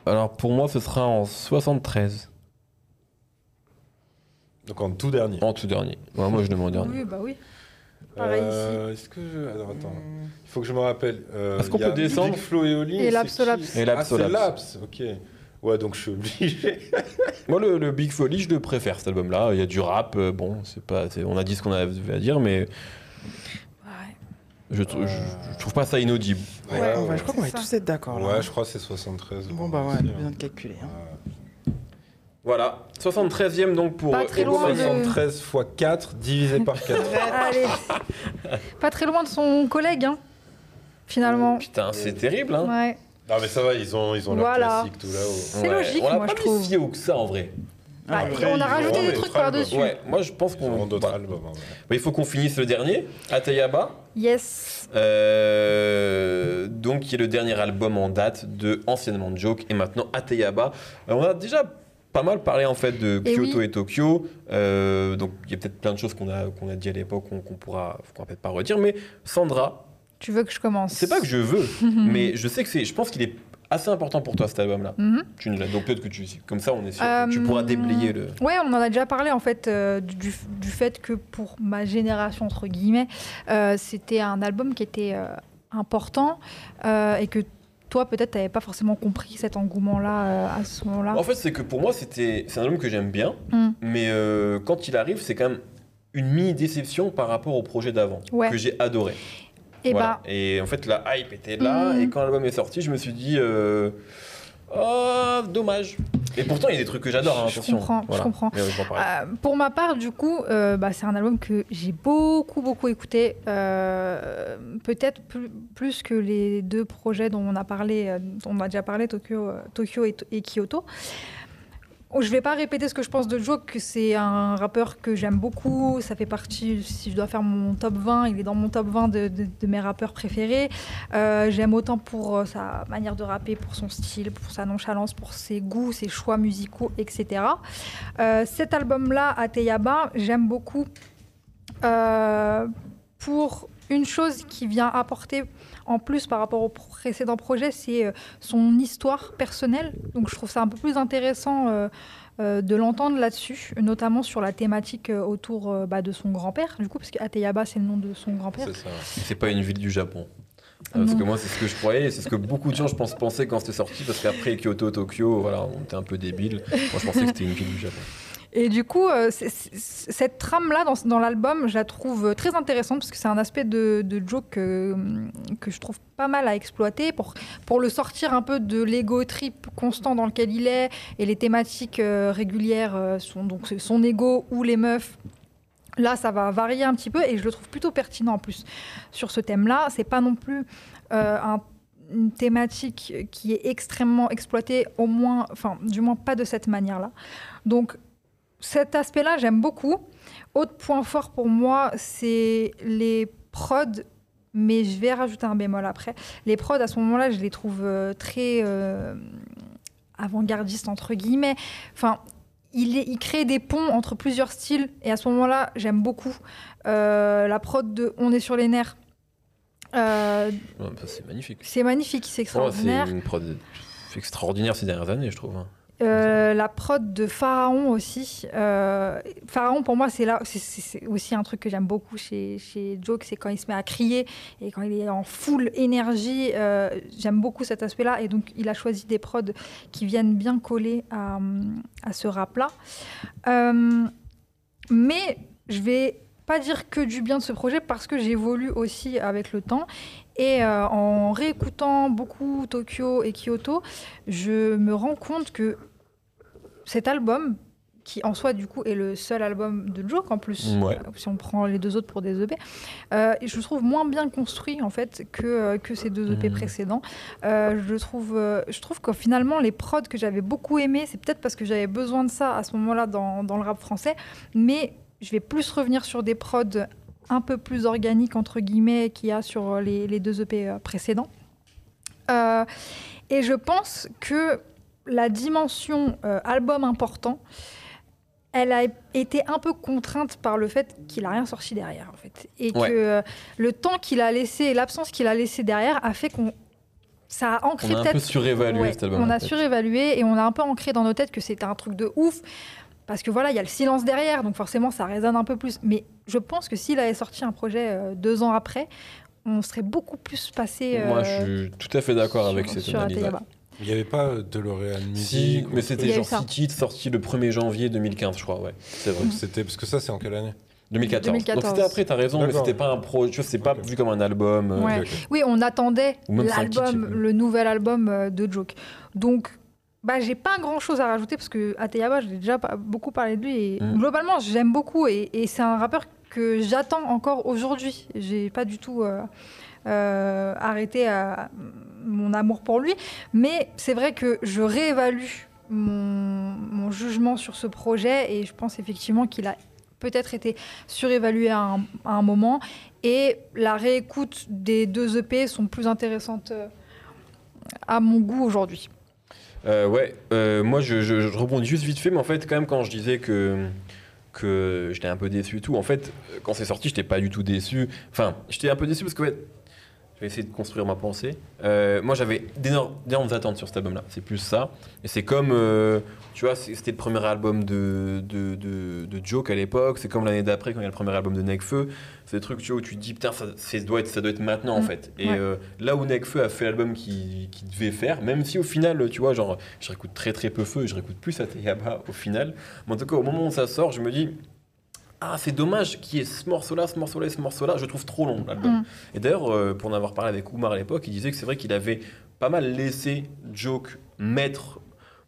Alors pour moi, ce sera en 73, Donc en tout dernier. en tout dernier. Ouais, moi, je demande en dernier. Oui, bah oui. Pareil Euh, Est-ce que je... Alors attends, il faut que je me rappelle. Euh, Est-ce qu'on peut descendre Flo et Oli. Et c'est Laps qui Laps. Et Ah, Laps. Ok. Ouais, donc je suis obligé. Moi, le, le Big Folly, je le préfère, cet album-là. Il y a du rap, euh, bon, c'est pas, c'est- on a dit ce qu'on avait à dire, mais Ouais. je, je, je trouve pas ça inaudible. Ouais, Ouais, ouais, je crois qu'on va c'est tous être d'accord. là. Ouais, je crois que c'est 73. Bon, bah ouais, on hein. vient de calculer. hein. Ouais. Voilà, 73e donc pour Pas très Ego loin de- Mania. 73 x 4 divisé par 4. Allez. Pas très loin de son collègue, hein, finalement. Putain, c'est terrible, hein Ouais. non, mais ça va, ils ont, ils ont leur Voilà. classique tout là-haut. C'est logique, on l'a moi, pas je trouve. mis si haut que ça, en vrai. Bah, Après, on a ils rajouté auront des des trucs par-dessus. Ouais, moi, je pense Ils auront qu'on... d'autres voilà. albums. hein, ouais. Bah, il faut qu'on finisse le dernier, Atayaba. Yes. Euh, donc, qui est le dernier album en date de anciennement Joke et maintenant Ateyaba. Euh, on a déjà pas mal parlé en fait de Et Kyoto oui. et Tokyo. Euh, donc, il y a peut-être plein de choses qu'on a, qu'on a dit à l'époque qu'on pourra, qu'on peut-être pas redire. Mais Sandra, Tu veux que je commence? c'est pas que je veux, mais je sais que c'est. Je pense qu'il est assez important pour toi cet album-là. Tu nous l'as- donc peut-être que tu, comme ça, on est sûr. que Euh, tu pourras déblayer le. Ouais, on en a déjà parlé en fait euh, du, du fait que pour ma génération entre guillemets, c'était un album qui était important et que toi peut-être t'avais pas forcément compris cet engouement-là euh, à ce moment-là. En fait, c'est que pour moi, c'était, c'est un album que j'aime bien, Mm. mais euh, quand il arrive, c'est quand même une mini déception par rapport au projet d'avant Ouais. que j'ai adoré. et Voilà. bah Et en fait, la hype était là, Mhm. et quand l'album est sorti, je me suis dit, euh, oh, dommage. Et pourtant, il y a des trucs que j'adore, hein, Je attention. comprends, je comprends. Mais, euh. Euh, pour ma part, du coup, euh, bah, c'est un album que j'ai beaucoup, beaucoup écouté. euh, Peut-être plus, plus que les deux projets dont on a parlé, dont on a déjà parlé, Tokyo, Tokyo et, et Kyoto. Oh, Je vais pas répéter ce que je pense de Joe, que c'est un rappeur que j'aime beaucoup. Ça fait partie, si je dois faire mon top 20, il est dans mon top 20 de, mes rappeurs préférés. Euh, j'aime autant pour euh, sa manière de rapper, pour son style, pour sa nonchalance, pour ses goûts, ses choix musicaux, etc. Euh, cet album-là, Ateyaba, j'aime beaucoup pour une chose qui vient apporter en plus par rapport au précédent projet, c'est euh, son histoire personnelle. Donc je trouve ça un peu plus intéressant euh, euh, de l'entendre là-dessus, notamment sur la thématique autour bah, de son grand-père, du coup, parce qu'Ateyaba, c'est le nom de son grand-père. C'est ça. C'est pas une ville du Japon. Parce que moi, c'est ce que je croyais, c'est ce que beaucoup de gens, je pense, pensaient quand c'était sorti, parce qu'après Kyoto, Tokyo, voilà, on était un peu débiles. Moi, je pensais que c'était une ville du Japon. Et du coup, euh, cette trame-là dans, l'album, je la trouve très intéressante parce que c'est un aspect de, Joe que, je trouve pas mal à exploiter pour, pour le sortir un peu de l'ego trip constant dans lequel il est et les thématiques euh, régulières euh, sont donc son ego ou les meufs. Là, ça va varier un petit peu et je le trouve plutôt pertinent en plus sur ce thème-là. C'est pas non plus un- une thématique qui est extrêmement exploitée, au moins, enfin, du moins pas de cette manière-là. Donc, cet aspect-là, j'aime beaucoup. Autre point fort pour moi, c'est les prods, mais je vais rajouter un bémol après. Les prods, à ce moment-là, je les trouve euh, très euh, avant-gardistes, entre guillemets. Enfin, il, est- il crée des ponts entre plusieurs styles, et à ce moment-là, j'aime beaucoup. Euh, la prod de On est sur les nerfs, euh, bah, c'est magnifique. c'est magnifique, c'est Oh, extraordinaire. c'est une prod extraordinaire ces dernières années, je trouve. Euh, la prod de Pharaon aussi. Euh, Pharaon, pour moi, c'est là, c'est- aussi un truc que j'aime beaucoup chez, chez Joke, c'est quand il se met à crier et quand il est en full énergie. euh, j'aime beaucoup cet aspect-là. Et donc, il a choisi des prods qui viennent bien coller à, à ce rap-là. Mais je vais pas dire que du bien de ce projet parce que j'évolue aussi avec le temps. Et en réécoutant beaucoup Tokyo et Kyoto, je me rends compte que cet album, qui en soi du coup est le seul album de Joke en plus, Ouais. euh, si on prend les deux autres pour des EP, euh, je le trouve moins bien construit en fait que, euh, que ces deux EP Mhm. précédents. Euh, je trouve, je trouve que finalement les prods que j'avais beaucoup aimés, c'est peut-être parce que j'avais besoin de ça à ce moment-là dans, dans le rap français, mais je vais plus revenir sur des prods un peu plus organiques entre guillemets qu'il y a sur les, les deux EP précédents. Euh, et je pense que la dimension euh, album important, elle a été un peu contrainte par le fait qu'il a rien sorti derrière en fait, et Ouais. que euh, le temps qu'il a laissé, l'absence qu'il a laissé derrière, a fait qu'on ça a ancré On a un peu peut-être surévalué Ouais, cet album. on a surévalué et on a un peu ancré dans nos têtes que c'était un truc de ouf. Parce que voilà, il y a le silence derrière, donc forcément ça résonne un peu plus. Mais je pense que s'il avait sorti un projet euh, deux ans après, on serait beaucoup plus passé. euh, Moi, je suis tout à fait d'accord avec cette analyse. Il n'y avait pas euh, DeLorean Si, Music mais ou- c'était genre. 6 titres sortis le 1er janvier 2015, je crois, ouais. C'est vrai. C'était parce que ça, c'est en quelle année? 2014. 2014. Donc c'était après, t'as raison, mais c'était pas un pro, tu vois, c'est pas vu comme un album. euh, Ouais. Oui, on attendait l'album, le nouvel album euh, de Joke. Donc, bah, j'ai pas grand chose à rajouter parce que Ateyaba, j'ai déjà beaucoup parlé de lui et Mm. globalement, j'aime beaucoup et, et c'est un rappeur que j'attends encore aujourd'hui. J'ai pas du tout euh, euh, arrêté à mon amour pour lui, mais c'est vrai que je réévalue mon, jugement sur ce projet et je pense effectivement qu'il a peut-être été surévalué à un, moment et la réécoute des deux EP sont plus intéressantes euh, à mon goût aujourd'hui. Euh, ouais, euh, moi je rebondis juste vite fait, mais en fait, quand même, quand je disais que, que j'étais un peu déçu et tout, en fait, quand c'est sorti, j'étais pas du tout déçu. Enfin, j'étais un peu déçu parce que, ouais, vais essayer de construire ma pensée. Euh, moi, j'avais d'énormes attentes sur cet album-là. C'est plus ça. Et c'est comme, euh, tu vois, c'était le premier album de, de, de, de Joke à l'époque. C'est comme l'année d'après quand il y a le premier album de Nekfeu. C'est des trucs, tu vois, où tu te dis, putain, ça, doit, être, ça doit être maintenant, en Mm. fait. Et Ouais. euh, là où Nekfeu a fait l'album qu'il qu'il devait faire, même si au final, tu vois, genre, je réécoute très très peu Feu et je réécoute plus à Teyaba au final. Mais en tout cas, au moment où ça sort, je me dis, ah, c'est dommage qu'il y ait ce morceau-là, ce morceau-là et ce morceau-là. Je trouve trop long, l'album. Mm. Et d'ailleurs, euh, pour en avoir parlé avec Oumar à l'époque, il disait que c'est vrai qu'il avait pas mal laissé Joke maître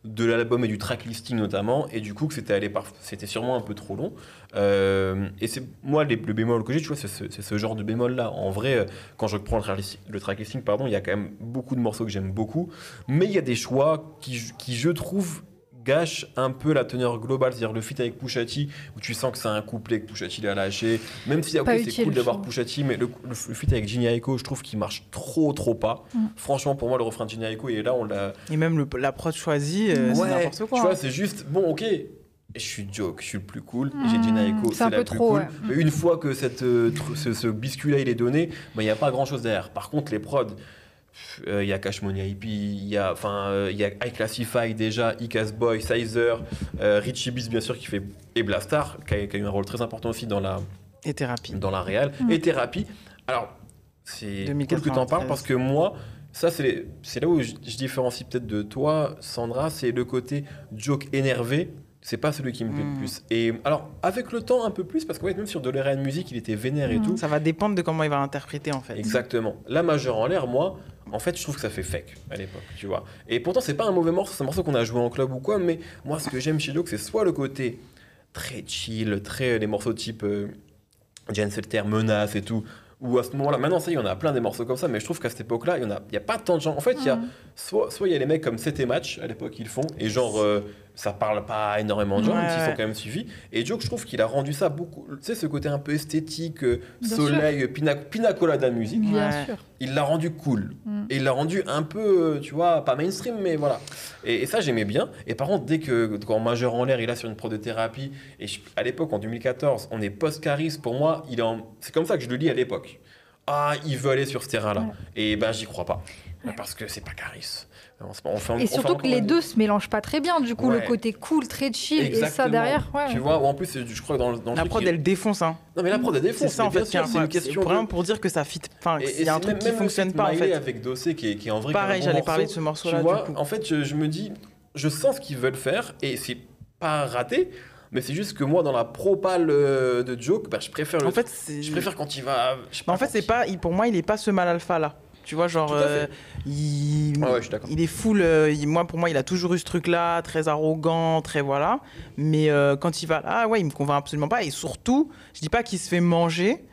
de l'album et du track listing notamment, et du coup que c'était allé par... c'était sûrement un peu trop long. Euh, et c'est moi les, le bémol que j'ai, tu vois, c'est ce, genre de bémol là. En vrai, euh, quand je reprends le track, listing, le track listing, pardon, il y a quand même beaucoup de morceaux que j'aime beaucoup, mais il y a des choix qui, qui je trouve gâchent un peu la teneur globale, c'est-à-dire le feat avec Pushati où tu sens que c'est un couplet que Pushati l'a lâché, même si Pas ok, c'est cool d'avoir. Pushati, mais le, le, le feat avec Ginny Aiko, je trouve qu'il marche trop trop pas. Mm. Franchement, pour moi, le refrain de Ginny Aiko, et là, on l'a. Et même le- la prod choisie, euh, c'est n'importe quoi. Tu vois, hein. c'est juste, bon, ok. Je suis joke, je suis le plus cool. J'ai Mm. Ginny Aiko, C'est c'est un la peu plus trop, cool. ouais. Mais une fois que cette, euh, ce biscuit-là, il est donné, bah, il n'y a pas grand-chose derrière. Par contre, les prods, euh, il y a Cash Money IP, il y a, enfin, euh, il y a iClassify déjà, Icas Boy, Sizer, euh, Richie Beats, bien sûr, qui fait, et Blastar, qui a, qui a eu un rôle très important aussi dans la, Et thérapie. dans la réal Mm. et thérapie. Alors, c'est cool que tu en 2093. parles parce que moi, ça, c'est là où je, je différencie peut-être de toi, Sandra, c'est le côté joke énervé. C'est pas celui qui me plaît le plus. Et alors, avec le temps, un peu plus, parce que ouais, même sur Dolarean Music, il était vénère et Mm. tout. Ça va dépendre de comment il va l'interpréter en fait. Exactement. La majeure en l'air, moi, en fait, je trouve que ça fait fake à l'époque, tu vois. Et pourtant, c'est pas un mauvais morceau, c'est un morceau qu'on a joué en club ou quoi, mais moi, ce que j'aime chez Joke, c'est soit le côté très chill, très les morceaux type euh, Selter, Menace et tout. Ou à ce moment-là, maintenant, ça y est, on a plein des morceaux comme ça, mais je trouve qu'à cette époque-là, il n'y a, il y a pas tant de gens. En fait, il y a Mm. soit soit il y a les mecs comme C'était Match, à l'époque, ils le font, et genre, euh, ça parle pas à énormément de gens, même Ouais, s'ils sont ouais. quand même suivis. Et Joke, je trouve qu'il a rendu ça beaucoup. Tu sais, ce côté un peu esthétique, euh, soleil, pina, pina colada musique, Bien Ouais. sûr. il l'a rendu cool. Mm. Et il l'a rendu un peu, euh, tu vois, pas mainstream, mais voilà. Et, et ça, j'aimais bien. Et par contre, dès que, quand Majeur en l'air, il est là sur une pro de thérapie, et je- à l'époque, en 2014, on est post-Caris, pour moi, il est en- c'est comme ça que je le lis à l'époque. Ah, il veut aller sur ce terrain-là. Ouais. Et ben, j'y crois pas. Parce que c'est pas Caris. On Et fait surtout que les deux se mélangent pas très bien, du coup, Ouais. le côté cool, très chill, et ça Exactement. derrière, ouais. Tu vois, ou en plus, je crois que dans, le- dans le La prod, elle défonce. Hein. Non, mais la prod, elle défonce. C'est ça en fait qui est sûr, c'est une question. vraiment de- pour dire que ça fit. Enfin, il y a un truc même- qui fonctionne pas en fait. avec Dossé qui est, qui est en vrai. Pareil, bon j'allais parler de morceau. ce morceau-là, Tu vois, en fait, je, je me dis, je sens ce qu'ils veulent faire et c'est pas raté, mais c'est juste que moi, dans la propale euh, de Joke, bah, je préfère le. En fait, je préfère quand il va. je sais Mais en fait, c'est il- pas. Pour moi, il est pas ce mal alpha là. Tu vois, genre, euh, il, ouais, d'accord. il est full. euh, il- moi, pour moi, il a toujours eu ce truc-là, très arrogant, très voilà. Mais euh, quand il va là, ouais, il me convainc absolument pas. Et surtout, je dis pas qu'il se fait manger,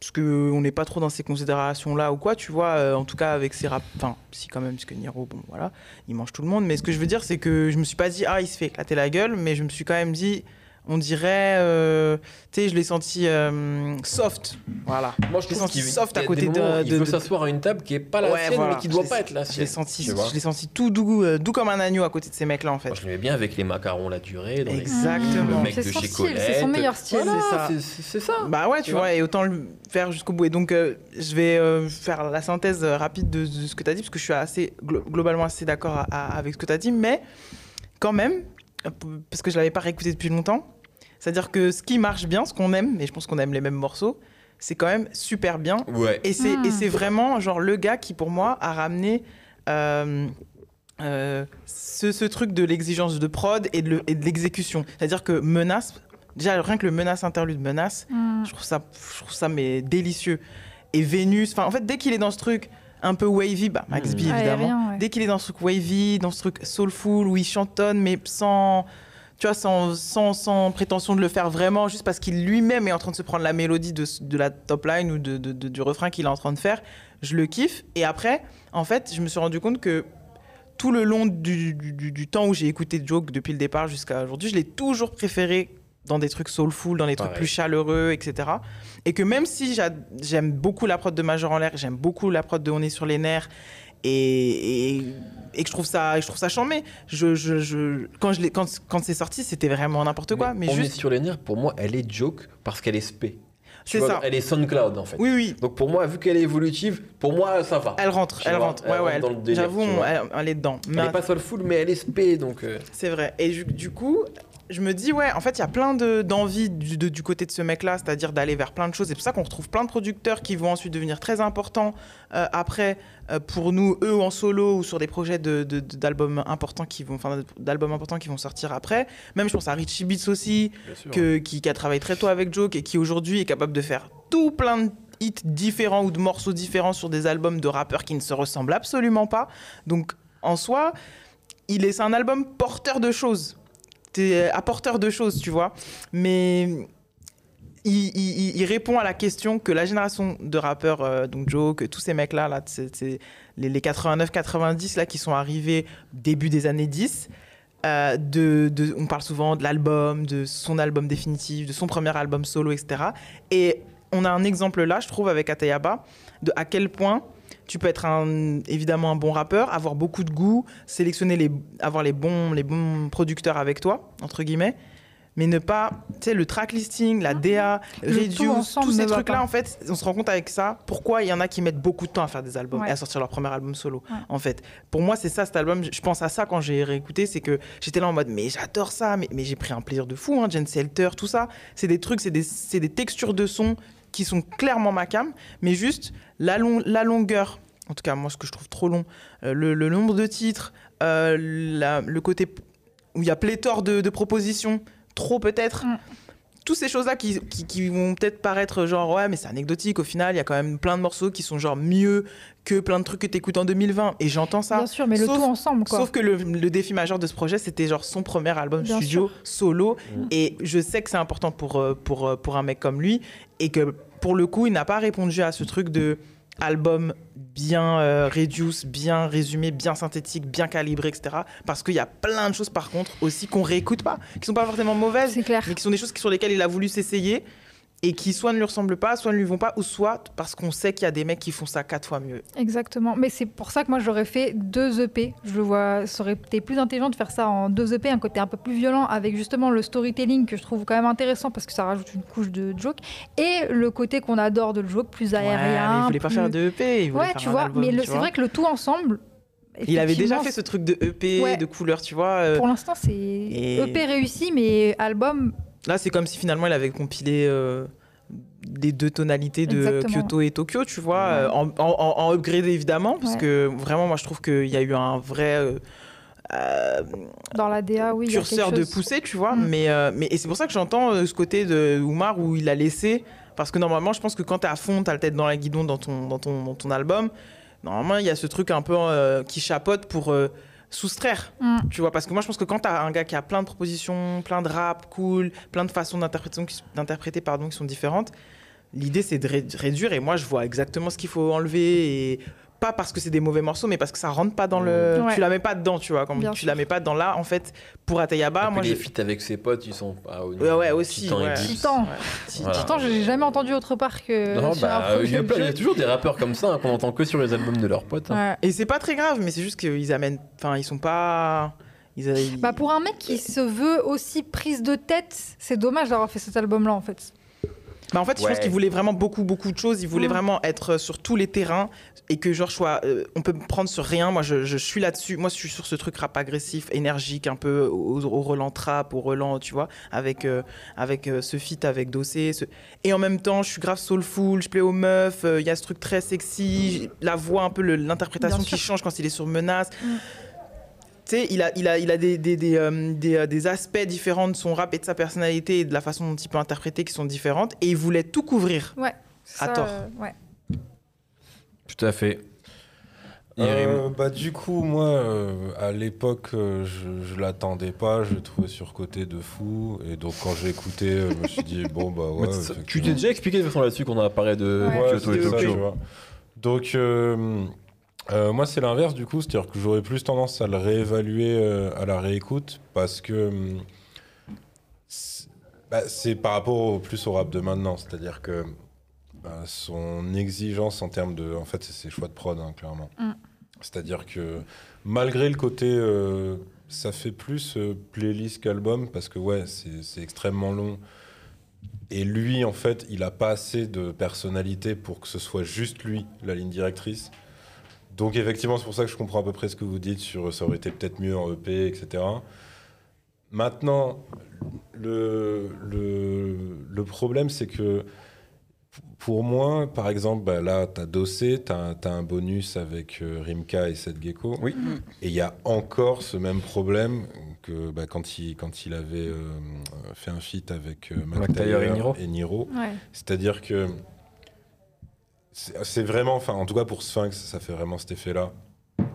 parce que on n'est pas trop dans ces considérations-là ou quoi. Tu vois, euh, en tout cas avec ses rap. Enfin, si quand même, parce que Niro, bon, voilà, il mange tout le monde. Mais ce que je veux dire, c'est que je me suis pas dit ah, il se fait éclater la gueule, mais je me suis quand même dit. On dirait, euh, tu sais, je l'ai senti euh, soft, voilà. Moi, je l'ai senti soft à côté de- moments, Il de- veut de- s'asseoir à une table qui est pas la Ouais, sienne, voilà. mais qui doit pas être la Je l'ai sienne. senti, je l'ai senti tout doux, euh, doux comme un agneau à côté de ces mecs-là en fait. Moi, je l'aimais bien avec les macarons la durée. Dans les- Exactement. Le mec C'est de son chez style, c'est son meilleur style. Voilà, C'est ça. Bah ouais, tu, Tu vois, vois. et autant le faire jusqu'au bout. Et donc, euh, je vais euh, faire la synthèse rapide de, de ce que tu as dit, parce que je suis assez, glo- globalement assez d'accord avec ce que tu as dit, mais quand même, parce que je l'avais pas réécouté depuis longtemps, c'est-à-dire que ce qui marche bien, ce qu'on aime, et je pense qu'on aime les mêmes morceaux, c'est quand même super bien. Ouais. Et c'est Hmm. et c'est vraiment genre le gars qui pour moi a ramené euh, euh, ce, ce truc de l'exigence de prod et de, le- et de l'exécution. C'est-à-dire que menace, déjà rien que le menace interlude menace, Mm. je trouve ça, je trouve ça mais délicieux. Et Vénus, enfin en fait dès qu'il est dans ce truc un peu wavy, bah Max Hmm. B évidemment. rien, ouais. Dès qu'il est dans ce truc wavy, dans ce truc soulful où il chantonne mais sans tu vois, sans, sans, sans prétention de le faire vraiment, juste parce qu'il lui-même est en train de se prendre la mélodie de, de la top line ou de, de- de- du refrain qu'il est en train de faire, je le kiffe. Et après, en fait, je me suis rendu compte que tout le long du, du- du- du temps où j'ai écouté Joke depuis le départ jusqu'à aujourd'hui, je l'ai toujours préféré dans des trucs soulful, dans des trucs Pareil. plus chaleureux, etc. Et que même si j'a- j'aime beaucoup la prod de Major en l'air, j'aime beaucoup la prod de On est sur les nerfs, et, et, et que je trouve ça, je trouve ça chambé. Je, je, je, quand je quand, quand c'est sorti, c'était vraiment n'importe quoi. Mais, on juste, est sur les nerfs, pour moi, elle est joke parce qu'elle est spé. C'est ça. Elle est SoundCloud en fait. Oui, oui. Donc pour moi, vu qu'elle est évolutive, pour moi ça va. Elle rentre, elle rentre. Ouais, ouais. J'avoue, elle, elle est dedans. Elle Mais est pas soulful, mais elle est spé, donc. euh, C'est vrai. Et du, du coup, je me dis, ouais, en fait, il y a plein de- d'envie du, de- du côté de ce mec-là, c'est-à-dire d'aller vers plein de choses. C'est pour ça qu'on retrouve plein de producteurs qui vont ensuite devenir très importants euh, après euh, pour nous, eux en solo ou sur des projets de- d'albums importants qui vont, enfin, d'albums importants qui vont sortir après. Même, je pense à Richie Beats aussi, que, qui, qui a travaillé très tôt avec Joke et qui aujourd'hui est capable de faire tout plein de hits différents ou de morceaux différents sur des albums de rappeurs qui ne se ressemblent absolument pas. Donc en soi, il est, c'est un album porteur de choses. T'es apporteur de choses, tu vois. Mais il, répond à la question que la génération de rappeurs, euh, donc Joke, tous ces mecs-là, là, c'est- les 89-90 là, qui sont arrivés début des années 10, euh, de, de- on parle souvent de l'album, de son album définitif, de son premier album solo, etc. Et on a un exemple là, je trouve, avec Atayaba, de à quel point tu peux être un, évidemment un bon rappeur, avoir beaucoup de goût, sélectionner les, avoir les bons, les bons producteurs avec toi, entre guillemets, mais ne pas, tu sais, le track listing, la DA, Le Reduce, tous ces trucs-là, en fait, on se rend compte avec ça, pourquoi il y en a qui mettent beaucoup de temps à faire des albums Ouais. et à sortir leur premier album solo, Ouais. en fait. Pour moi, c'est ça cet album, je pense à ça quand j'ai réécouté, c'est que j'étais là en mode, mais j'adore ça, mais, mais j'ai pris un plaisir de fou, hein, Jen Selter, tout ça. C'est des trucs, c'est des, c'est des textures de son qui sont clairement ma cam, mais juste la, long- la longueur, en tout cas moi ce que je trouve trop long, euh, le, le nombre de titres, euh, la- le côté où il y a pléthore de, de propositions, trop peut-être. Mm. Toutes ces choses-là qui, qui- qui vont peut-être paraître genre ouais mais c'est anecdotique au final il y a quand même plein de morceaux qui sont genre mieux que plein de trucs que t'écoutes en 2020 et j'entends ça Bien sûr, mais le tout ensemble, quoi. Sauf que le, le défi majeur de ce projet, c'était genre son premier album Bien studio solo. Mm. Et je sais que c'est important pour, euh, pour, pour un mec comme lui. Et que pour le coup, il n'a pas répondu à ce truc de album bien euh, reduce, bien résumé, bien synthétique, bien calibré, etc. Parce qu'il y a plein de choses par contre aussi qu'on réécoute pas, qui sont pas forcément mauvaises, clair. mais qui sont des choses sur lesquelles il a voulu s'essayer et qui soit ne lui ressemblent pas, soit ne lui vont pas, ou soit parce qu'on sait qu'il y a des mecs qui font ça quatre fois mieux. Exactement. Mais c'est pour ça que moi j'aurais fait deux EP. Je vois, ça aurait été plus intelligent de faire ça en deux EP, un côté un peu plus violent avec justement le storytelling que je trouve quand même intéressant parce que ça rajoute une couche de joke et le côté qu'on adore de le joke plus Ouais, mais aérien. il voulait pas faire de EP, il voulait Ouais, faire tu vois. album, mais c'est vrai que le tout ensemble. Il avait déjà fait ce truc de EP, Ouais. de couleurs, tu vois. euh, Pour l'instant, c'est Et- EP réussi, mais album. Là, c'est comme si finalement il avait compilé euh, les deux tonalités de Exactement. Kyoto et Tokyo, tu vois, Ouais. euh, en, en, upgradé évidemment, parce Ouais. que vraiment, moi je trouve qu'il y a eu un vrai euh, euh, Dans la DA, oui. curseur de poussée, tu vois. Mm. Mais, euh, mais et c'est pour ça que j'entends euh, ce côté de Oumar où il a laissé, parce que normalement, je pense que quand t'es à fond, t'as la tête dans la guidon dans ton, dans ton, dans ton album. Normalement, il y a ce truc un peu qui chapote pour soustraire. Mm. Tu vois, parce que moi je pense que quand t'as un gars qui a plein de propositions, plein de rap cool, plein de façons d'interpréter pardon, qui sont différentes, l'idée c'est de ré- réduire et moi je vois exactement ce qu'il faut enlever et pas parce que c'est des mauvais morceaux, mais parce que ça rentre pas dans le. Ouais. Tu la mets pas dedans, tu vois. Comme Bien tu sûr. la mets pas dans là, en fait, pour Atayaba, Et moi les feats avec ses potes, ils sont pas au niveau. Ouais, ouais, aussi. Titan ouais. Titan. Voilà. Titan, j'ai jamais entendu autre part que. Non, bah, il y, a projet plein- il y a de jeu. toujours des rappeurs comme ça hein, qu'on entend que sur les albums de leurs potes. hein. Ouais. Et c'est pas très grave, mais c'est juste qu'ils amènent. Enfin, ils sont pas. Ils, ils- Bah pour un mec qui se veut aussi prise de tête, c'est dommage d'avoir fait cet album-là en fait. Bah, en fait, je pense qu'il voulait vraiment beaucoup, beaucoup de choses. Il voulait Mm. vraiment être sur tous les terrains et que genre, je sois, euh, on peut me prendre sur rien. Moi, je, je suis là-dessus. Moi, je suis sur ce truc rap agressif, énergique, un peu au, au relan trap, au relan, tu vois, avec, euh, avec euh, ce feat avec Dossé. ce- Et en même temps, je suis grave soulful, je plais aux meufs. euh, Il y a ce truc très sexy, la voix, un peu l'interprétation qui change quand il est sur menace. Mm. Tu sais, il a, il a, il a des, des, des, euh, des, euh, des aspects différents de son rap et de sa personnalité et de la façon dont il peut interpréter qui sont différentes. Et il voulait tout couvrir. Ouais. À Ça, tort. euh, ouais. Tout à fait. Euh, bah, du coup, moi, euh, à l'époque, euh, je, je l'attendais pas, je le trouvais surcoté de fou. Et donc, quand j'ai écouté, je me suis dit, bon, bah ouais. Tu t'es déjà expliqué de toute façon là-dessus qu'on a parlé de Ouais. Ouais, ça, tu vois. Donc, euh, moi, c'est l'inverse, du coup. C'est-à-dire que j'aurais plus tendance à le réévaluer euh, à la réécoute parce que hum, c'est bah, c'est par rapport au, plus au rap de maintenant. C'est-à-dire que bah, son exigence en termes de. En fait, c'est ses choix de prod, hein, clairement. Mm. C'est-à-dire que malgré le côté. euh, ça fait plus playlist qu'album parce que, ouais, c'est c'est extrêmement long. Et lui, en fait, il a pas assez de personnalité pour que ce soit juste lui, la ligne directrice. Donc effectivement, c'est pour ça que je comprends à peu près ce que vous dites sur ça aurait été peut-être mieux en EP, etc. Maintenant, le, le, le problème, c'est que pour moi, par exemple, bah, là, tu as Dossé, tu as, un bonus avec euh, Rimka et Seth Gecko. Oui. Et il y a encore ce même problème que bah, quand, il, quand il avait euh, fait un feat avec euh, Mac Mac Taylor Taylor et Niro. et Niro. Ouais. C'est-à-dire que c'est c'est vraiment, enfin, en tout cas pour Sphinx, ça fait vraiment cet effet-là.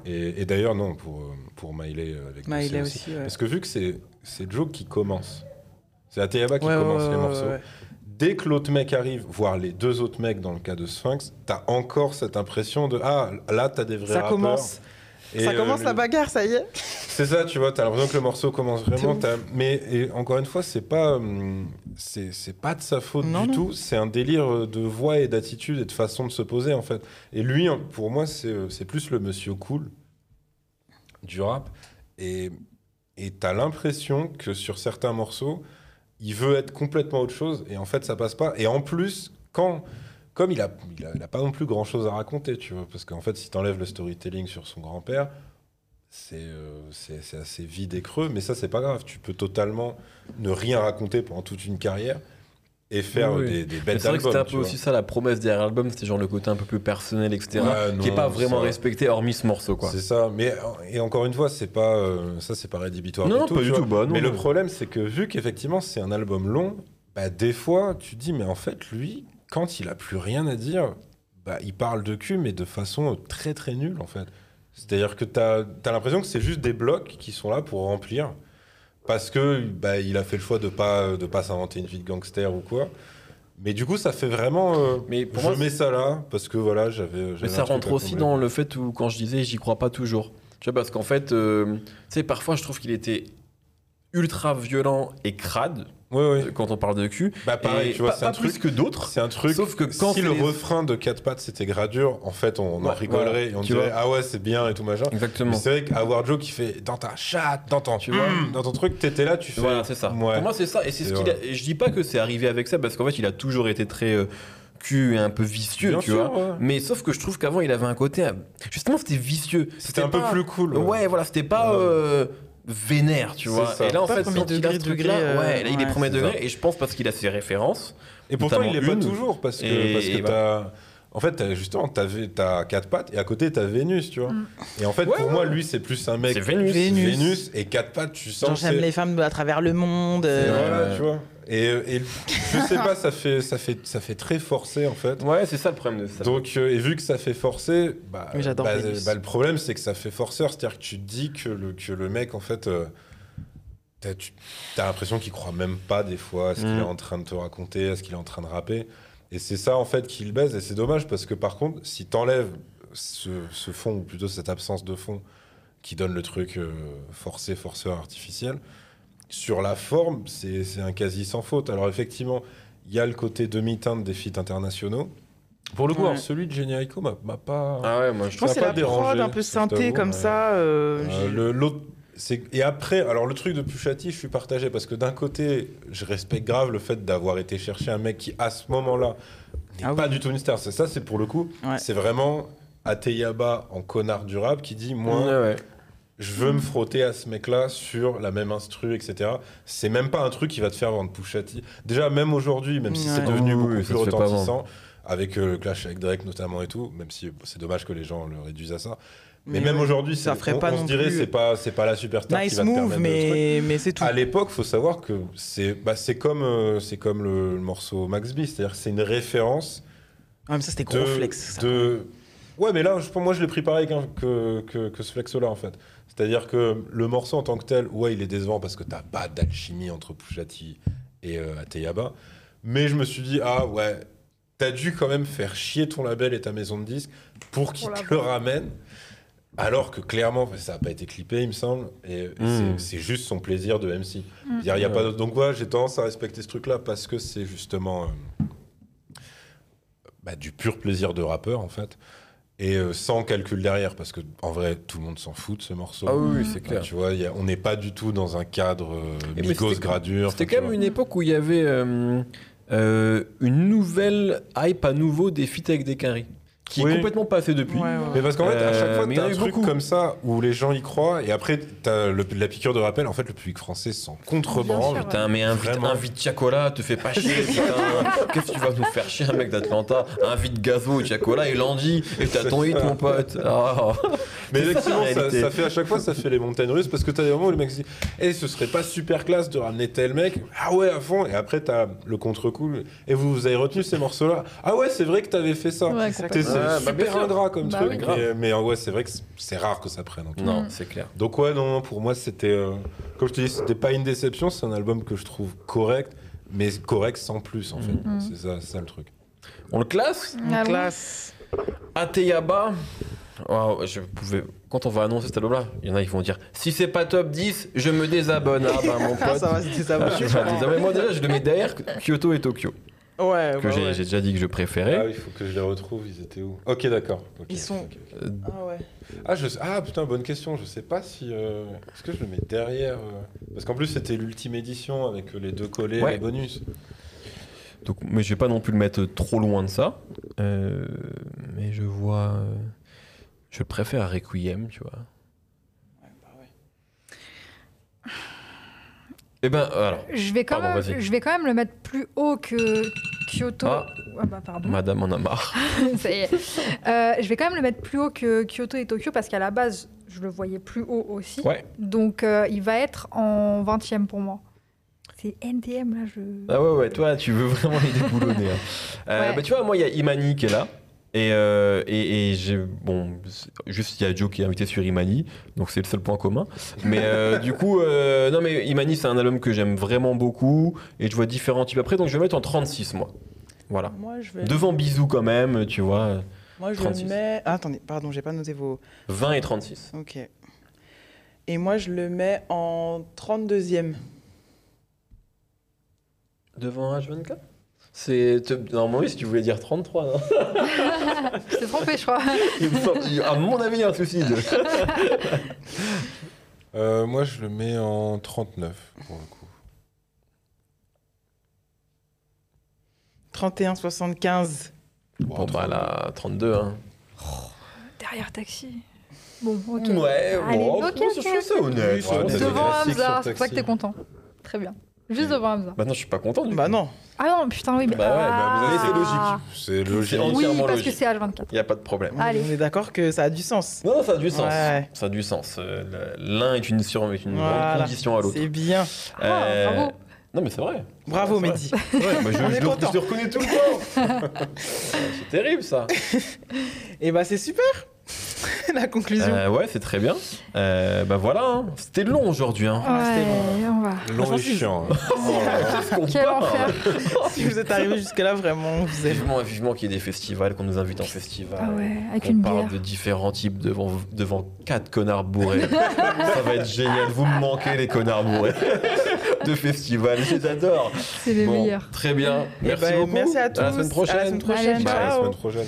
Et, et d'ailleurs, non, pour, pour Miley euh, avec Miley aussi. aussi, ouais. Parce que vu que c'est Joe qui commence, c'est Ateyaba qui Ouais, commence ouais, les morceaux. Dès que l'autre mec arrive, voire les deux autres mecs dans le cas de Sphinx, t'as encore cette impression de ah là t'as des vrais Ça rappeurs. commence. Et, ça euh, commence le- la bagarre, ça y est. C'est ça, tu vois, t'as l'impression que le morceau commence vraiment. Mais et encore une fois, c'est pas hum, c'est pas de sa faute Non, du non. tout. C'est un délire de voix et d'attitude et de façon de se poser en fait. Et lui, pour moi, c'est euh, c'est plus le monsieur cool du rap. Et et t'as l'impression que sur certains morceaux, il veut être complètement autre chose et en fait ça passe pas. Et en plus, quand comme il a, il a, il a pas non plus grand chose à raconter, tu vois, parce qu'en fait, si t'enlèves le storytelling sur son grand-père, c'est euh, assez vide et creux, mais ça, c'est pas grave. Tu peux totalement ne rien raconter pendant toute une carrière et faire Oui, oui. des, des belles C'est vrai que c'était un peu aussi ça la promesse derrière l'album, c'était genre le côté un peu plus personnel, etc. Ouais, qui est pas vraiment ça- respecté hormis ce morceau, quoi. C'est ça, mais et encore une fois, c'est pas euh, ça, c'est pas rédhibitoire. Non, du pas du tout, bah non, mais le problème, c'est que vu qu'effectivement c'est un album long, bah, des fois tu dis mais en fait lui, quand il a plus rien à dire, bah, il parle de cul mais de façon très très nulle en fait. C'est-à-dire que tu as, l'impression que c'est juste des blocs qui sont là pour remplir parce que bah, il a fait le choix de pas de pas s'inventer une vie de gangster ou quoi. Mais du coup, ça fait vraiment. euh, Mais pour je moi, mets ça là parce que voilà, j'avais. Mais ça rentre aussi combler. dans le fait où, quand je disais, j'y crois pas toujours. Tu vois, parce qu'en fait, euh, tu sais, parfois, je trouve qu'il était ultra violent et crade Ouais, ouais. euh, quand on parle de cul. Bah pareil, Et tu vois, c'est un pas plus truc. que d'autres. C'est un truc. Sauf que quand si le les- refrain de quatre pattes c'était gradure, en fait, on en Ouais, rigolerait voilà, et on dirait ah ouais c'est bien et tout machin. Exactement. C'est vrai qu'avoir Joe qui fait dans ta chatte, dans ton, Tu vois. Dans ton truc, t'étais là, tu fais. Voilà, c'est ça. Ouais. Pour moi, c'est ça. Et c'est ce qu'il a- je dis pas que c'est arrivé avec ça, parce qu'en fait, il a toujours été très euh, cul et un peu vicieux, Bien tu sûr, vois. ouais. Mais sauf que je trouve qu'avant, il avait un côté. Justement, c'était vicieux. C'était un peu plus cool. Ouais, voilà, c'était pas. Ouais. euh, vénère, tu vois. ça. Et là, en Pas fait, premier quand il a degré, ce truc-là, degré, euh, ouais, là, il est premier degré, ça. et je pense parce qu'il a ses références. Et pourtant, il l'est pas toujours parce que, Et- parce que t'as. En fait, t'as- justement, t'as t'as quatre pattes et à côté, t'as Vénus, tu vois. Mm. Et en fait, Ouais, pour ouais. moi, lui, c'est plus un mec. C'est Vénus. Vénus. et quatre pattes, tu sens. j'aime les femmes à travers le monde. euh, voilà, tu vois. Et, et je sais pas, ça fait, ça, fait, ça fait très forcé, en fait. Ouais, c'est ça le problème de ça. Donc, euh, et vu que ça fait forcer, bah, bah, bah, le problème c'est que ça fait forceur, c'est-à-dire que tu te dis que le, que le mec, en fait, euh, t'as tu- t'as l'impression qu'il croit même pas des fois à ce qu'il Mm. est en train de te raconter, à ce qu'il est en train de rapper. Et c'est ça, en fait, qui le baise. Et c'est dommage parce que, par contre, si t'enlèves ce, ce fond, ou plutôt cette absence de fond, qui donne le truc euh, forcé, forceur artificiel, sur la forme, c'est un quasi sans faute. Alors, effectivement, il y a le côté demi-teinte des feats internationaux. Pour le coup, Ouais. alors, celui de Géniaco m'a m'a pas. Ah ouais, moi je pense c'est pas la prod dérangé, un peu synthé comme ouais. ça. euh, Euh, l'autre, et après, alors le truc de Puchati, je suis partagé parce que d'un côté, je respecte grave le fait d'avoir été chercher un mec qui à ce moment-là n'est Ah pas oui. du tout une star. C'est ça, c'est pour le coup, Ouais. c'est vraiment Ateyaba en connard du rap qui dit moi, Ouais, ouais. Je veux me frotter à ce mec-là sur la même instru, etc. C'est même pas un truc qui va te faire vendre Pushati. Déjà, même aujourd'hui, même si Ouais. c'est devenu beaucoup oui, plus retentissant, avec euh, le clash avec Drake notamment et tout, même si c'est dommage que les gens le réduisent à ça. Mais, même ouais. aujourd'hui, ça ferait on, pas on non se dirait c'est pas c'est pas la superstar qui Nice va te move, permettre de truc. mais, mais c'est tout. À l'époque, faut savoir que c'est bah, c'est comme euh, c'est comme le, le morceau Max B, c'est-à-dire que c'est une référence Ah, mais ça, c'était gros flex. ça. de- Ouais, mais là, pour moi, je l'ai pris pareil que, que, que ce flexo-là, en fait. C'est-à-dire que le morceau en tant que tel, ouais, il est décevant parce que t'as pas d'alchimie entre Pushati et euh, Ateyaba. Mais je me suis dit, ah ouais, t'as dû quand même faire chier ton label et ta maison de disques pour qu'ils te le ramènent. Alors que clairement, ça n'a pas été clippé, il me semble, et, et Mm. c'est- juste son plaisir de MC. Mm. Il y a- il y a Ouais. pas Donc, ouais, j'ai tendance à respecter ce truc-là parce que c'est justement euh, bah, du pur plaisir de rappeur, en fait, et euh, sans calcul derrière, parce que en vrai, tout le monde s'en fout de ce morceau. Ah oui, c'est clair. tu vois, il y a- on n'est pas du tout dans un cadre euh, Migos c'était- gradure. C'était quand même une époque où il y avait. euh, euh, une nouvelle hype à nouveau des feats avec des carrés, qui Oui. est complètement passé depuis. Ouais, ouais. Mais parce qu'en fait, à chaque Euh, fois, y t'as un truc beaucoup. comme ça où les gens y croient et après, t'as le- la piqûre de rappel. En fait, le public français s'en contrebranle. Bien sûr. Putain, mais invite, invite Chacola, te fais pas chier, putain. Qu'est-ce que tu vas nous faire chier, un mec d'Atlanta? Invite Gazo, Chacola et Landy, et t'as ton hit, mon pote. Ah. Mais ça, effectivement, ça, fait à chaque fois, ça fait les montagnes russes parce que t'as des moments où les mecs se disent Eh, ce serait pas super classe de ramener tel mec Ah ouais, à fond. Et après, t'as le contre-coup. Et vous, vous avez retenu ces morceaux-là Ah ouais, c'est vrai que t'avais fait ça. C'est bah, super ingrat comme Bah truc. oui. Grave. Mais, mais, ouais, c'est vrai que c'est- rare que ça prenne. en tout. Non, c'est clair. Donc ouais, non, pour moi, c'était... euh, comme je te dis, c'était pas une déception. C'est un album que je trouve correct, mais correct sans plus, en fait. Mhm. C'est ça, c'est ça le truc. On le classe? En Allons. classe. Ateyaba. Oh, je pouvais... Quand on va annoncer cet album-là, il y en a qui vont dire si c'est pas top 10, je me désabonne. Ah bah mon Ah, pote. ça va se désabonner. Je désabonner. Moi déjà, je le mets derrière Kyoto et Tokyo, Ouais, que bah j'ai ouais. déjà dit que je Ah préférais. oui, il faut que je les retrouve. Ils étaient où? Ok, d'accord. Ils sont-. Euh, Ah ouais. Ah, je... ah putain, bonne question. Je sais pas si. euh, Est-ce que je le mets derrière euh, Parce qu'en plus, c'était l'ultime édition avec euh, les deux collés Ouais. et les bonus. Donc, mais je vais pas non plus le mettre trop loin de ça. Euh, mais je vois. je le préfère à Requiem, tu vois. Eh ben, alors, Je vais, quand Pardon, même, vas-y. je vais quand même le mettre plus haut que Kyoto. Ah. Ah bah pardon. madame en a marre. Ça y est. Euh, je vais quand même le mettre plus haut que Kyoto et Tokyo parce qu'à la base, je le voyais plus haut aussi. Ouais. Donc euh, il va être en 20e pour moi. C'est NTM là, je. Ah ouais, ouais, toi, tu veux vraiment les déboulonner. hein. Euh, Ouais. bah, tu vois, moi, il y a Imani qui est là. Et, euh, et, et j'ai. Bon, juste, il y a Joe qui est invité sur Imani. Donc, c'est le seul point commun. Mais euh, du coup, euh, non, mais Imani, c'est un album que j'aime vraiment beaucoup. Et je vois différents types après. Donc, je vais le mettre en 36, moi. Voilà. Moi, je vais. Devant Bisou, quand même, tu vois. Moi, je 36. le mets. Ah, attendez, pardon, j'ai pas noté vos. 20 et 36. Ok. Et moi, je le mets en 32e. Devant H24 C'est. Normalement, si tu voulais dire 33, non Je t'ai trompé, je crois. À mon avis, il y a un suicide. Euh, moi, je le mets en 39 pour le coup. 31, 75. Bon, bah là, 32, hein. Derrière taxi. Bon, ok. Ouais, Allez, bon, ok, c'est- ok, c'est- c'est ok. honnête. Devant Hamza, c'est pour ça que taxi. t'es content. Très bien. Juste devant Hamza. Maintenant, je suis pas content du Bah coup. non. Ah non, putain, oui. Bah ouais, ah. mais c'est logique. C'est logique. Oui, entièrement parce logique. que c'est H24. Il n'y a pas de problème. On- Allez. On est d'accord que ça a du sens. Non, non, ça a du sens. Ouais. Ça a du sens. Euh, L'un est une, sur, est une Voilà. grande condition à l'autre. C'est bien. Euh, Ah, bravo. Non, mais c'est vrai. Bravo, Mehdi. Ouais, bah, je, On je est le, je le reconnais tout le temps. c'est terrible ça. Et bah, c'est super. La conclusion. Euh, ouais, c'est très bien. Euh, bah voilà, hein. c'était long aujourd'hui. Hein. Ah, c'était Ouais, on va. Long et si- chiant. hein. Oh Quel enfer. si vous êtes arrivé jusque-là, vraiment, vous êtes. Vivement, vivement qu'il y ait des festivals, qu'on nous invite en festival. Ah ouais, avec On une parle bière. de différents types devant, devant quatre connards bourrés. Ça va être génial. Vous me manquez, les connards bourrés. De festival, je les adore. C'est les Bon, meilleurs. très bien. Eh Merci ben, beaucoup. merci à tous. la semaine prochaine. À la semaine prochaine. Bah, à la semaine prochaine.